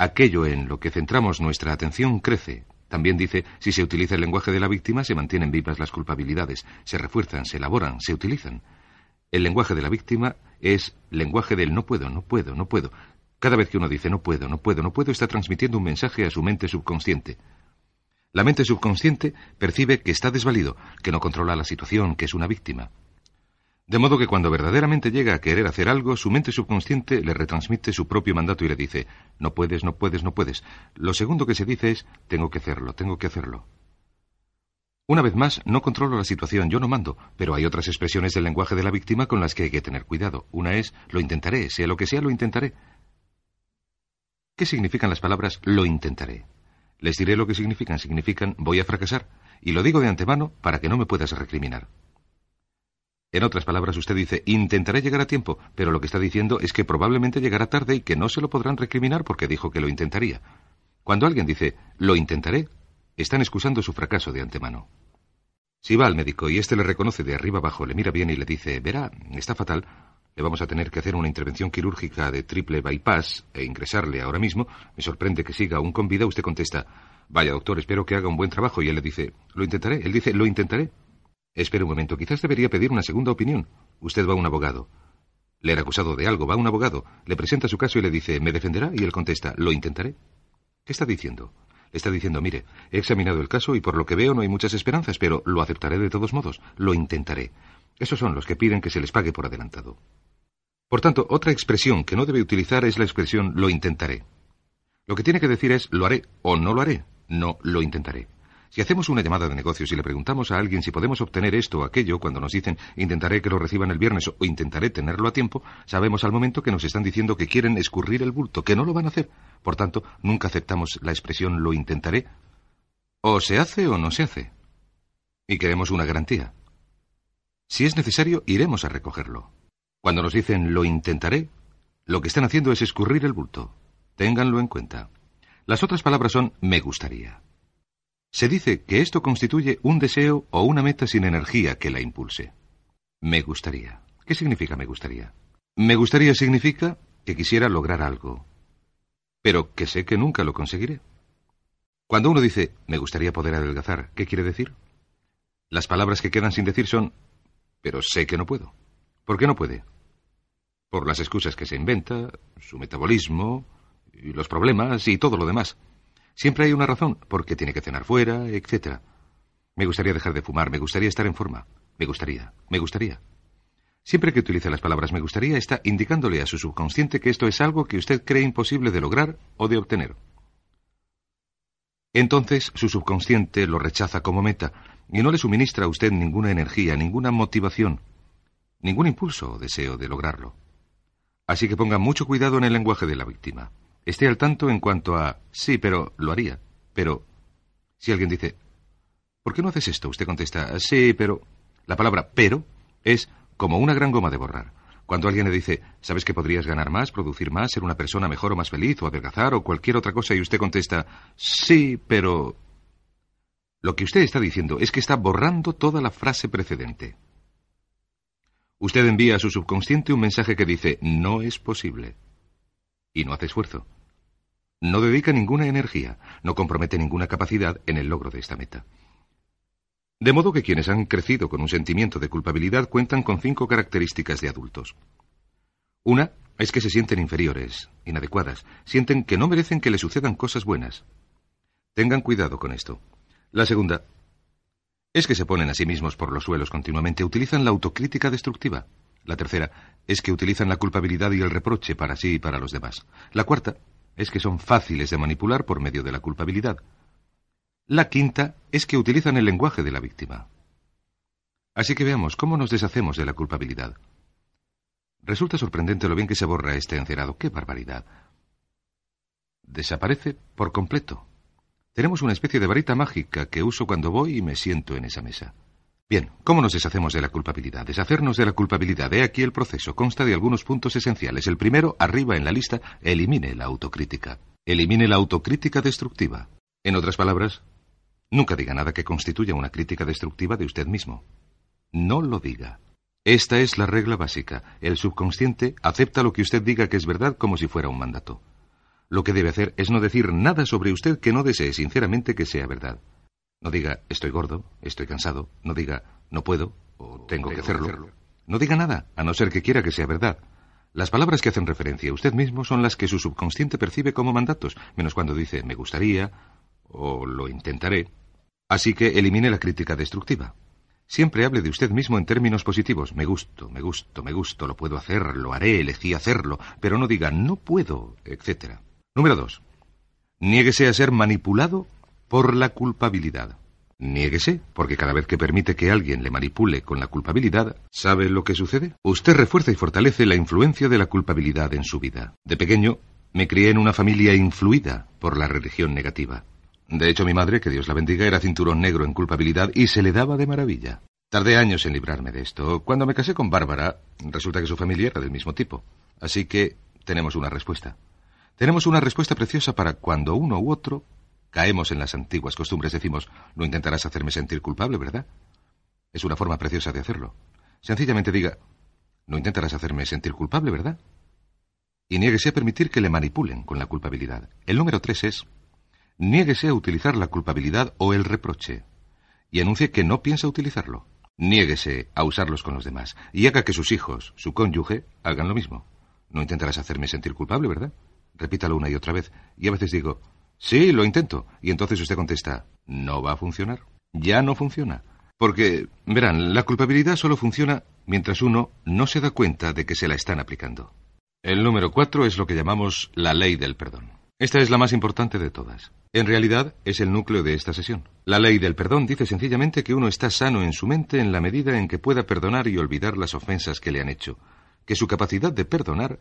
aquello en lo que centramos nuestra atención crece. También dice, si se utiliza el lenguaje de la víctima, se mantienen vivas las culpabilidades, se refuerzan, se elaboran, se utilizan. El lenguaje de la víctima es lenguaje del no puedo, no puedo, no puedo. Cada vez que uno dice no puedo, no puedo, no puedo, está transmitiendo un mensaje a su mente subconsciente. La mente subconsciente percibe que está desvalido, que no controla la situación, que es una víctima. De modo que cuando verdaderamente llega a querer hacer algo, su mente subconsciente le retransmite su propio mandato y le dice, no puedes, no puedes, no puedes. Lo segundo que se dice es, tengo que hacerlo, tengo que hacerlo. Una vez más, no controlo la situación, yo no mando, pero hay otras expresiones del lenguaje de la víctima con las que hay que tener cuidado. Una es, lo intentaré, sea lo que sea, lo intentaré. ¿Qué significan las palabras lo intentaré? Les diré lo que significan. Significan voy a fracasar. Y lo digo de antemano para que no me puedas recriminar. En otras palabras, usted dice, intentaré llegar a tiempo, pero lo que está diciendo es que probablemente llegará tarde y que no se lo podrán recriminar porque dijo que lo intentaría. Cuando alguien dice, lo intentaré, están excusando su fracaso de antemano. Si va al médico y éste le reconoce de arriba abajo, le mira bien y le dice, verá, está fatal, le vamos a tener que hacer una intervención quirúrgica de triple bypass e ingresarle ahora mismo, me sorprende que siga aún con vida, usted contesta, vaya doctor, espero que haga un buen trabajo y él le dice, lo intentaré, él dice, lo intentaré. Espere un momento, quizás debería pedir una segunda opinión. Usted va a un abogado. Le era acusado de algo, va a un abogado, le presenta su caso y le dice, ¿me defenderá? Y él contesta, lo intentaré. ¿Qué está diciendo? está diciendo, mire, he examinado el caso y por lo que veo no hay muchas esperanzas, pero lo aceptaré de todos modos, lo intentaré. Esos son los que piden que se les pague por adelantado. Por tanto, otra expresión que no debe utilizar es la expresión lo intentaré. Lo que tiene que decir es lo haré o no lo haré, no lo intentaré. Si hacemos una llamada de negocios y le preguntamos a alguien si podemos obtener esto o aquello, cuando nos dicen intentaré que lo reciban el viernes o intentaré tenerlo a tiempo, sabemos al momento que nos están diciendo que quieren escurrir el bulto, que no lo van a hacer. Por tanto, nunca aceptamos la expresión lo intentaré. O se hace o no se hace. Y queremos una garantía. Si es necesario, iremos a recogerlo. Cuando nos dicen lo intentaré, lo que están haciendo es escurrir el bulto. Ténganlo en cuenta. Las otras palabras son me gustaría. Se dice que esto constituye un deseo o una meta sin energía que la impulse. Me gustaría. ¿Qué significa me gustaría? Me gustaría significa que quisiera lograr algo, pero que sé que nunca lo conseguiré. Cuando uno dice me gustaría poder adelgazar, ¿qué quiere decir? Las palabras que quedan sin decir son pero sé que no puedo. ¿Por qué no puede? Por las excusas que se inventa, su metabolismo, y los problemas y todo lo demás. Siempre hay una razón, porque tiene que cenar fuera, etc. Me gustaría dejar de fumar, me gustaría estar en forma, me gustaría, me gustaría. Siempre que utilice las palabras me gustaría, está indicándole a su subconsciente que esto es algo que usted cree imposible de lograr o de obtener. Entonces su subconsciente lo rechaza como meta y no le suministra a usted ninguna energía, ninguna motivación, ningún impulso o deseo de lograrlo. Así que ponga mucho cuidado en el lenguaje de la víctima. Esté al tanto en cuanto a sí, pero lo haría. Pero si alguien dice, ¿por qué no haces esto? Usted contesta, sí, pero... La palabra pero es como una gran goma de borrar. Cuando alguien le dice, ¿sabes que podrías ganar más, producir más, ser una persona mejor o más feliz, o adelgazar, o cualquier otra cosa, y usted contesta, sí, pero... Lo que usted está diciendo es que está borrando toda la frase precedente. Usted envía a su subconsciente un mensaje que dice, no es posible y no hace esfuerzo. No dedica ninguna energía, no compromete ninguna capacidad en el logro de esta meta. De modo que quienes han crecido con un sentimiento de culpabilidad cuentan con cinco características de adultos. Una es que se sienten inferiores, inadecuadas, sienten que no merecen que les sucedan cosas buenas. Tengan cuidado con esto. La segunda es que se ponen a sí mismos por los suelos continuamente, utilizan la autocrítica destructiva. La tercera es que utilizan la culpabilidad y el reproche para sí y para los demás. La cuarta es que son fáciles de manipular por medio de la culpabilidad. La quinta es que utilizan el lenguaje de la víctima. Así que veamos cómo nos deshacemos de la culpabilidad. Resulta sorprendente lo bien que se borra este encerado. ¡Qué barbaridad! Desaparece por completo. Tenemos una especie de varita mágica que uso cuando voy y me siento en esa mesa. Bien, ¿cómo nos deshacemos de la culpabilidad? Deshacernos de la culpabilidad. He aquí el proceso. Consta de algunos puntos esenciales. El primero, arriba en la lista, elimine la autocrítica. Elimine la autocrítica destructiva. En otras palabras, Nunca diga nada que constituya una crítica destructiva de usted mismo. No lo diga. Esta es la regla básica. El subconsciente acepta lo que usted diga que es verdad como si fuera un mandato. Lo que debe hacer es no decir nada sobre usted que no desee sinceramente que sea verdad. No diga estoy gordo, estoy cansado, no diga no puedo o tengo, que, hacerlo. No diga nada, a no ser que quiera que sea verdad. Las palabras que hacen referencia a usted mismo son las que su subconsciente percibe como mandatos, menos cuando dice me gustaría o lo intentaré. Así que elimine la crítica destructiva. Siempre hable de usted mismo en términos positivos. Me gusto, me gusto, me gusto, lo puedo hacer, lo haré, elegí hacerlo, pero no diga no puedo, etc. Número dos. Niéguese a ser manipulado por la culpabilidad. Niéguese, porque cada vez que permite que alguien le manipule con la culpabilidad, ¿sabe lo que sucede? Usted refuerza y fortalece la influencia de la culpabilidad en su vida. De pequeño, me crié en una familia influida por la religión negativa. De hecho, mi madre, que Dios la bendiga, era cinturón negro en culpabilidad y se le daba de maravilla. Tardé años en librarme de esto. Cuando me casé con Bárbara, resulta que su familia era del mismo tipo. Así que tenemos una respuesta. Tenemos una respuesta preciosa para cuando uno u otro caemos en las antiguas costumbres. Decimos, no intentarás hacerme sentir culpable, ¿verdad? Es una forma preciosa de hacerlo. Sencillamente diga, no intentarás hacerme sentir culpable, ¿verdad? Y niéguese a permitir que le manipulen con la culpabilidad. El número tres es, Niéguese a utilizar la culpabilidad o el reproche y anuncie que no piensa utilizarlo. Niéguese a usarlos con los demás y haga que sus hijos, su cónyuge, hagan lo mismo. No intentarás hacerme sentir culpable, ¿verdad? Repítalo una y otra vez. Y a veces digo, sí, lo intento. Y entonces usted contesta, no va a funcionar. Ya no funciona. Porque, verán, la culpabilidad solo funciona mientras uno no se da cuenta de que se la están aplicando. El número cuatro es lo que llamamos la ley del perdón. Esta es la más importante de todas. En realidad, es el núcleo de esta sesión. La ley del perdón dice sencillamente que uno está sano en su mente en la medida en que pueda perdonar y olvidar las ofensas que le han hecho, que su capacidad de perdonar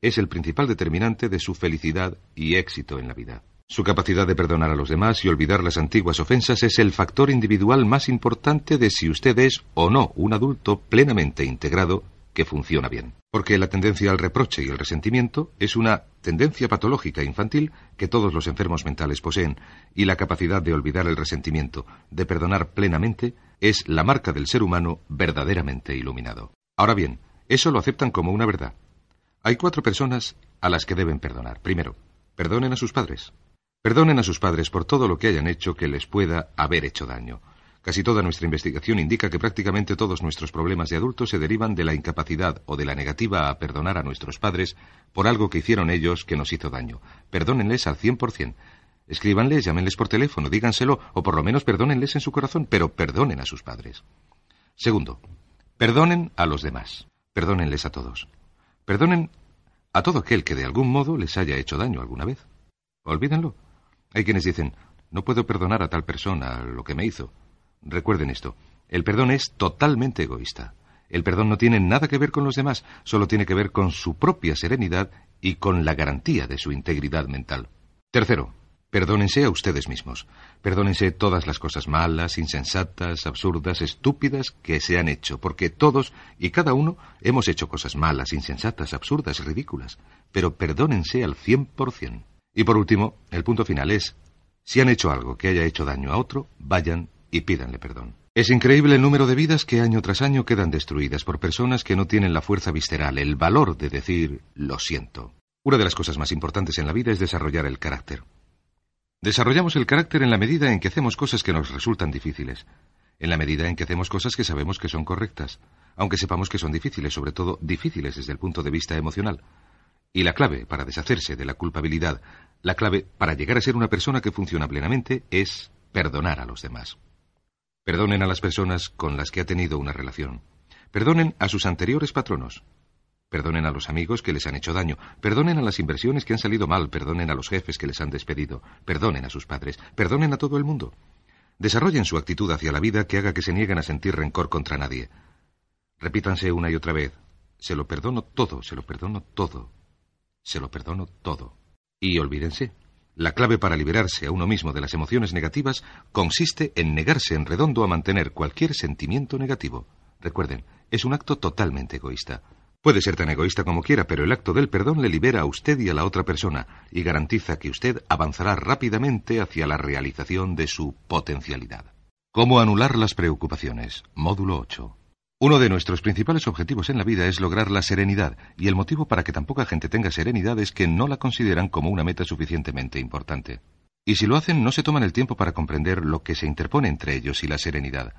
es el principal determinante de su felicidad y éxito en la vida. Su capacidad de perdonar a los demás y olvidar las antiguas ofensas es el factor individual más importante de si usted es o no un adulto plenamente integrado que funciona bien. Porque la tendencia al reproche y el resentimiento es una tendencia patológica infantil que todos los enfermos mentales poseen, y la capacidad de olvidar el resentimiento, de perdonar plenamente, es la marca del ser humano verdaderamente iluminado. Ahora bien, eso lo aceptan como una verdad. Hay cuatro personas a las que deben perdonar. Primero, perdonen a sus padres. Perdonen a sus padres por todo lo que hayan hecho que les pueda haber hecho daño. Casi toda nuestra investigación indica que prácticamente todos nuestros problemas de adultos se derivan de la incapacidad o de la negativa a perdonar a nuestros padres por algo que hicieron ellos que nos hizo daño. Perdónenles al cien por cien. Escríbanles, llámenles por teléfono, díganselo, o por lo menos perdónenles en su corazón, pero perdonen a sus padres. Segundo, perdonen a los demás. Perdónenles a todos. Perdonen a todo aquel que de algún modo les haya hecho daño alguna vez. Olvídenlo. Hay quienes dicen, no puedo perdonar a tal persona lo que me hizo. Recuerden esto, el perdón es totalmente egoísta. El perdón no tiene nada que ver con los demás, solo tiene que ver con su propia serenidad y con la garantía de su integridad mental. Tercero, perdónense a ustedes mismos. Perdónense todas las cosas malas, insensatas, absurdas, estúpidas que se han hecho, porque todos y cada uno hemos hecho cosas malas, insensatas, absurdas, ridículas. Pero perdónense al cien por cien. Y por último, el punto final es, si han hecho algo que haya hecho daño a otro, vayan y pídanle perdón. Es increíble el número de vidas que año tras año quedan destruidas por personas que no tienen la fuerza visceral, el valor de decir lo siento. Una de las cosas más importantes en la vida es desarrollar el carácter. Desarrollamos el carácter en la medida en que hacemos cosas que nos resultan difíciles, en la medida en que hacemos cosas que sabemos que son correctas, aunque sepamos que son difíciles, sobre todo difíciles desde el punto de vista emocional. Y la clave para deshacerse de la culpabilidad, la clave para llegar a ser una persona que funciona plenamente es perdonar a los demás. Perdonen a las personas con las que ha tenido una relación. Perdonen a sus anteriores patronos. Perdonen a los amigos que les han hecho daño. Perdonen a las inversiones que han salido mal. Perdonen a los jefes que les han despedido. Perdonen a sus padres. Perdonen a todo el mundo. Desarrollen su actitud hacia la vida que haga que se nieguen a sentir rencor contra nadie. Repítanse una y otra vez. Se lo perdono todo, se lo perdono todo. Se lo perdono todo. Y olvídense, la clave para liberarse a uno mismo de las emociones negativas consiste en negarse en redondo a mantener cualquier sentimiento negativo. Recuerden, es un acto totalmente egoísta. Puede ser tan egoísta como quiera, pero el acto del perdón le libera a usted y a la otra persona y garantiza que usted avanzará rápidamente hacia la realización de su potencialidad. ¿Cómo anular las preocupaciones? Módulo 8. Uno de nuestros principales objetivos en la vida es lograr la serenidad, y el motivo para que tan poca gente tenga serenidad es que no la consideran como una meta suficientemente importante. Y si lo hacen, no se toman el tiempo para comprender lo que se interpone entre ellos y la serenidad.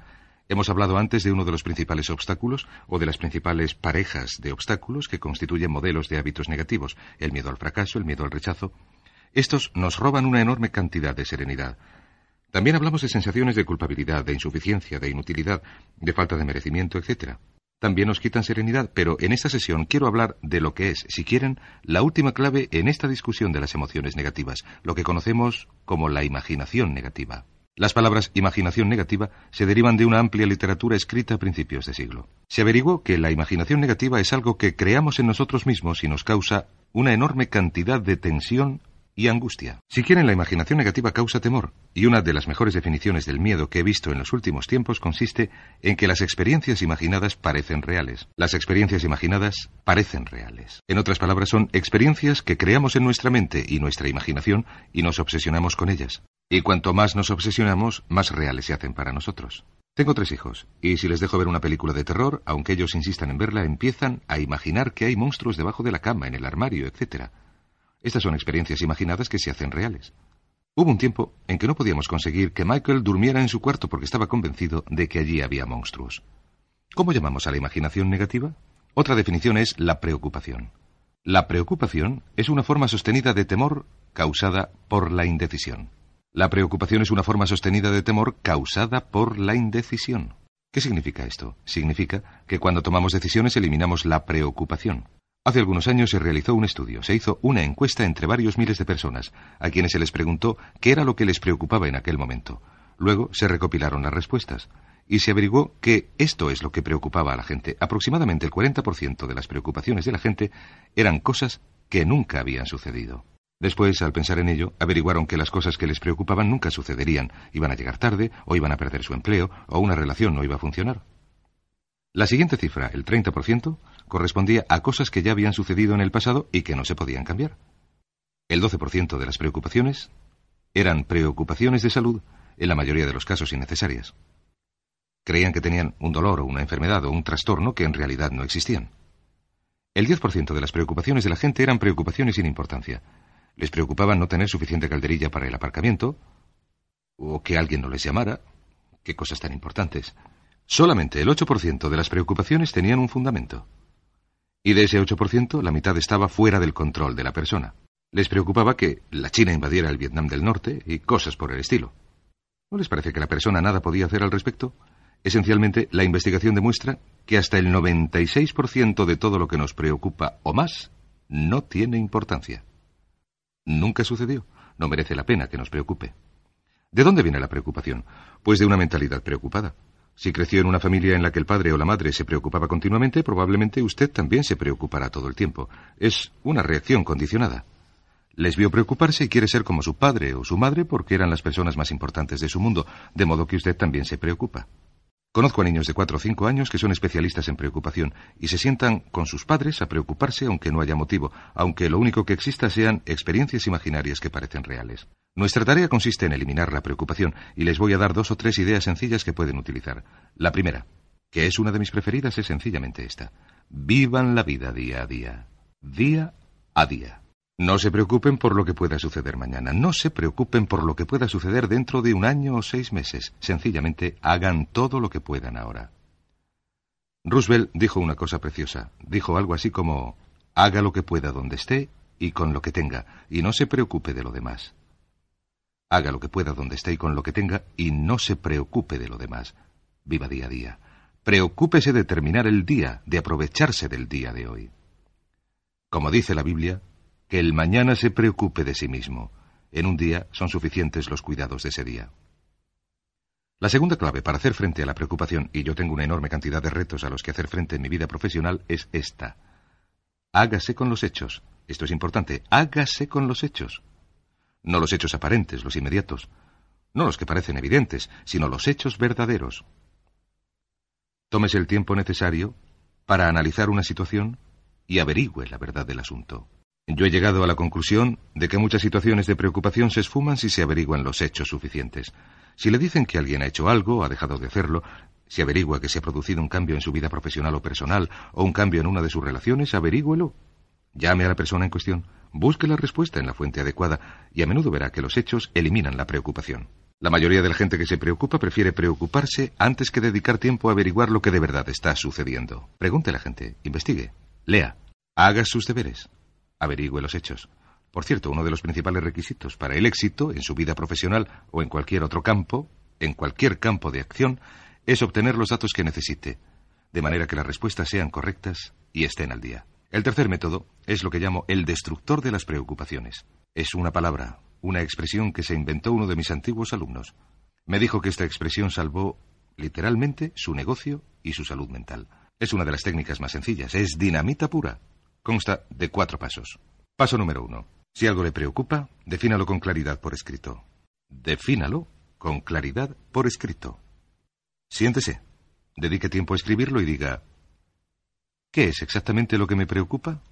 Hemos hablado antes de uno de los principales obstáculos o de las principales parejas de obstáculos que constituyen modelos de hábitos negativos, el miedo al fracaso, el miedo al rechazo. Estos nos roban una enorme cantidad de serenidad. También hablamos de sensaciones de culpabilidad, de insuficiencia, de inutilidad, de falta de merecimiento, etc. También nos quitan serenidad, pero en esta sesión quiero hablar de lo que es, si quieren, la última clave en esta discusión de las emociones negativas, lo que conocemos como la imaginación negativa. Las palabras imaginación negativa se derivan de una amplia literatura escrita a principios de siglo. Se averiguó que la imaginación negativa es algo que creamos en nosotros mismos y nos causa una enorme cantidad de tensión y angustia. Si quieren, la imaginación negativa causa temor, y una de las mejores definiciones del miedo que he visto en los últimos tiempos consiste en que las experiencias imaginadas parecen reales. Las experiencias imaginadas parecen reales. En otras palabras, son experiencias que creamos en nuestra mente y nuestra imaginación y nos obsesionamos con ellas. Y cuanto más nos obsesionamos, más reales se hacen para nosotros. Tengo tres hijos, y si les dejo ver una película de terror, aunque ellos insistan en verla, empiezan a imaginar que hay monstruos debajo de la cama, en el armario, etc. Estas son experiencias imaginadas que se hacen reales. Hubo un tiempo en que no podíamos conseguir que Michael durmiera en su cuarto porque estaba convencido de que allí había monstruos. ¿Cómo llamamos a la imaginación negativa? Otra definición es la preocupación. La preocupación es una forma sostenida de temor causada por la indecisión. La preocupación es una forma sostenida de temor causada por la indecisión. ¿Qué significa esto? Significa que cuando tomamos decisiones eliminamos la preocupación. Hace algunos años se realizó un estudio, se hizo una encuesta entre varios miles de personas, a quienes se les preguntó qué era lo que les preocupaba en aquel momento. Luego se recopilaron las respuestas y se averiguó que esto es lo que preocupaba a la gente. Aproximadamente el 40% de las preocupaciones de la gente eran cosas que nunca habían sucedido. Después, al pensar en ello, averiguaron que las cosas que les preocupaban nunca sucederían, iban a llegar tarde, o iban a perder su empleo, o una relación no iba a funcionar. La siguiente cifra, el 30%, correspondía a cosas que ya habían sucedido en el pasado y que no se podían cambiar. El 12% de las preocupaciones eran preocupaciones de salud, en la mayoría de los casos innecesarias. Creían que tenían un dolor o una enfermedad o un trastorno que en realidad no existían. El 10% de las preocupaciones de la gente eran preocupaciones sin importancia, les preocupaba no tener suficiente calderilla para el aparcamiento, o que alguien no les llamara. Qué cosas tan importantes. Solamente el 8% de las preocupaciones tenían un fundamento. Y de ese 8%, la mitad estaba fuera del control de la persona. Les preocupaba que la China invadiera el Vietnam del Norte y cosas por el estilo. ¿No les parece que la persona nada podía hacer al respecto? Esencialmente, la investigación demuestra que hasta el 96% de todo lo que nos preocupa o más no tiene importancia. Nunca sucedió. No merece la pena que nos preocupe. ¿De dónde viene la preocupación? Pues de una mentalidad preocupada. Si creció en una familia en la que el padre o la madre se preocupaba continuamente, probablemente usted también se preocupará todo el tiempo. Es una reacción condicionada. Les vio preocuparse y quiere ser como su padre o su madre porque eran las personas más importantes de su mundo, de modo que usted también se preocupa. Conozco a niños de cuatro o cinco años que son especialistas en preocupación y se sientan con sus padres a preocuparse aunque no haya motivo, aunque lo único que exista sean experiencias imaginarias que parecen reales. Nuestra tarea consiste en eliminar la preocupación y les voy a dar dos o tres ideas sencillas que pueden utilizar. La primera, que es una de mis preferidas, es sencillamente esta. Vivan la vida día a día. Día a día. No se preocupen por lo que pueda suceder mañana, no se preocupen por lo que pueda suceder dentro de un año o seis meses, sencillamente hagan todo lo que puedan ahora. Roosevelt dijo una cosa preciosa, dijo algo así como, haga lo que pueda donde esté y con lo que tenga, y no se preocupe de lo demás. Haga lo que pueda donde esté y con lo que tenga, y no se preocupe de lo demás. Viva día a día. Preocúpese de terminar el día, de aprovecharse del día de hoy. Como dice la Biblia, que el mañana se preocupe de sí mismo. En un día son suficientes los cuidados de ese día. La segunda clave para hacer frente a la preocupación, y yo tengo una enorme cantidad de retos a los que hacer frente en mi vida profesional, es esta. Hágase con los hechos. Esto es importante. Hágase con los hechos. No los hechos aparentes, los inmediatos. No los que parecen evidentes, sino los hechos verdaderos. Tómese el tiempo necesario para analizar una situación y averigüe la verdad del asunto. Yo he llegado a la conclusión de que muchas situaciones de preocupación se esfuman si se averiguan los hechos suficientes. Si le dicen que alguien ha hecho algo, ha dejado de hacerlo, si averigua que se ha producido un cambio en su vida profesional o personal, o un cambio en una de sus relaciones, averígüelo. Llame a la persona en cuestión, busque la respuesta en la fuente adecuada, y a menudo verá que los hechos eliminan la preocupación. La mayoría de la gente que se preocupa prefiere preocuparse antes que dedicar tiempo a averiguar lo que de verdad está sucediendo. Pregunte a la gente, investigue, lea, haga sus deberes, averigüe los hechos. Por cierto, uno de los principales requisitos para el éxito en su vida profesional o en cualquier otro campo, en cualquier campo de acción, es obtener los datos que necesite, de manera que las respuestas sean correctas y estén al día. El tercer método es lo que llamo el destructor de las preocupaciones. Es una palabra, una expresión que se inventó uno de mis antiguos alumnos. Me dijo que esta expresión salvó literalmente su negocio y su salud mental. Es una de las técnicas más sencillas, es dinamita pura. Consta de cuatro pasos. Paso número uno. Si algo le preocupa, defínalo con claridad por escrito. Defínalo con claridad por escrito. Siéntese, dedique tiempo a escribirlo y diga, ¿qué es exactamente lo que me preocupa?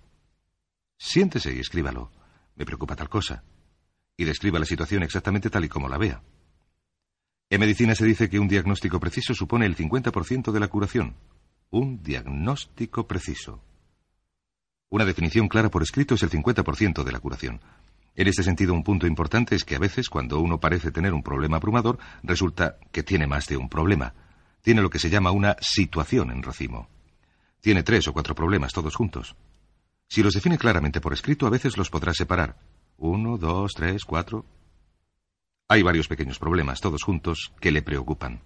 Siéntese y escríbalo. Me preocupa tal cosa. Y describa la situación exactamente tal y como la vea. En medicina se dice que un diagnóstico preciso supone el 50% de la curación. Un diagnóstico preciso. Una definición clara por escrito es el 50% de la curación. En este sentido, un punto importante es que a veces, cuando uno parece tener un problema abrumador, resulta que tiene más de un problema tiene lo que se llama una situación en racimo. Tiene tres o cuatro problemas todos juntos. Si los define claramente por escrito, a veces los podrá separar. Uno, dos, tres, cuatro. Hay varios pequeños problemas, todos juntos, que le preocupan.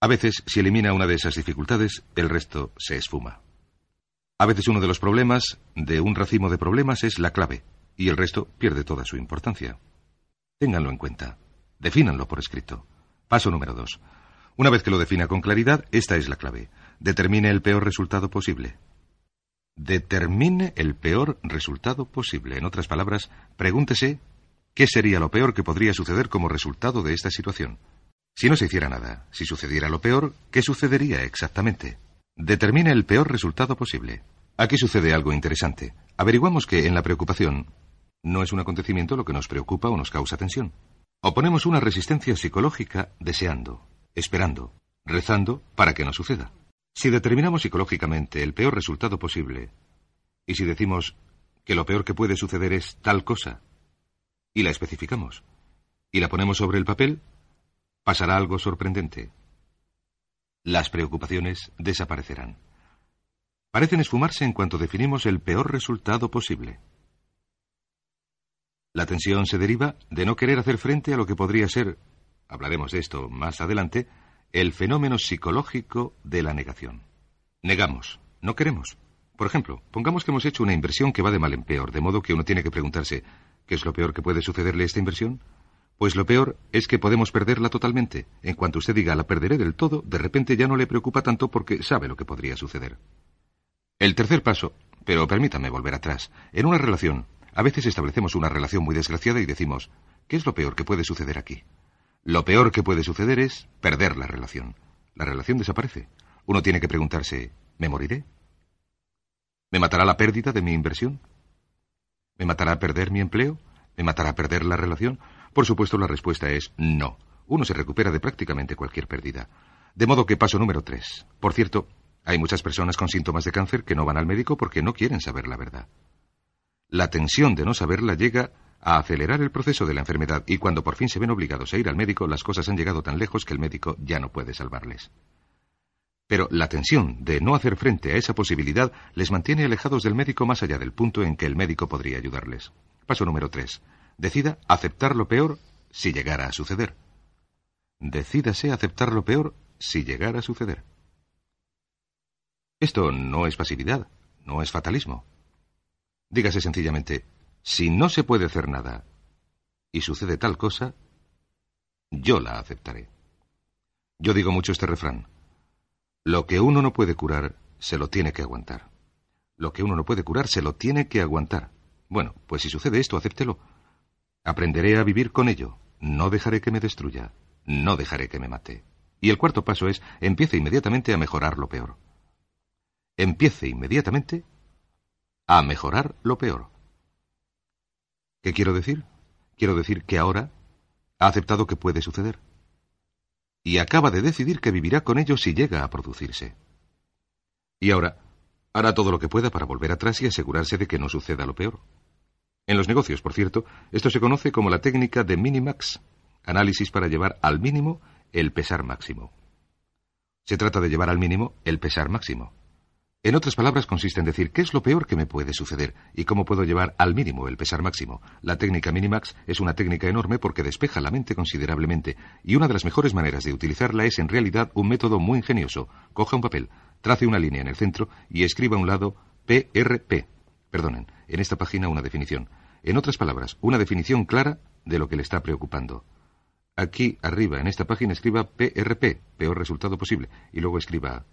A veces, si elimina una de esas dificultades, el resto se esfuma. A veces uno de los problemas de un racimo de problemas es la clave, y el resto pierde toda su importancia. Ténganlo en cuenta. Defínanlo por escrito. Paso número dos. Una vez que lo defina con claridad, esta es la clave. Determine el peor resultado posible. Determine el peor resultado posible. En otras palabras, pregúntese qué sería lo peor que podría suceder como resultado de esta situación. Si no se hiciera nada, si sucediera lo peor, ¿qué sucedería exactamente? Determine el peor resultado posible. Aquí sucede algo interesante. Averiguamos que en la preocupación no es un acontecimiento lo que nos preocupa o nos causa tensión. Oponemos una resistencia psicológica deseando, esperando, rezando para que no suceda. Si determinamos psicológicamente el peor resultado posible, y si decimos que lo peor que puede suceder es tal cosa, y la especificamos, y la ponemos sobre el papel, pasará algo sorprendente. Las preocupaciones desaparecerán. Parecen esfumarse en cuanto definimos el peor resultado posible. La tensión se deriva de no querer hacer frente a lo que podría ser hablaremos de esto más adelante, el fenómeno psicológico de la negación. Negamos, no queremos. Por ejemplo, pongamos que hemos hecho una inversión que va de mal en peor, de modo que uno tiene que preguntarse, ¿qué es lo peor que puede sucederle a esta inversión? Pues lo peor es que podemos perderla totalmente. En cuanto usted diga la perderé del todo, de repente ya no le preocupa tanto porque sabe lo que podría suceder. El tercer paso, pero permítame volver atrás. En una relación, a veces establecemos una relación muy desgraciada y decimos, ¿qué es lo peor que puede suceder aquí? Lo peor que puede suceder es perder la relación. La relación desaparece. Uno tiene que preguntarse, ¿me moriré? ¿Me matará la pérdida de mi inversión? ¿Me matará perder mi empleo? ¿Me matará perder la relación? Por supuesto, la respuesta es no. Uno se recupera de prácticamente cualquier pérdida. De modo que paso número tres. Por cierto, hay muchas personas con síntomas de cáncer que no van al médico porque no quieren saber la verdad. La tensión de no saberla llega a acelerar el proceso de la enfermedad y cuando por fin se ven obligados a ir al médico, las cosas han llegado tan lejos que el médico ya no puede salvarles. Pero la tensión de no hacer frente a esa posibilidad les mantiene alejados del médico más allá del punto en que el médico podría ayudarles. Paso número tres. Decida aceptar lo peor si llegara a suceder. Decídase aceptar lo peor si llegara a suceder. Esto no es pasividad, no es fatalismo. Dígase sencillamente, si no se puede hacer nada y sucede tal cosa, yo la aceptaré. Yo digo mucho este refrán. Lo que uno no puede curar, se lo tiene que aguantar. Lo que uno no puede curar, se lo tiene que aguantar. Bueno, pues si sucede esto, acéptelo. Aprenderé a vivir con ello. No dejaré que me destruya. No dejaré que me mate. Y el cuarto paso es, empiece inmediatamente a mejorar lo peor. Empiece inmediatamente a mejorar lo peor. ¿Qué quiero decir? Quiero decir que ahora ha aceptado que puede suceder. Y acaba de decidir que vivirá con ello si llega a producirse. Y ahora hará todo lo que pueda para volver atrás y asegurarse de que no suceda lo peor. En los negocios, por cierto, esto se conoce como la técnica de minimax, análisis para llevar al mínimo el pesar máximo. Se trata de llevar al mínimo el pesar máximo. En otras palabras, consiste en decir qué es lo peor que me puede suceder y cómo puedo llevar al mínimo el pesar máximo. La técnica Minimax es una técnica enorme porque despeja la mente considerablemente y una de las mejores maneras de utilizarla es en realidad un método muy ingenioso. Coja un papel, trace una línea en el centro y escriba a un lado PRP. Perdonen, en esta página una definición. En otras palabras, una definición clara de lo que le está preocupando. Aquí arriba en esta página escriba PRP, peor resultado posible, y luego escriba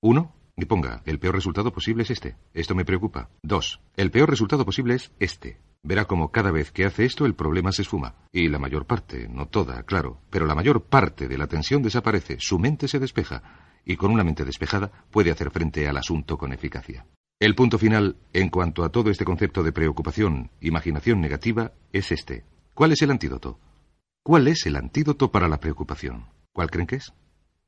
1 y ponga, el peor resultado posible es este. Esto me preocupa. 2. El peor resultado posible es este. Verá como cada vez que hace esto el problema se esfuma. Y la mayor parte, no toda, claro, pero la mayor parte de la tensión desaparece, su mente se despeja, y con una mente despejada puede hacer frente al asunto con eficacia. El punto final, en cuanto a todo este concepto de preocupación, imaginación negativa, es este. ¿Cuál es el antídoto? ¿Cuál es el antídoto para la preocupación? ¿Cuál creen que es?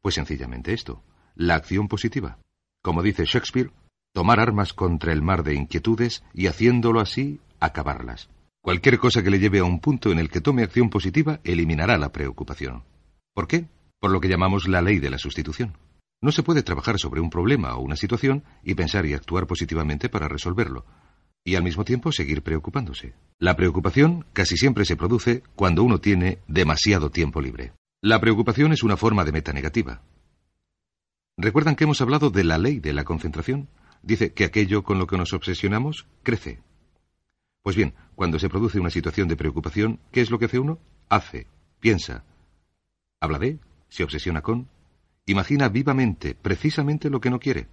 Pues sencillamente esto, la acción positiva. Como dice Shakespeare, tomar armas contra el mar de inquietudes y haciéndolo así, acabarlas. Cualquier cosa que le lleve a un punto en el que tome acción positiva eliminará la preocupación. ¿Por qué? Por lo que llamamos la ley de la sustitución. No se puede trabajar sobre un problema o una situación y pensar y actuar positivamente para resolverlo y al mismo tiempo seguir preocupándose. La preocupación casi siempre se produce cuando uno tiene demasiado tiempo libre. La preocupación es una forma de meta negativa. ¿Recuerdan que hemos hablado de la ley de la concentración? Dice que aquello con lo que nos obsesionamos crece. Pues bien, cuando se produce una situación de preocupación, ¿qué es lo que hace uno? Hace, piensa, habla de, se obsesiona con, imagina vivamente, precisamente lo que no quiere.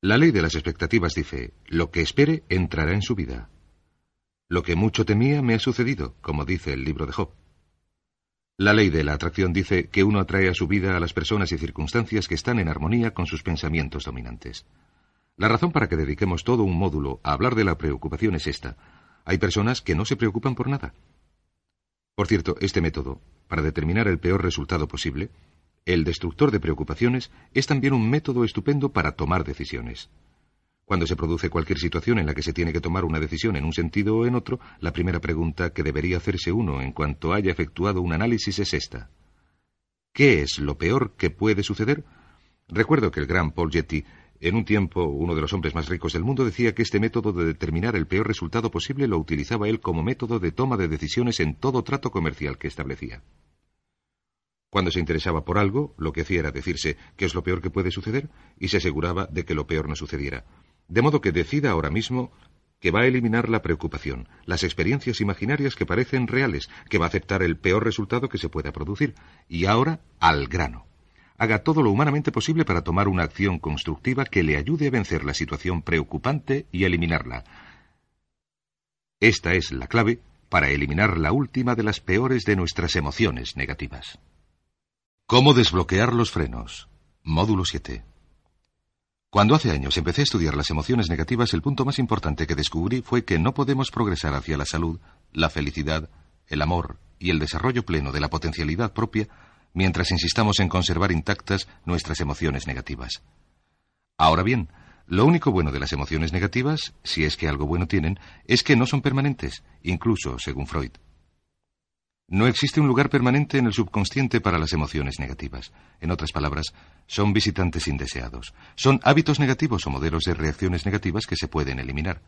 La ley de las expectativas dice, lo que espere entrará en su vida. Lo que mucho temía me ha sucedido, como dice el libro de Job. La ley de la atracción dice que uno atrae a su vida a las personas y circunstancias que están en armonía con sus pensamientos dominantes. La razón para que dediquemos todo un módulo a hablar de la preocupación es esta. Hay personas que no se preocupan por nada. Por cierto, este método, para determinar el peor resultado posible, el destructor de preocupaciones es también un método estupendo para tomar decisiones. Cuando se produce cualquier situación en la que se tiene que tomar una decisión en un sentido o en otro, la primera pregunta que debería hacerse uno en cuanto haya efectuado un análisis es esta. ¿Qué es lo peor que puede suceder? Recuerdo que el gran Paul Getty, en un tiempo uno de los hombres más ricos del mundo, decía que este método de determinar el peor resultado posible lo utilizaba él como método de toma de decisiones en todo trato comercial que establecía. Cuando se interesaba por algo, lo que hacía era decirse qué es lo peor que puede suceder y se aseguraba de que lo peor no sucediera. De modo que decida ahora mismo que va a eliminar la preocupación, las experiencias imaginarias que parecen reales, que va a aceptar el peor resultado que se pueda producir. Y ahora, al grano. Haga todo lo humanamente posible para tomar una acción constructiva que le ayude a vencer la situación preocupante y eliminarla. Esta es la clave para eliminar la última de las peores de nuestras emociones negativas. ¿Cómo desbloquear los frenos? Módulo 7. Cuando hace años empecé a estudiar las emociones negativas, el punto más importante que descubrí fue que no podemos progresar hacia la salud, la felicidad, el amor y el desarrollo pleno de la potencialidad propia mientras insistamos en conservar intactas nuestras emociones negativas. Ahora bien, lo único bueno de las emociones negativas, si es que algo bueno tienen, es que no son permanentes, incluso según Freud. No existe un lugar permanente en el subconsciente para las emociones negativas. En otras palabras, son visitantes indeseados. Son hábitos negativos o modelos de reacciones negativas que se pueden eliminar.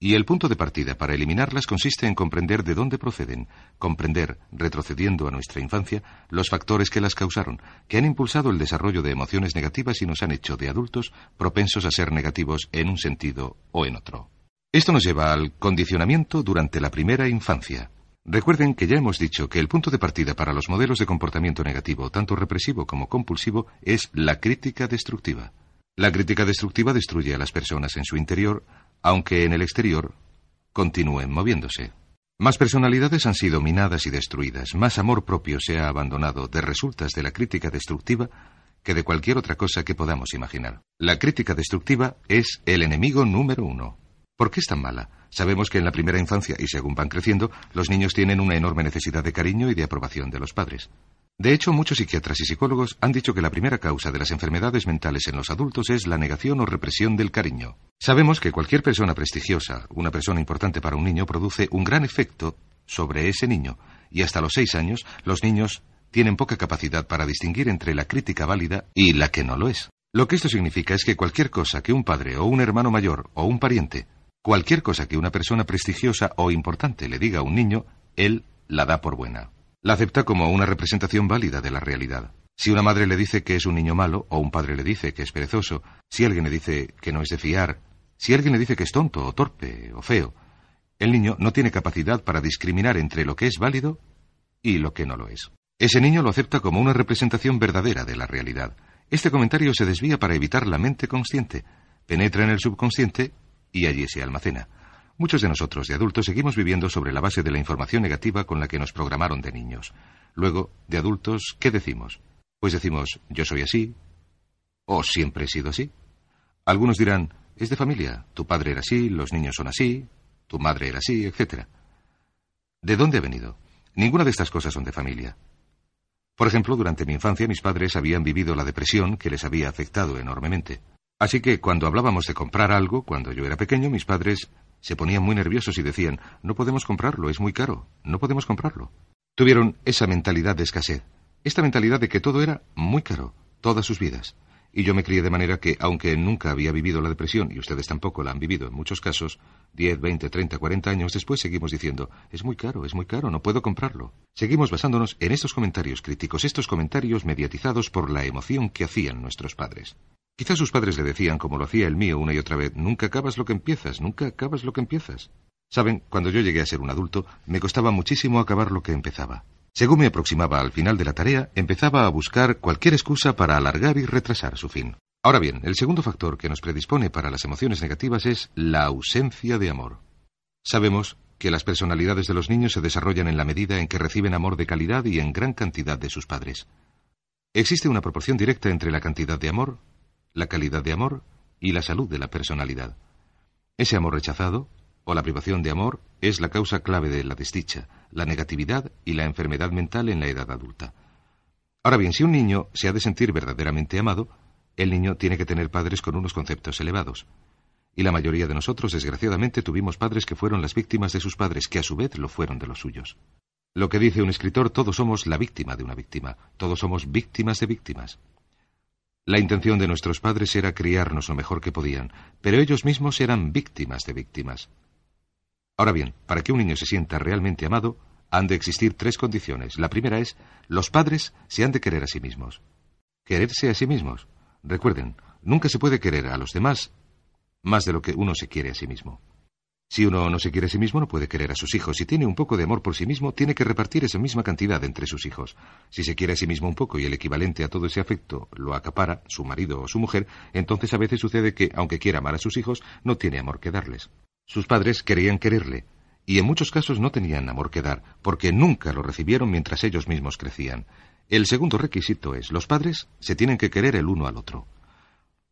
Y el punto de partida para eliminarlas consiste en comprender de dónde proceden, comprender, retrocediendo a nuestra infancia, los factores que las causaron, que han impulsado el desarrollo de emociones negativas y nos han hecho de adultos propensos a ser negativos en un sentido o en otro. Esto nos lleva al condicionamiento durante la primera infancia. Recuerden que ya hemos dicho que el punto de partida para los modelos de comportamiento negativo, tanto represivo como compulsivo, es la crítica destructiva. La crítica destructiva destruye a las personas en su interior, aunque en el exterior continúen moviéndose. Más personalidades han sido minadas y destruidas, más amor propio se ha abandonado de resultas de la crítica destructiva que de cualquier otra cosa que podamos imaginar. La crítica destructiva es el enemigo número uno. ¿Por qué es tan mala? Sabemos que en la primera infancia y según van creciendo, los niños tienen una enorme necesidad de cariño y de aprobación de los padres. De hecho, muchos psiquiatras y psicólogos han dicho que la primera causa de las enfermedades mentales en los adultos es la negación o represión del cariño. Sabemos que cualquier persona prestigiosa, una persona importante para un niño, produce un gran efecto sobre ese niño, y hasta los seis años los niños tienen poca capacidad para distinguir entre la crítica válida y la que no lo es. Lo que esto significa es que cualquier cosa que un padre o un hermano mayor o un pariente, cualquier cosa que una persona prestigiosa o importante le diga a un niño, él la da por buena. La acepta como una representación válida de la realidad. Si una madre le dice que es un niño malo, o un padre le dice que es perezoso, si alguien le dice que no es de fiar, si alguien le dice que es tonto o torpe o feo, el niño no tiene capacidad para discriminar entre lo que es válido y lo que no lo es. Ese niño lo acepta como una representación verdadera de la realidad. Este comentario se desvía para evitar la mente consciente, penetra en el subconsciente y allí se almacena. Muchos de nosotros, de adultos, seguimos viviendo sobre la base de la información negativa con la que nos programaron de niños. Luego, de adultos, ¿qué decimos? Pues decimos, yo soy así, o siempre he sido así. Algunos dirán, es de familia, tu padre era así, los niños son así, tu madre era así, etc. ¿De dónde ha venido? Ninguna de estas cosas son de familia. Por ejemplo, durante mi infancia mis padres habían vivido la depresión que les había afectado enormemente. Así que cuando hablábamos de comprar algo, cuando yo era pequeño, mis padres se ponían muy nerviosos y decían, no podemos comprarlo, es muy caro, no podemos comprarlo. Tuvieron esa mentalidad de escasez, esta mentalidad de que todo era muy caro, todas sus vidas. Y yo me crié de manera que, aunque nunca había vivido la depresión, y ustedes tampoco la han vivido en muchos casos, 10, 20, 30, 40 años después seguimos diciendo, es muy caro, es muy caro, no puedo comprarlo. Seguimos basándonos en estos comentarios críticos, estos comentarios mediatizados por la emoción que hacían nuestros padres. Quizás sus padres le decían, como lo hacía el mío una y otra vez, nunca acabas lo que empiezas, nunca acabas lo que empiezas. Saben, cuando yo llegué a ser un adulto, me costaba muchísimo acabar lo que empezaba. Según me aproximaba al final de la tarea, empezaba a buscar cualquier excusa para alargar y retrasar su fin. Ahora bien, el segundo factor que nos predispone para las emociones negativas es la ausencia de amor. Sabemos que las personalidades de los niños se desarrollan en la medida en que reciben amor de calidad y en gran cantidad de sus padres. Existe una proporción directa entre la cantidad de amor la calidad de amor y la salud de la personalidad. Ese amor rechazado, o la privación de amor, es la causa clave de la desdicha, la negatividad y la enfermedad mental en la edad adulta. Ahora bien, si un niño se ha de sentir verdaderamente amado, el niño tiene que tener padres con unos conceptos elevados. Y la mayoría de nosotros, desgraciadamente, tuvimos padres que fueron las víctimas de sus padres, que a su vez lo fueron de los suyos. Lo que dice un escritor, todos somos la víctima de una víctima, todos somos víctimas de víctimas. La intención de nuestros padres era criarnos lo mejor que podían, pero ellos mismos eran víctimas de víctimas. Ahora bien, para que un niño se sienta realmente amado, han de existir tres condiciones. La primera es, los padres se han de querer a sí mismos. Quererse a sí mismos. Recuerden, nunca se puede querer a los demás más de lo que uno se quiere a sí mismo. Si uno no se quiere a sí mismo, no puede querer a sus hijos. Si tiene un poco de amor por sí mismo, tiene que repartir esa misma cantidad entre sus hijos. Si se quiere a sí mismo un poco y el equivalente a todo ese afecto lo acapara su marido o su mujer, entonces a veces sucede que, aunque quiera amar a sus hijos, no tiene amor que darles. Sus padres querían quererle, y en muchos casos no tenían amor que dar, porque nunca lo recibieron mientras ellos mismos crecían. El segundo requisito es, los padres se tienen que querer el uno al otro.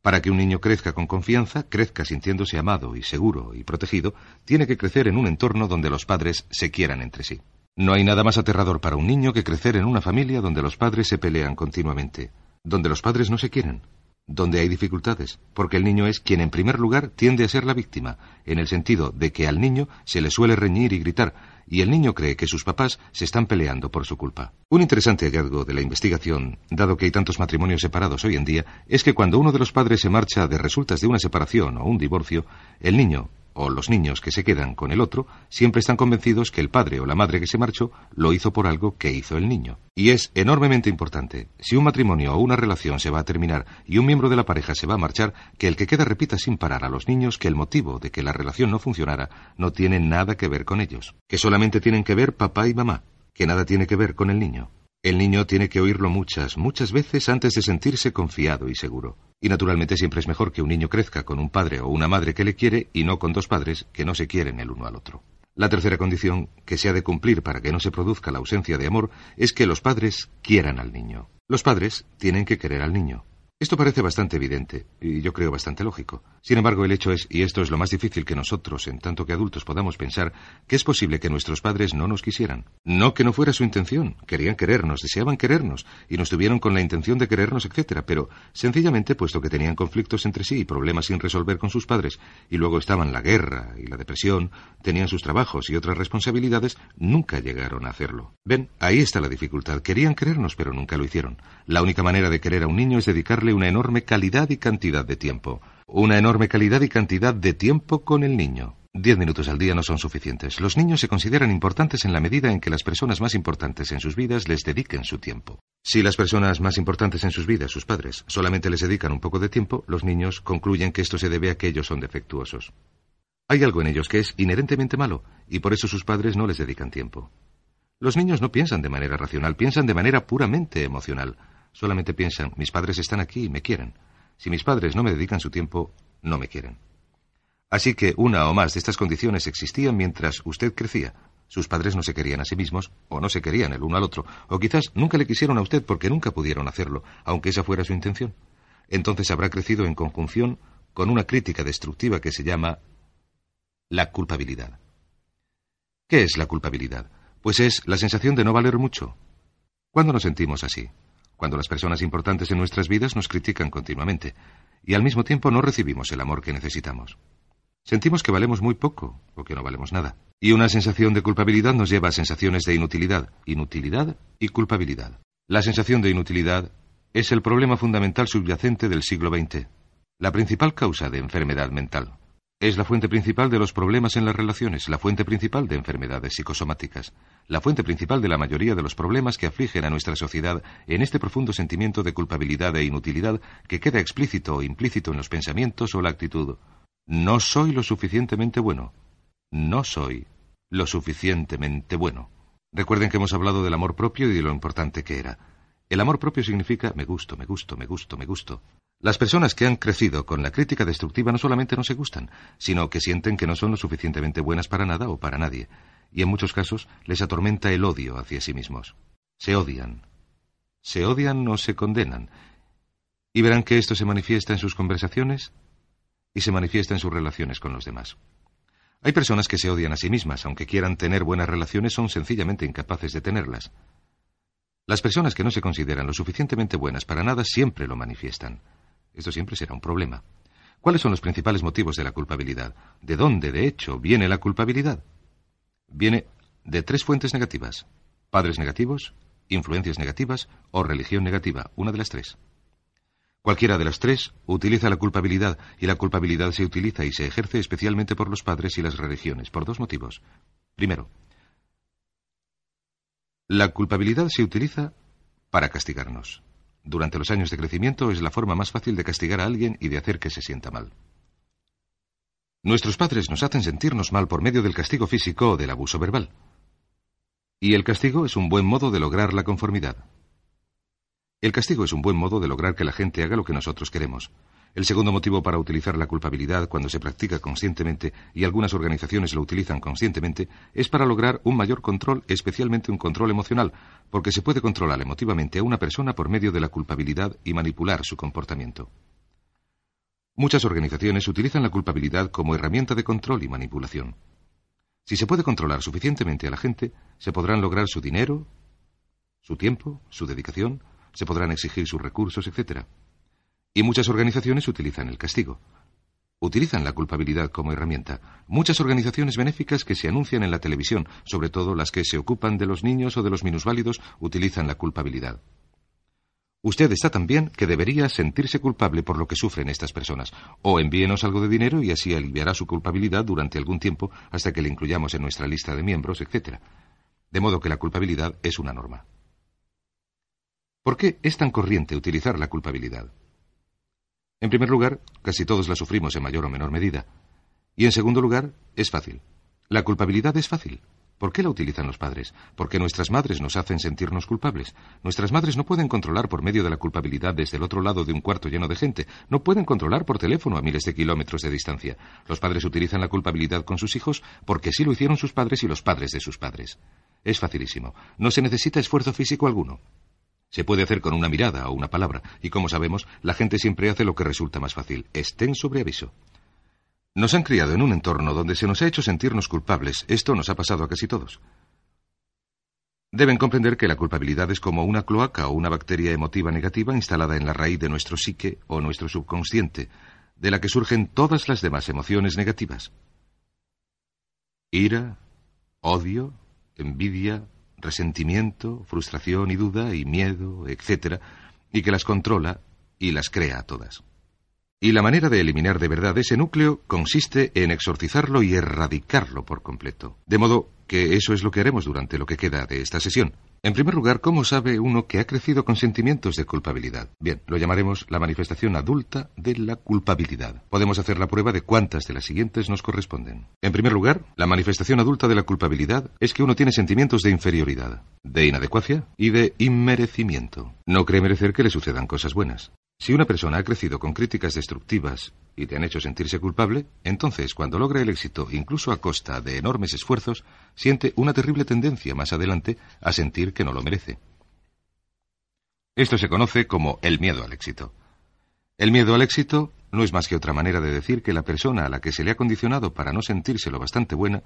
Para que un niño crezca con confianza, crezca sintiéndose amado y seguro y protegido, tiene que crecer en un entorno donde los padres se quieran entre sí. No hay nada más aterrador para un niño que crecer en una familia donde los padres se pelean continuamente, donde los padres no se quieren, donde hay dificultades, porque el niño es quien en primer lugar tiende a ser la víctima, en el sentido de que al niño se le suele reñir y gritar, y el niño cree que sus papás se están peleando por su culpa. Un interesante hallazgo de la investigación, dado que hay tantos matrimonios separados hoy en día, es que cuando uno de los padres se marcha de resultas de una separación o un divorcio, el niño, o los niños que se quedan con el otro siempre están convencidos que el padre o la madre que se marchó lo hizo por algo que hizo el niño. Y es enormemente importante, si un matrimonio o una relación se va a terminar y un miembro de la pareja se va a marchar, que el que queda repita sin parar a los niños que el motivo de que la relación no funcionara no tiene nada que ver con ellos, que solamente tienen que ver papá y mamá, que nada tiene que ver con el niño. El niño tiene que oírlo muchas, muchas veces antes de sentirse confiado y seguro. Y naturalmente siempre es mejor que un niño crezca con un padre o una madre que le quiere y no con dos padres que no se quieren el uno al otro. La tercera condición que se ha de cumplir para que no se produzca la ausencia de amor es que los padres quieran al niño. Los padres tienen que querer al niño. Esto parece bastante evidente y yo creo bastante lógico. Sin embargo, el hecho es, y esto es lo más difícil que nosotros, en tanto que adultos, podamos pensar, que es posible que nuestros padres no nos quisieran. No que no fuera su intención. Querían querernos, deseaban querernos y nos tuvieron con la intención de querernos, etc. Pero, sencillamente, puesto que tenían conflictos entre sí y problemas sin resolver con sus padres, y luego estaban la guerra y la depresión, tenían sus trabajos y otras responsabilidades, nunca llegaron a hacerlo. Ven, ahí está la dificultad. Querían querernos, pero nunca lo hicieron. La única manera de querer a un niño es dedicarle una enorme calidad y cantidad de tiempo. Una enorme calidad y cantidad de tiempo con el niño. Diez minutos al día no son suficientes. Los niños se consideran importantes en la medida en que las personas más importantes en sus vidas les dediquen su tiempo. Si las personas más importantes en sus vidas, sus padres, solamente les dedican un poco de tiempo, los niños concluyen que esto se debe a que ellos son defectuosos. Hay algo en ellos que es inherentemente malo, y por eso sus padres no les dedican tiempo. Los niños no piensan de manera racional, piensan de manera puramente emocional. Solamente piensan, mis padres están aquí y me quieren. Si mis padres no me dedican su tiempo, no me quieren. Así que una o más de estas condiciones existían mientras usted crecía. Sus padres no se querían a sí mismos, o no se querían el uno al otro, o quizás nunca le quisieron a usted porque nunca pudieron hacerlo, aunque esa fuera su intención. Entonces habrá crecido en conjunción con una crítica destructiva que se llama la culpabilidad. ¿Qué es la culpabilidad? Pues es la sensación de no valer mucho. ¿Cuándo nos sentimos así? Cuando las personas importantes en nuestras vidas nos critican continuamente y al mismo tiempo no recibimos el amor que necesitamos. Sentimos que valemos muy poco o que no valemos nada. Y una sensación de culpabilidad nos lleva a sensaciones de inutilidad, inutilidad y culpabilidad. La sensación de inutilidad es el problema fundamental subyacente del siglo XX, la principal causa de enfermedad mental. Es la fuente principal de los problemas en las relaciones, la fuente principal de enfermedades psicosomáticas, la fuente principal de la mayoría de los problemas que afligen a nuestra sociedad en este profundo sentimiento de culpabilidad e inutilidad que queda explícito o implícito en los pensamientos o la actitud. No soy lo suficientemente bueno. No soy lo suficientemente bueno. Recuerden que hemos hablado del amor propio y de lo importante que era. El amor propio significa me gusto, me gusto, me gusto, me gusto. Las personas que han crecido con la crítica destructiva no solamente no se gustan, sino que sienten que no son lo suficientemente buenas para nada o para nadie, y en muchos casos les atormenta el odio hacia sí mismos. Se odian. Se odian o se condenan. Y verán que esto se manifiesta en sus conversaciones y se manifiesta en sus relaciones con los demás. Hay personas que se odian a sí mismas, aunque quieran tener buenas relaciones, son sencillamente incapaces de tenerlas. Las personas que no se consideran lo suficientemente buenas para nada siempre lo manifiestan. Esto siempre será un problema. ¿Cuáles son los principales motivos de la culpabilidad? ¿De dónde, de hecho, viene la culpabilidad? Viene de tres fuentes negativas. Padres negativos, influencias negativas o religión negativa, una de las tres. Cualquiera de las tres utiliza la culpabilidad y la culpabilidad se utiliza y se ejerce especialmente por los padres y las religiones, por dos motivos. Primero, la culpabilidad se utiliza para castigarnos durante los años de crecimiento es la forma más fácil de castigar a alguien y de hacer que se sienta mal. Nuestros padres nos hacen sentirnos mal por medio del castigo físico o del abuso verbal. Y el castigo es un buen modo de lograr la conformidad. El castigo es un buen modo de lograr que la gente haga lo que nosotros queremos. El segundo motivo para utilizar la culpabilidad cuando se practica conscientemente, y algunas organizaciones lo utilizan conscientemente, es para lograr un mayor control, especialmente un control emocional, porque se puede controlar emotivamente a una persona por medio de la culpabilidad y manipular su comportamiento. Muchas organizaciones utilizan la culpabilidad como herramienta de control y manipulación. Si se puede controlar suficientemente a la gente, se podrán lograr su dinero, su tiempo, su dedicación, se podrán exigir sus recursos, etc. Y muchas organizaciones utilizan el castigo. Utilizan la culpabilidad como herramienta. Muchas organizaciones benéficas que se anuncian en la televisión, sobre todo las que se ocupan de los niños o de los minusválidos, utilizan la culpabilidad. Usted está tan bien que debería sentirse culpable por lo que sufren estas personas. O envíenos algo de dinero y así aliviará su culpabilidad durante algún tiempo hasta que le incluyamos en nuestra lista de miembros, etc. De modo que la culpabilidad es una norma. ¿Por qué es tan corriente utilizar la culpabilidad? En primer lugar, casi todos la sufrimos en mayor o menor medida. Y en segundo lugar, es fácil. La culpabilidad es fácil. ¿Por qué la utilizan los padres? Porque nuestras madres nos hacen sentirnos culpables. Nuestras madres no pueden controlar por medio de la culpabilidad desde el otro lado de un cuarto lleno de gente. No pueden controlar por teléfono a miles de kilómetros de distancia. Los padres utilizan la culpabilidad con sus hijos porque sí lo hicieron sus padres y los padres de sus padres. Es facilísimo. No se necesita esfuerzo físico alguno. Se puede hacer con una mirada o una palabra, y como sabemos, la gente siempre hace lo que resulta más fácil. Estén sobre aviso. Nos han criado en un entorno donde se nos ha hecho sentirnos culpables. Esto nos ha pasado a casi todos. Deben comprender que la culpabilidad es como una cloaca o una bacteria emotiva negativa instalada en la raíz de nuestro psique o nuestro subconsciente, de la que surgen todas las demás emociones negativas. Ira, odio, envidia, resentimiento, frustración y duda y miedo, etc., y que las controla y las crea a todas. Y la manera de eliminar de verdad ese núcleo consiste en exorcizarlo y erradicarlo por completo. De modo que eso es lo que haremos durante lo que queda de esta sesión. En primer lugar, ¿cómo sabe uno que ha crecido con sentimientos de culpabilidad? Bien, lo llamaremos la manifestación adulta de la culpabilidad. Podemos hacer la prueba de cuántas de las siguientes nos corresponden. En primer lugar, la manifestación adulta de la culpabilidad es que uno tiene sentimientos de inferioridad, de inadecuacia y de inmerecimiento. No cree merecer que le sucedan cosas buenas. Si una persona ha crecido con críticas destructivas y te han hecho sentirse culpable, entonces cuando logra el éxito, incluso a costa de enormes esfuerzos, siente una terrible tendencia más adelante a sentir que no lo merece. Esto se conoce como el miedo al éxito. El miedo al éxito no es más que otra manera de decir que la persona a la que se le ha condicionado para no sentirse lo bastante buena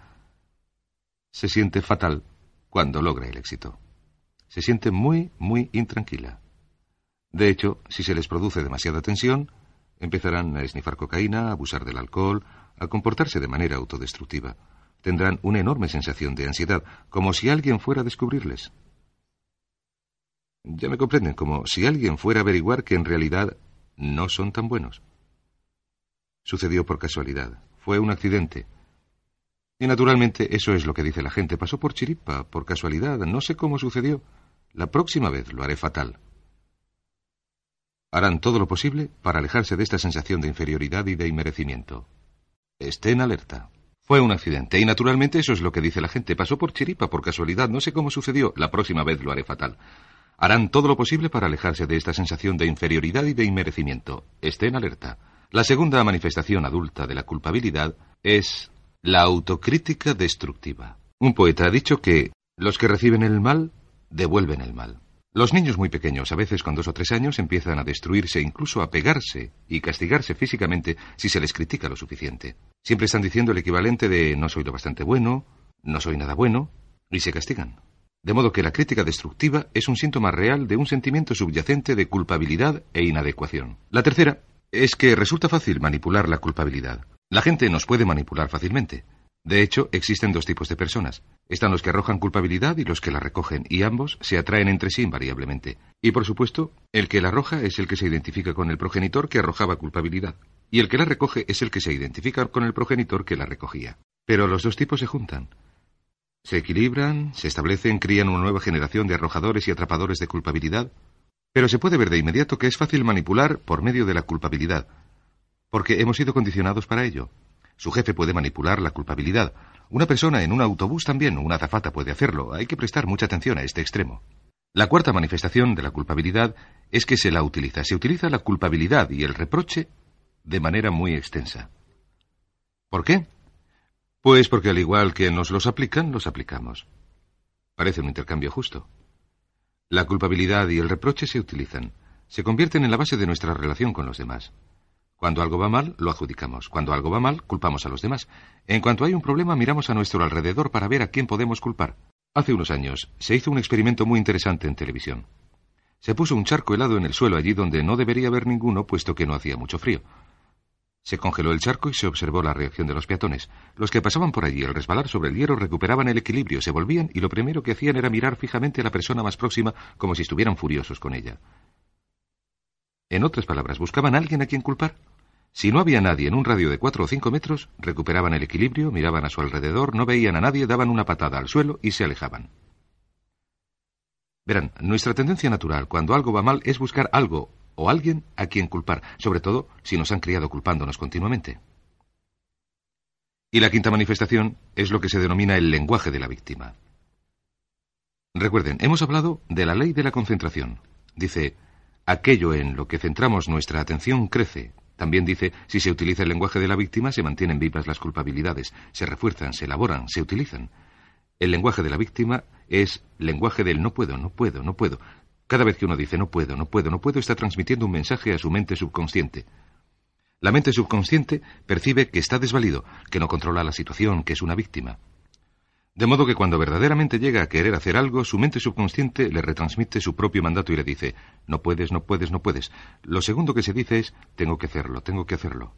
se siente fatal cuando logra el éxito. Se siente muy, muy intranquila. De hecho, si se les produce demasiada tensión, empezarán a esnifar cocaína, a abusar del alcohol, a comportarse de manera autodestructiva. Tendrán una enorme sensación de ansiedad, como si alguien fuera a descubrirles. Ya me comprenden, como si alguien fuera a averiguar que en realidad no son tan buenos. Sucedió por casualidad. Fue un accidente. Y naturalmente eso es lo que dice la gente. Pasó por chiripa, por casualidad. No sé cómo sucedió. La próxima vez lo haré fatal harán todo lo posible para alejarse de esta sensación de inferioridad y de inmerecimiento. Estén alerta. Fue un accidente, y naturalmente eso es lo que dice la gente. Pasó por chiripa, por casualidad, no sé cómo sucedió. La próxima vez lo haré fatal. Harán todo lo posible para alejarse de esta sensación de inferioridad y de inmerecimiento. Estén alerta. La segunda manifestación adulta de la culpabilidad es la autocrítica destructiva. Un poeta ha dicho que los que reciben el mal devuelven el mal. Los niños muy pequeños, a veces con dos o tres años, empiezan a destruirse, incluso a pegarse y castigarse físicamente si se les critica lo suficiente. Siempre están diciendo el equivalente de no soy lo bastante bueno, no soy nada bueno, y se castigan. De modo que la crítica destructiva es un síntoma real de un sentimiento subyacente de culpabilidad e inadecuación. La tercera es que resulta fácil manipular la culpabilidad. La gente nos puede manipular fácilmente. De hecho, existen dos tipos de personas. Están los que arrojan culpabilidad y los que la recogen, y ambos se atraen entre sí invariablemente. Y por supuesto, el que la arroja es el que se identifica con el progenitor que arrojaba culpabilidad, y el que la recoge es el que se identifica con el progenitor que la recogía. Pero los dos tipos se juntan. Se equilibran, se establecen, crían una nueva generación de arrojadores y atrapadores de culpabilidad, pero se puede ver de inmediato que es fácil manipular por medio de la culpabilidad, porque hemos sido condicionados para ello. Su jefe puede manipular la culpabilidad. Una persona en un autobús también, una azafata puede hacerlo. Hay que prestar mucha atención a este extremo. La cuarta manifestación de la culpabilidad es que se la utiliza. Se utiliza la culpabilidad y el reproche de manera muy extensa. ¿Por qué? Pues porque al igual que nos los aplican, los aplicamos. Parece un intercambio justo. La culpabilidad y el reproche se utilizan. Se convierten en la base de nuestra relación con los demás. Cuando algo va mal, lo adjudicamos. Cuando algo va mal, culpamos a los demás. En cuanto hay un problema, miramos a nuestro alrededor para ver a quién podemos culpar. Hace unos años se hizo un experimento muy interesante en televisión. Se puso un charco helado en el suelo allí donde no debería haber ninguno, puesto que no hacía mucho frío. Se congeló el charco y se observó la reacción de los peatones. Los que pasaban por allí al resbalar sobre el hierro recuperaban el equilibrio, se volvían y lo primero que hacían era mirar fijamente a la persona más próxima como si estuvieran furiosos con ella. En otras palabras, buscaban a alguien a quien culpar. Si no había nadie en un radio de cuatro o cinco metros, recuperaban el equilibrio, miraban a su alrededor, no veían a nadie, daban una patada al suelo y se alejaban. Verán, nuestra tendencia natural cuando algo va mal es buscar algo o alguien a quien culpar, sobre todo si nos han criado culpándonos continuamente. Y la quinta manifestación es lo que se denomina el lenguaje de la víctima. Recuerden, hemos hablado de la ley de la concentración. Dice, aquello en lo que centramos nuestra atención crece. También dice, si se utiliza el lenguaje de la víctima, se mantienen vivas las culpabilidades, se refuerzan, se elaboran, se utilizan. El lenguaje de la víctima es lenguaje del no puedo, no puedo, no puedo. Cada vez que uno dice no puedo, no puedo, no puedo, está transmitiendo un mensaje a su mente subconsciente. La mente subconsciente percibe que está desvalido, que no controla la situación, que es una víctima. De modo que cuando verdaderamente llega a querer hacer algo, su mente subconsciente le retransmite su propio mandato y le dice, no puedes, no puedes, no puedes. Lo segundo que se dice es, tengo que hacerlo, tengo que hacerlo.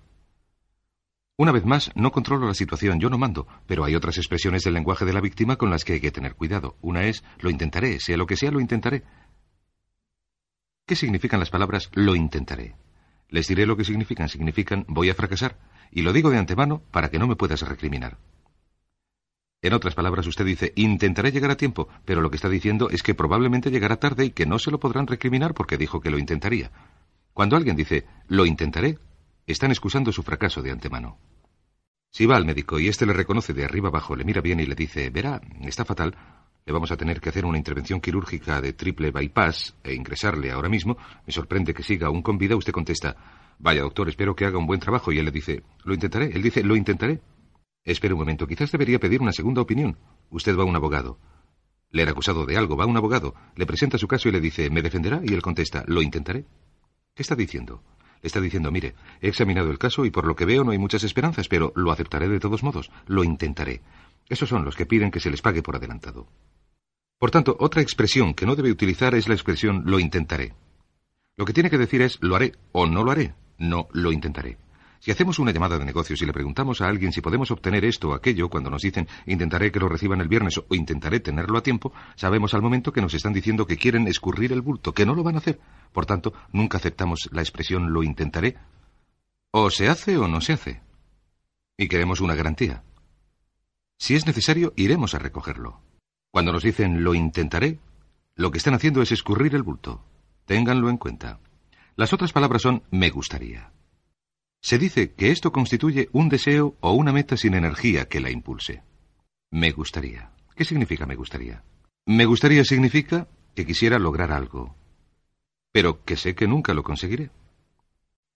Una vez más, no controlo la situación, yo no mando, pero hay otras expresiones del lenguaje de la víctima con las que hay que tener cuidado. Una es, lo intentaré, sea lo que sea, lo intentaré. ¿Qué significan las palabras lo intentaré? Les diré lo que significan. Significan voy a fracasar. Y lo digo de antemano para que no me puedas recriminar. En otras palabras, usted dice, intentaré llegar a tiempo, pero lo que está diciendo es que probablemente llegará tarde y que no se lo podrán recriminar porque dijo que lo intentaría. Cuando alguien dice, lo intentaré, están excusando su fracaso de antemano. Si va al médico y éste le reconoce de arriba abajo, le mira bien y le dice, verá, está fatal, le vamos a tener que hacer una intervención quirúrgica de triple bypass e ingresarle ahora mismo, me sorprende que siga aún con vida, usted contesta, vaya doctor, espero que haga un buen trabajo y él le dice, lo intentaré, él dice, lo intentaré. Espere un momento, quizás debería pedir una segunda opinión. Usted va a un abogado. Le era acusado de algo, va a un abogado, le presenta su caso y le dice, ¿me defenderá? Y él contesta, lo intentaré. ¿Qué está diciendo? Le está diciendo, mire, he examinado el caso y por lo que veo no hay muchas esperanzas, pero lo aceptaré de todos modos, lo intentaré. Esos son los que piden que se les pague por adelantado. Por tanto, otra expresión que no debe utilizar es la expresión lo intentaré. Lo que tiene que decir es lo haré o no lo haré, no lo intentaré. Si hacemos una llamada de negocios y le preguntamos a alguien si podemos obtener esto o aquello, cuando nos dicen intentaré que lo reciban el viernes o intentaré tenerlo a tiempo, sabemos al momento que nos están diciendo que quieren escurrir el bulto, que no lo van a hacer. Por tanto, nunca aceptamos la expresión lo intentaré. O se hace o no se hace. Y queremos una garantía. Si es necesario, iremos a recogerlo. Cuando nos dicen lo intentaré, lo que están haciendo es escurrir el bulto. Ténganlo en cuenta. Las otras palabras son me gustaría. Se dice que esto constituye un deseo o una meta sin energía que la impulse. Me gustaría. ¿Qué significa me gustaría? Me gustaría significa que quisiera lograr algo, pero que sé que nunca lo conseguiré.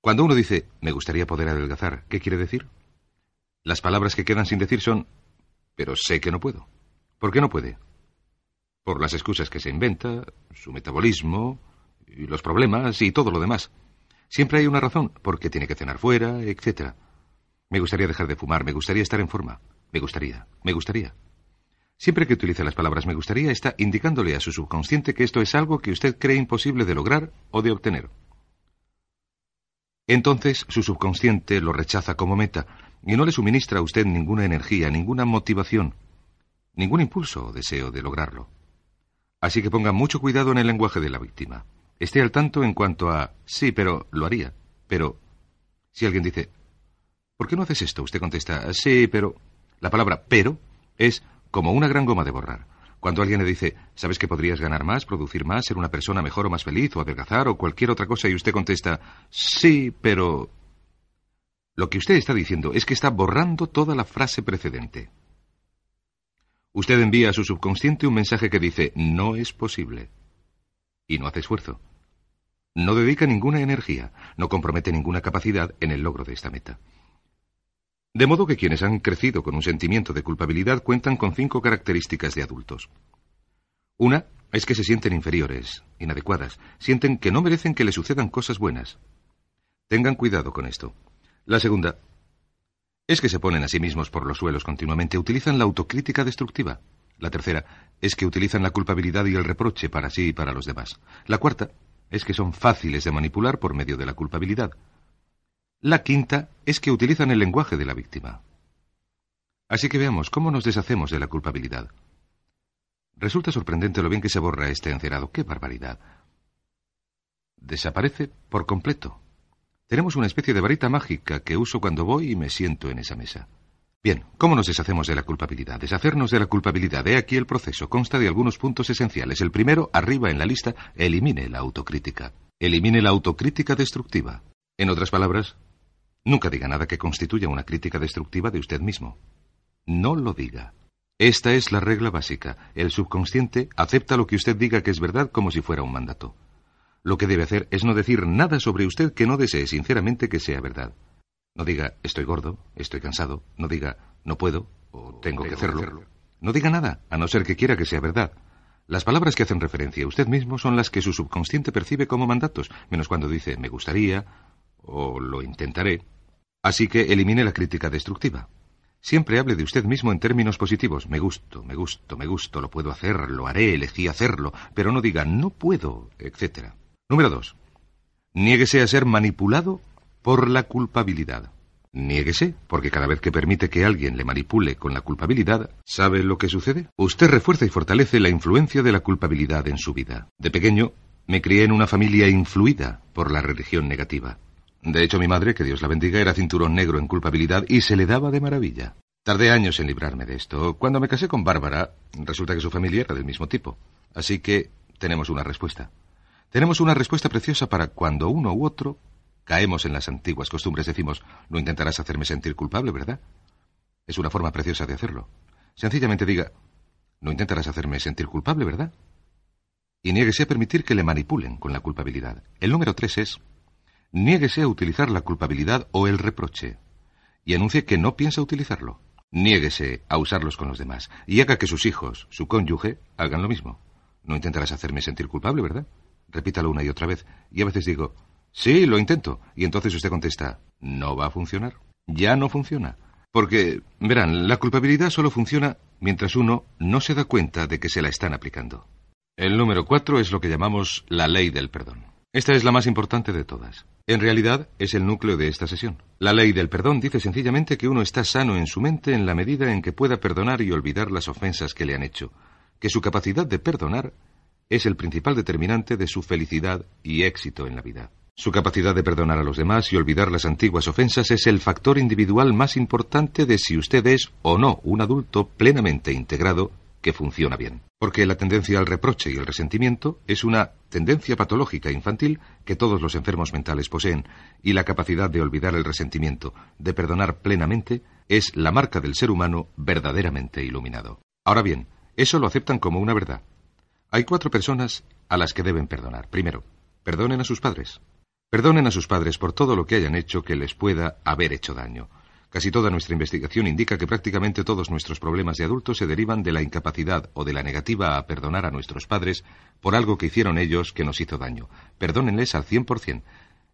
Cuando uno dice me gustaría poder adelgazar, ¿qué quiere decir? Las palabras que quedan sin decir son pero sé que no puedo. ¿Por qué no puede? Por las excusas que se inventa, su metabolismo, y los problemas y todo lo demás. Siempre hay una razón, porque tiene que cenar fuera, etc. Me gustaría dejar de fumar, me gustaría estar en forma, me gustaría, me gustaría. Siempre que utilice las palabras me gustaría, está indicándole a su subconsciente que esto es algo que usted cree imposible de lograr o de obtener. Entonces su subconsciente lo rechaza como meta y no le suministra a usted ninguna energía, ninguna motivación, ningún impulso o deseo de lograrlo. Así que ponga mucho cuidado en el lenguaje de la víctima. Esté al tanto en cuanto a sí, pero lo haría. Pero si alguien dice, ¿por qué no haces esto? Usted contesta, sí, pero... La palabra pero es como una gran goma de borrar. Cuando alguien le dice, ¿sabes que podrías ganar más, producir más, ser una persona mejor o más feliz, o adelgazar, o cualquier otra cosa, y usted contesta, sí, pero... Lo que usted está diciendo es que está borrando toda la frase precedente. Usted envía a su subconsciente un mensaje que dice, no es posible. Y no hace esfuerzo. No dedica ninguna energía, no compromete ninguna capacidad en el logro de esta meta. De modo que quienes han crecido con un sentimiento de culpabilidad cuentan con cinco características de adultos. Una es que se sienten inferiores, inadecuadas, sienten que no merecen que les sucedan cosas buenas. Tengan cuidado con esto. La segunda es que se ponen a sí mismos por los suelos continuamente, utilizan la autocrítica destructiva. La tercera es que utilizan la culpabilidad y el reproche para sí y para los demás. La cuarta es que son fáciles de manipular por medio de la culpabilidad. La quinta es que utilizan el lenguaje de la víctima. Así que veamos cómo nos deshacemos de la culpabilidad. Resulta sorprendente lo bien que se borra este encerado. ¡Qué barbaridad! Desaparece por completo. Tenemos una especie de varita mágica que uso cuando voy y me siento en esa mesa. Bien, ¿cómo nos deshacemos de la culpabilidad? Deshacernos de la culpabilidad. He aquí el proceso. Consta de algunos puntos esenciales. El primero, arriba en la lista, elimine la autocrítica. Elimine la autocrítica destructiva. En otras palabras, Nunca diga nada que constituya una crítica destructiva de usted mismo. No lo diga. Esta es la regla básica. El subconsciente acepta lo que usted diga que es verdad como si fuera un mandato. Lo que debe hacer es no decir nada sobre usted que no desee sinceramente que sea verdad. No diga estoy gordo, estoy cansado, no diga no puedo o tengo que hacerlo. No diga nada, a no ser que quiera que sea verdad. Las palabras que hacen referencia a usted mismo son las que su subconsciente percibe como mandatos, menos cuando dice me gustaría o lo intentaré. Así que elimine la crítica destructiva. Siempre hable de usted mismo en términos positivos. Me gusto, me gusto, me gusto, lo puedo hacer, lo haré, elegí hacerlo, pero no diga no puedo, etc. Número dos. Niéguese a ser manipulado por la culpabilidad. Niéguese, porque cada vez que permite que alguien le manipule con la culpabilidad, ¿sabe lo que sucede? Usted refuerza y fortalece la influencia de la culpabilidad en su vida. De pequeño, me crié en una familia influida por la religión negativa. De hecho, mi madre, que Dios la bendiga, era cinturón negro en culpabilidad y se le daba de maravilla. Tardé años en librarme de esto. Cuando me casé con Bárbara, resulta que su familia era del mismo tipo. Así que tenemos una respuesta. Tenemos una respuesta preciosa para cuando uno u otro Caemos en las antiguas costumbres. Decimos, no intentarás hacerme sentir culpable, ¿verdad? Es una forma preciosa de hacerlo. Sencillamente diga, no intentarás hacerme sentir culpable, ¿verdad? Y niéguese a permitir que le manipulen con la culpabilidad. El número tres es, niéguese a utilizar la culpabilidad o el reproche. Y anuncie que no piensa utilizarlo. Niéguese a usarlos con los demás. Y haga que sus hijos, su cónyuge, hagan lo mismo. No intentarás hacerme sentir culpable, ¿verdad? Repítalo una y otra vez. Y a veces digo, Sí, lo intento. Y entonces usted contesta, no va a funcionar. Ya no funciona. Porque, verán, la culpabilidad solo funciona mientras uno no se da cuenta de que se la están aplicando. El número cuatro es lo que llamamos la ley del perdón. Esta es la más importante de todas. En realidad, es el núcleo de esta sesión. La ley del perdón dice sencillamente que uno está sano en su mente en la medida en que pueda perdonar y olvidar las ofensas que le han hecho, que su capacidad de perdonar es el principal determinante de su felicidad y éxito en la vida. Su capacidad de perdonar a los demás y olvidar las antiguas ofensas es el factor individual más importante de si usted es o no un adulto plenamente integrado que funciona bien. Porque la tendencia al reproche y el resentimiento es una tendencia patológica infantil que todos los enfermos mentales poseen, y la capacidad de olvidar el resentimiento, de perdonar plenamente, es la marca del ser humano verdaderamente iluminado. Ahora bien, eso lo aceptan como una verdad. Hay cuatro personas a las que deben perdonar. Primero, perdonen a sus padres. Perdonen a sus padres por todo lo que hayan hecho que les pueda haber hecho daño. Casi toda nuestra investigación indica que prácticamente todos nuestros problemas de adultos se derivan de la incapacidad o de la negativa a perdonar a nuestros padres por algo que hicieron ellos que nos hizo daño. Perdónenles al cien por cien.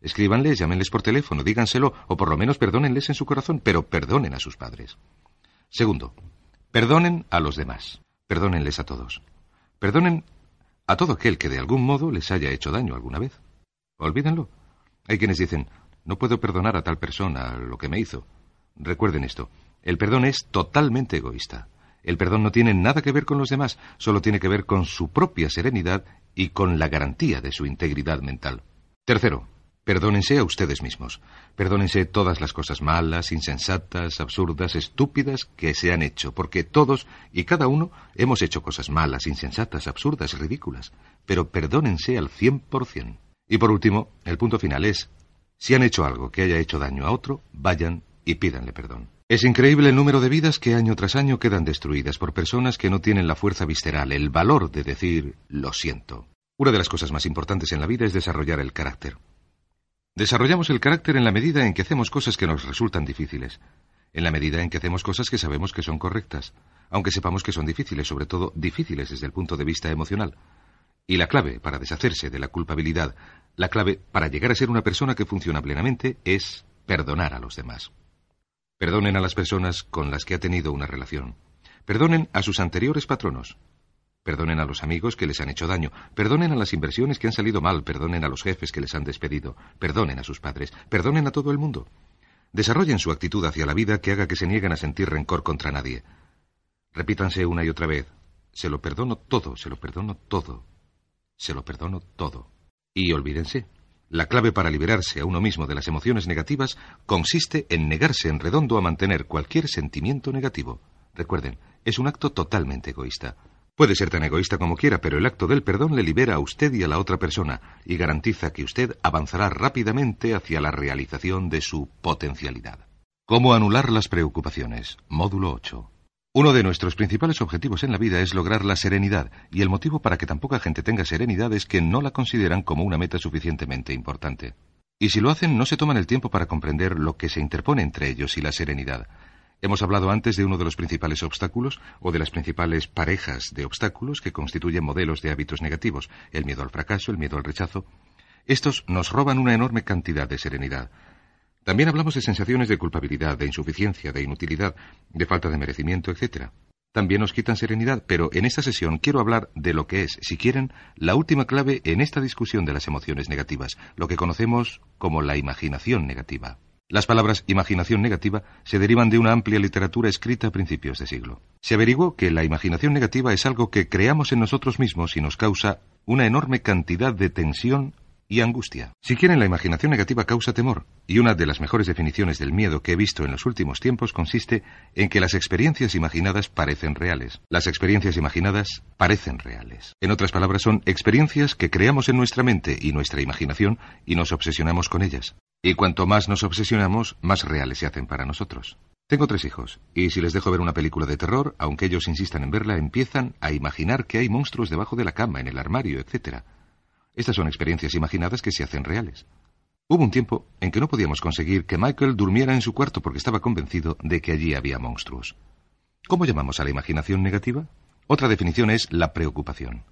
Escríbanles, llámenles por teléfono, díganselo, o por lo menos perdónenles en su corazón, pero perdonen a sus padres. Segundo, perdonen a los demás. Perdónenles a todos. Perdonen a todo aquel que de algún modo les haya hecho daño alguna vez. Olvídenlo. Hay quienes dicen, no puedo perdonar a tal persona lo que me hizo. Recuerden esto, el perdón es totalmente egoísta. El perdón no tiene nada que ver con los demás, solo tiene que ver con su propia serenidad y con la garantía de su integridad mental. Tercero, perdónense a ustedes mismos. Perdónense todas las cosas malas, insensatas, absurdas, estúpidas que se han hecho, porque todos y cada uno hemos hecho cosas malas, insensatas, absurdas, ridículas. Pero perdónense al cien por cien. Y por último, el punto final es, si han hecho algo que haya hecho daño a otro, vayan y pídanle perdón. Es increíble el número de vidas que año tras año quedan destruidas por personas que no tienen la fuerza visceral, el valor de decir lo siento. Una de las cosas más importantes en la vida es desarrollar el carácter. Desarrollamos el carácter en la medida en que hacemos cosas que nos resultan difíciles, en la medida en que hacemos cosas que sabemos que son correctas, aunque sepamos que son difíciles, sobre todo difíciles desde el punto de vista emocional. Y la clave para deshacerse de la culpabilidad, la clave para llegar a ser una persona que funciona plenamente es perdonar a los demás. Perdonen a las personas con las que ha tenido una relación. Perdonen a sus anteriores patronos. Perdonen a los amigos que les han hecho daño. Perdonen a las inversiones que han salido mal. Perdonen a los jefes que les han despedido. Perdonen a sus padres. Perdonen a todo el mundo. Desarrollen su actitud hacia la vida que haga que se nieguen a sentir rencor contra nadie. Repítanse una y otra vez. Se lo perdono todo, se lo perdono todo se lo perdono todo. Y olvídense, la clave para liberarse a uno mismo de las emociones negativas consiste en negarse en redondo a mantener cualquier sentimiento negativo. Recuerden, es un acto totalmente egoísta. Puede ser tan egoísta como quiera, pero el acto del perdón le libera a usted y a la otra persona y garantiza que usted avanzará rápidamente hacia la realización de su potencialidad. ¿Cómo anular las preocupaciones? Módulo 8. Uno de nuestros principales objetivos en la vida es lograr la serenidad, y el motivo para que tan poca gente tenga serenidad es que no la consideran como una meta suficientemente importante. Y si lo hacen, no se toman el tiempo para comprender lo que se interpone entre ellos y la serenidad, Hemos hablado antes de uno de los principales obstáculos o de las principales parejas de obstáculos que constituyen modelos de hábitos negativos, el miedo al fracaso, el miedo al rechazo. Estos nos roban una enorme cantidad de serenidad. También hablamos de sensaciones de culpabilidad, de insuficiencia, de inutilidad, de falta de merecimiento, etc. También nos quitan serenidad, pero en esta sesión quiero hablar de lo que es, si quieren, la última clave en esta discusión de las emociones negativas, lo que conocemos como la imaginación negativa. Las palabras imaginación negativa se derivan de una amplia literatura escrita a principios de siglo. Se averiguó que la imaginación negativa es algo que creamos en nosotros mismos y nos causa una enorme cantidad de tensión y angustia. Si quieren, la imaginación negativa causa temor, y una de las mejores definiciones del miedo que he visto en los últimos tiempos consiste en que las experiencias imaginadas parecen reales. Las experiencias imaginadas parecen reales. En otras palabras, son experiencias que creamos en nuestra mente y nuestra imaginación y nos obsesionamos con ellas. Y cuanto más nos obsesionamos, más reales se hacen para nosotros. Tengo tres hijos, y si les dejo ver una película de terror, aunque ellos insistan en verla, empiezan a imaginar que hay monstruos debajo de la cama, en el armario, etc. Estas son experiencias imaginadas que se hacen reales. Hubo un tiempo en que no podíamos conseguir que Michael durmiera en su cuarto porque estaba convencido de que allí había monstruos. ¿Cómo llamamos a la imaginación negativa? Otra definición es la preocupación.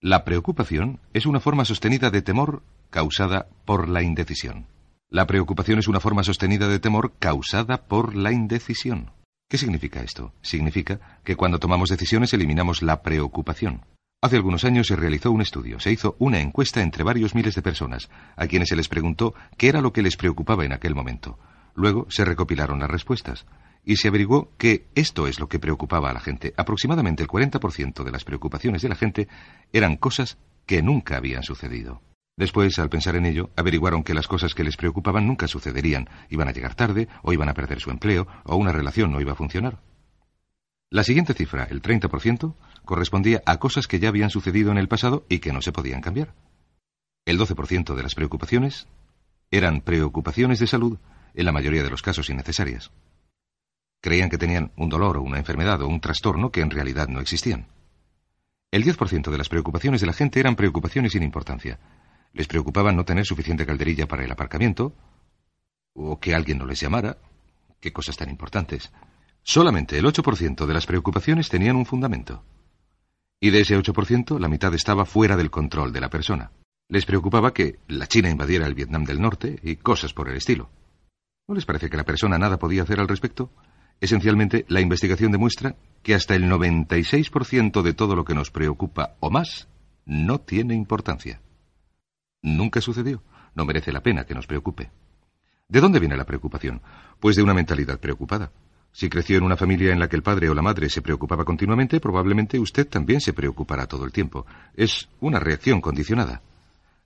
La preocupación es una forma sostenida de temor causada por la indecisión. La preocupación es una forma sostenida de temor causada por la indecisión. ¿Qué significa esto? Significa que cuando tomamos decisiones eliminamos la preocupación. Hace algunos años se realizó un estudio, se hizo una encuesta entre varios miles de personas, a quienes se les preguntó qué era lo que les preocupaba en aquel momento. Luego se recopilaron las respuestas, y se averiguó que esto es lo que preocupaba a la gente. Aproximadamente el 40% de las preocupaciones de la gente eran cosas que nunca habían sucedido. Después, al pensar en ello, averiguaron que las cosas que les preocupaban nunca sucederían, iban a llegar tarde, o iban a perder su empleo, o una relación no iba a funcionar. La siguiente cifra, el 30%, correspondía a cosas que ya habían sucedido en el pasado y que no se podían cambiar. El 12% de las preocupaciones eran preocupaciones de salud, en la mayoría de los casos innecesarias. Creían que tenían un dolor o una enfermedad o un trastorno que en realidad no existían. El 10% de las preocupaciones de la gente eran preocupaciones sin importancia, les preocupaba no tener suficiente calderilla para el aparcamiento, o que alguien no les llamara. Qué cosas tan importantes. Solamente el 8% de las preocupaciones tenían un fundamento. Y de ese 8%, la mitad estaba fuera del control de la persona. Les preocupaba que la China invadiera el Vietnam del Norte y cosas por el estilo. ¿No les parece que la persona nada podía hacer al respecto? Esencialmente, la investigación demuestra que hasta el 96% de todo lo que nos preocupa o más no tiene importancia. Nunca sucedió. No merece la pena que nos preocupe. ¿De dónde viene la preocupación? Pues de una mentalidad preocupada. Si creció en una familia en la que el padre o la madre se preocupaba continuamente, probablemente usted también se preocupará todo el tiempo. Es una reacción condicionada.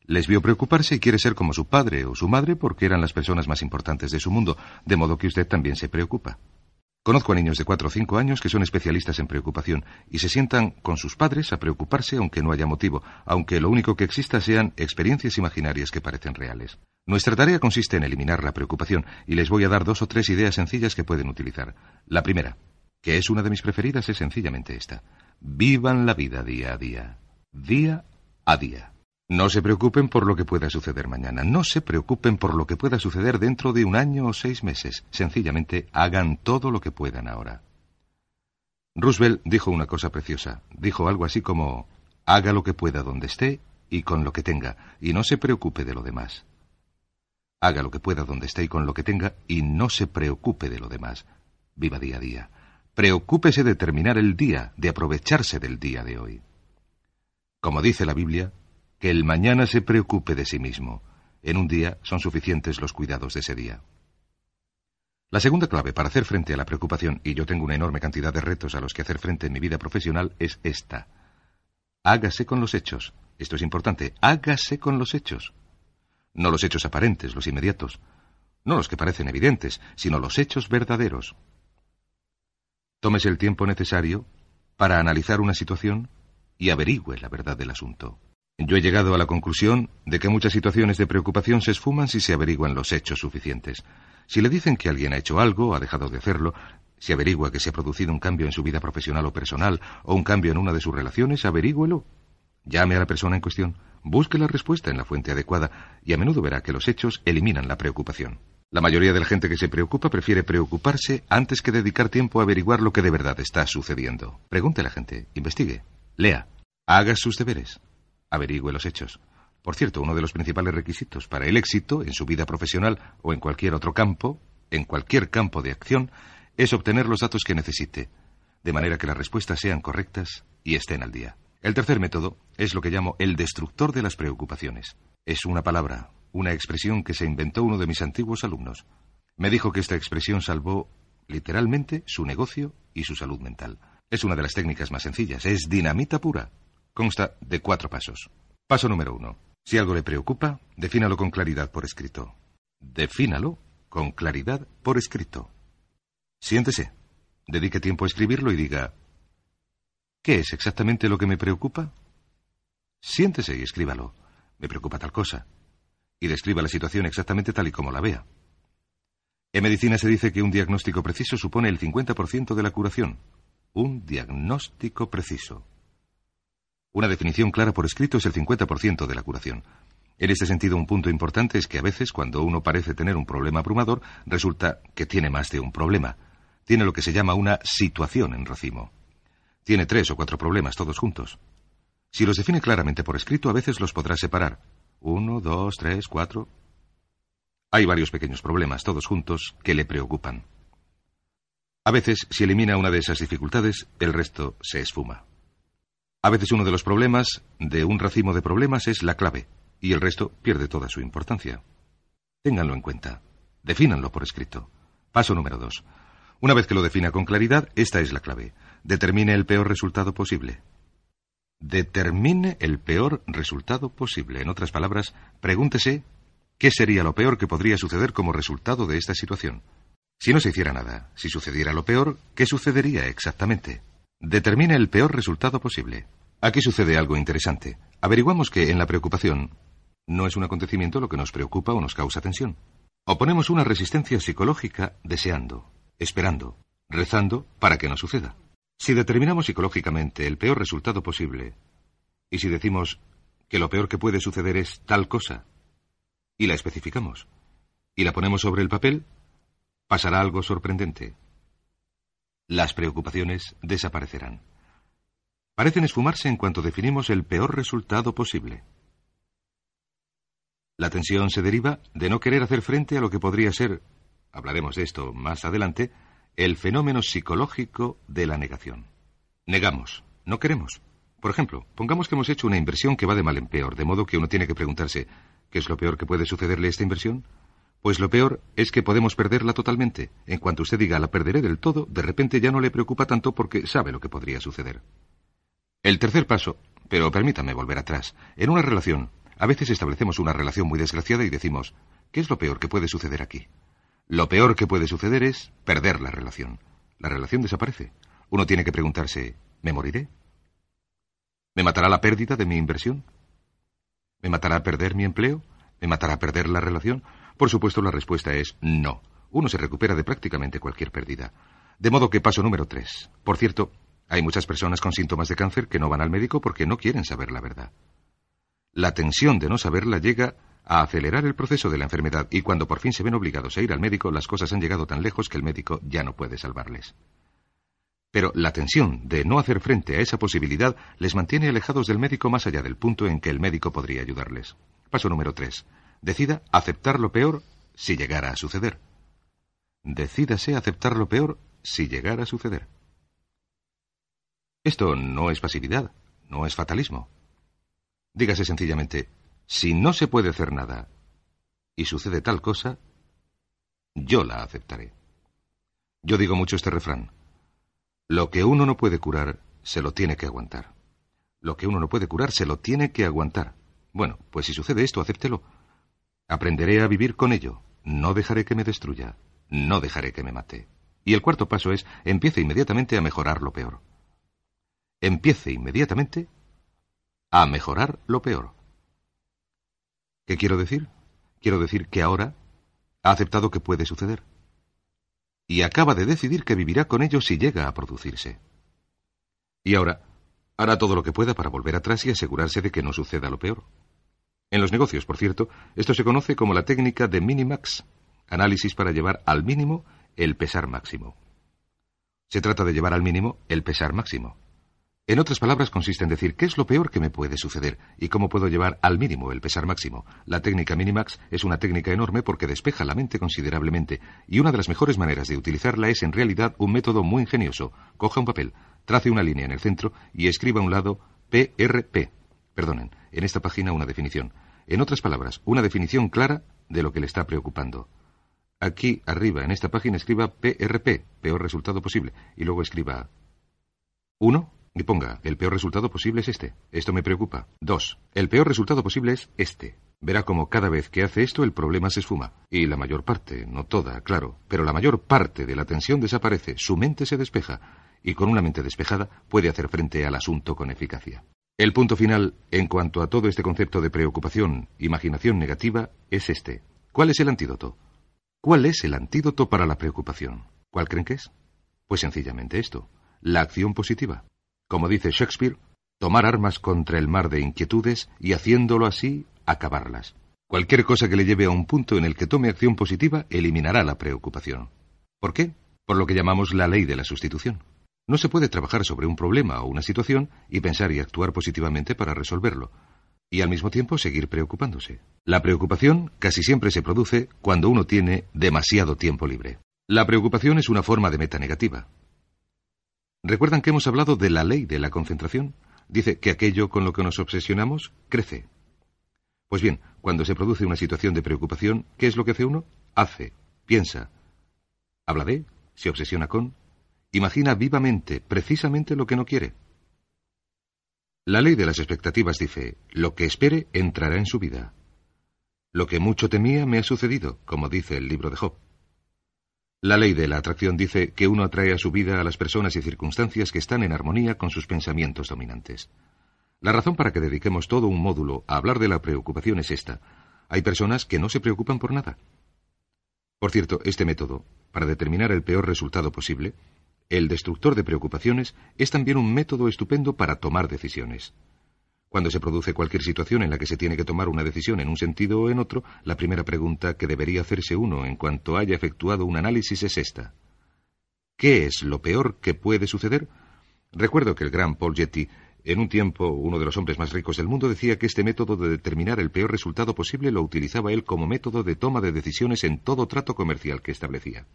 Les vio preocuparse y quiere ser como su padre o su madre porque eran las personas más importantes de su mundo, de modo que usted también se preocupa. Conozco a niños de cuatro o cinco años que son especialistas en preocupación y se sientan con sus padres a preocuparse aunque no haya motivo, aunque lo único que exista sean experiencias imaginarias que parecen reales. Nuestra tarea consiste en eliminar la preocupación y les voy a dar dos o tres ideas sencillas que pueden utilizar. La primera, que es una de mis preferidas, es sencillamente esta. Vivan la vida día a día. Día a día. No se preocupen por lo que pueda suceder mañana, no se preocupen por lo que pueda suceder dentro de un año o seis meses, sencillamente hagan todo lo que puedan ahora. Roosevelt dijo una cosa preciosa, dijo algo así como, haga lo que pueda donde esté y con lo que tenga, y no se preocupe de lo demás. Haga lo que pueda donde esté y con lo que tenga, y no se preocupe de lo demás. Viva día a día. Preocúpese de terminar el día, de aprovecharse del día de hoy. Como dice la Biblia, que el mañana se preocupe de sí mismo. En un día son suficientes los cuidados de ese día. La segunda clave para hacer frente a la preocupación, y yo tengo una enorme cantidad de retos a los que hacer frente en mi vida profesional, es esta. Hágase con los hechos. Esto es importante. Hágase con los hechos. No los hechos aparentes, los inmediatos. No los que parecen evidentes, sino los hechos verdaderos. Tómese el tiempo necesario para analizar una situación y averigüe la verdad del asunto. Yo he llegado a la conclusión de que muchas situaciones de preocupación se esfuman si se averiguan los hechos suficientes. Si le dicen que alguien ha hecho algo, ha dejado de hacerlo, si averigua que se ha producido un cambio en su vida profesional o personal, o un cambio en una de sus relaciones, averígüelo. Llame a la persona en cuestión, busque la respuesta en la fuente adecuada, y a menudo verá que los hechos eliminan la preocupación. La mayoría de la gente que se preocupa prefiere preocuparse antes que dedicar tiempo a averiguar lo que de verdad está sucediendo. Pregunte a la gente, investigue, lea, haga sus deberes, averigüe los hechos. Por cierto, uno de los principales requisitos para el éxito en su vida profesional o en cualquier otro campo, en cualquier campo de acción, es obtener los datos que necesite, de manera que las respuestas sean correctas y estén al día. El tercer método es lo que llamo el destructor de las preocupaciones. Es una palabra, una expresión que se inventó uno de mis antiguos alumnos. Me dijo que esta expresión salvó literalmente su negocio y su salud mental. Es una de las técnicas más sencillas, es dinamita pura. Consta de cuatro pasos. Paso número uno. Si algo le preocupa, defínalo con claridad por escrito. Defínalo con claridad por escrito. Siéntese, dedique tiempo a escribirlo y diga, ¿qué es exactamente lo que me preocupa? Siéntese y escríbalo. Me preocupa tal cosa. Y describa la situación exactamente tal y como la vea. En medicina se dice que un diagnóstico preciso supone el 50% de la curación. Un diagnóstico preciso. Una definición clara por escrito es el 50% de la curación. En este sentido, un punto importante es que a veces, cuando uno parece tener un problema abrumador, resulta que tiene más de un problema. Tiene lo que se llama una situación en racimo. Tiene tres o cuatro problemas todos juntos. Si los define claramente por escrito, a veces los podrá separar. Uno, dos, tres, cuatro. Hay varios pequeños problemas, todos juntos, que le preocupan. A veces, si elimina una de esas dificultades, el resto se esfuma. A veces uno de los problemas de un racimo de problemas es la clave, y el resto pierde toda su importancia. Ténganlo en cuenta. Defínanlo por escrito. Paso número dos. Una vez que lo defina con claridad, esta es la clave. Determine el peor resultado posible. Determine el peor resultado posible. En otras palabras, pregúntese qué sería lo peor que podría suceder como resultado de esta situación. Si no se hiciera nada, si sucediera lo peor, ¿qué sucedería exactamente? Determine el peor resultado posible. Aquí sucede algo interesante. Averiguamos que en la preocupación no es un acontecimiento lo que nos preocupa o nos causa tensión. Oponemos una resistencia psicológica deseando, esperando, rezando para que no suceda. Si determinamos psicológicamente el peor resultado posible, y si decimos que lo peor que puede suceder es tal cosa, y la especificamos, y la ponemos sobre el papel, pasará algo sorprendente. Las preocupaciones desaparecerán. Parecen esfumarse en cuanto definimos el peor resultado posible. La tensión se deriva de no querer hacer frente a lo que podría ser, hablaremos de esto más adelante, el fenómeno psicológico de la negación. Negamos, no queremos. Por ejemplo, pongamos que hemos hecho una inversión que va de mal en peor, de modo que uno tiene que preguntarse, ¿qué es lo peor que puede sucederle a esta inversión? Pues lo peor es que podemos perderla totalmente. En cuanto usted diga la perderé del todo, de repente ya no le preocupa tanto porque sabe lo que podría suceder. El tercer paso, pero permítame volver atrás. En una relación, a veces establecemos una relación muy desgraciada y decimos, ¿qué es lo peor que puede suceder aquí? Lo peor que puede suceder es perder la relación. La relación desaparece. Uno tiene que preguntarse, ¿me moriré? ¿Me matará la pérdida de mi inversión? ¿Me matará perder mi empleo? ¿Me matará perder la relación? Por supuesto, la respuesta es no. Uno se recupera de prácticamente cualquier pérdida. De modo que paso número tres. Por cierto, hay muchas personas con síntomas de cáncer que no van al médico porque no quieren saber la verdad. La tensión de no saberla llega a acelerar el proceso de la enfermedad y cuando por fin se ven obligados a ir al médico, las cosas han llegado tan lejos que el médico ya no puede salvarles. Pero la tensión de no hacer frente a esa posibilidad les mantiene alejados del médico más allá del punto en que el médico podría ayudarles. Paso número tres. Decida aceptar lo peor si llegara a suceder. Decídase aceptar lo peor si llegara a suceder. Esto no es pasividad, no es fatalismo. Dígase sencillamente, si no se puede hacer nada y sucede tal cosa, yo la aceptaré. Yo digo mucho este refrán. Lo que uno no puede curar, se lo tiene que aguantar. Lo que uno no puede curar, se lo tiene que aguantar. Bueno, pues si sucede esto, acéptelo. Aprenderé a vivir con ello. No dejaré que me destruya. No dejaré que me mate. Y el cuarto paso es, empiece inmediatamente a mejorar lo peor. Empiece inmediatamente a mejorar lo peor. ¿Qué quiero decir? Quiero decir que ahora ha aceptado que puede suceder. Y acaba de decidir que vivirá con ello si llega a producirse. Y ahora hará todo lo que pueda para volver atrás y asegurarse de que no suceda lo peor. En los negocios, por cierto, esto se conoce como la técnica de minimax, análisis para llevar al mínimo el pesar máximo. Se trata de llevar al mínimo el pesar máximo. En otras palabras, consiste en decir qué es lo peor que me puede suceder y cómo puedo llevar al mínimo el pesar máximo. La técnica Minimax es una técnica enorme porque despeja la mente considerablemente y una de las mejores maneras de utilizarla es en realidad un método muy ingenioso. Coja un papel, trace una línea en el centro y escriba a un lado PRP. Perdonen, en esta página una definición. En otras palabras, una definición clara de lo que le está preocupando. Aquí arriba, en esta página, escriba PRP, peor resultado posible, y luego escriba 1 y ponga, el peor resultado posible es este. Esto me preocupa. 2. El peor resultado posible es este. Verá como cada vez que hace esto el problema se esfuma. Y la mayor parte, no toda, claro, pero la mayor parte de la tensión desaparece, su mente se despeja, y con una mente despejada puede hacer frente al asunto con eficacia. El punto final, en cuanto a todo este concepto de preocupación, imaginación negativa, es este. ¿Cuál es el antídoto? ¿Cuál es el antídoto para la preocupación? ¿Cuál creen que es? Pues sencillamente esto, la acción positiva. Como dice Shakespeare, tomar armas contra el mar de inquietudes y haciéndolo así, acabarlas. Cualquier cosa que le lleve a un punto en el que tome acción positiva eliminará la preocupación. ¿Por qué? Por lo que llamamos la ley de la sustitución. No se puede trabajar sobre un problema o una situación y pensar y actuar positivamente para resolverlo y al mismo tiempo seguir preocupándose. La preocupación casi siempre se produce cuando uno tiene demasiado tiempo libre. La preocupación es una forma de meta negativa. ¿Recuerdan que hemos hablado de la ley de la concentración? Dice que aquello con lo que nos obsesionamos crece. Pues bien, cuando se produce una situación de preocupación, ¿qué es lo que hace uno? Hace, piensa, habla de, se obsesiona con, imagina vivamente, precisamente lo que no quiere. La ley de las expectativas dice, lo que espere entrará en su vida. Lo que mucho temía me ha sucedido, como dice el libro de Job. La ley de la atracción dice que uno atrae a su vida a las personas y circunstancias que están en armonía con sus pensamientos dominantes. La razón para que dediquemos todo un módulo a hablar de la preocupación es esta. Hay personas que no se preocupan por nada. Por cierto, este método, para determinar el peor resultado posible, el destructor de preocupaciones es también un método estupendo para tomar decisiones. Cuando se produce cualquier situación en la que se tiene que tomar una decisión en un sentido o en otro, la primera pregunta que debería hacerse uno en cuanto haya efectuado un análisis es esta. ¿Qué es lo peor que puede suceder? Recuerdo que el gran Paul Getty, en un tiempo uno de los hombres más ricos del mundo, decía que este método de determinar el peor resultado posible lo utilizaba él como método de toma de decisiones en todo trato comercial que establecía.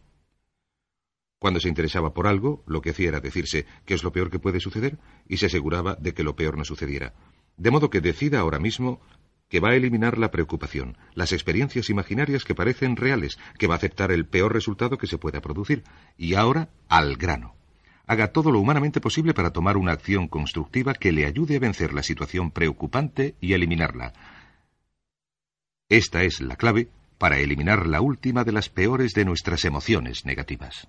Cuando se interesaba por algo, lo que hacía era decirse qué es lo peor que puede suceder y se aseguraba de que lo peor no sucediera. De modo que decida ahora mismo que va a eliminar la preocupación, las experiencias imaginarias que parecen reales, que va a aceptar el peor resultado que se pueda producir. Y ahora, al grano. Haga todo lo humanamente posible para tomar una acción constructiva que le ayude a vencer la situación preocupante y eliminarla. Esta es la clave para eliminar la última de las peores de nuestras emociones negativas.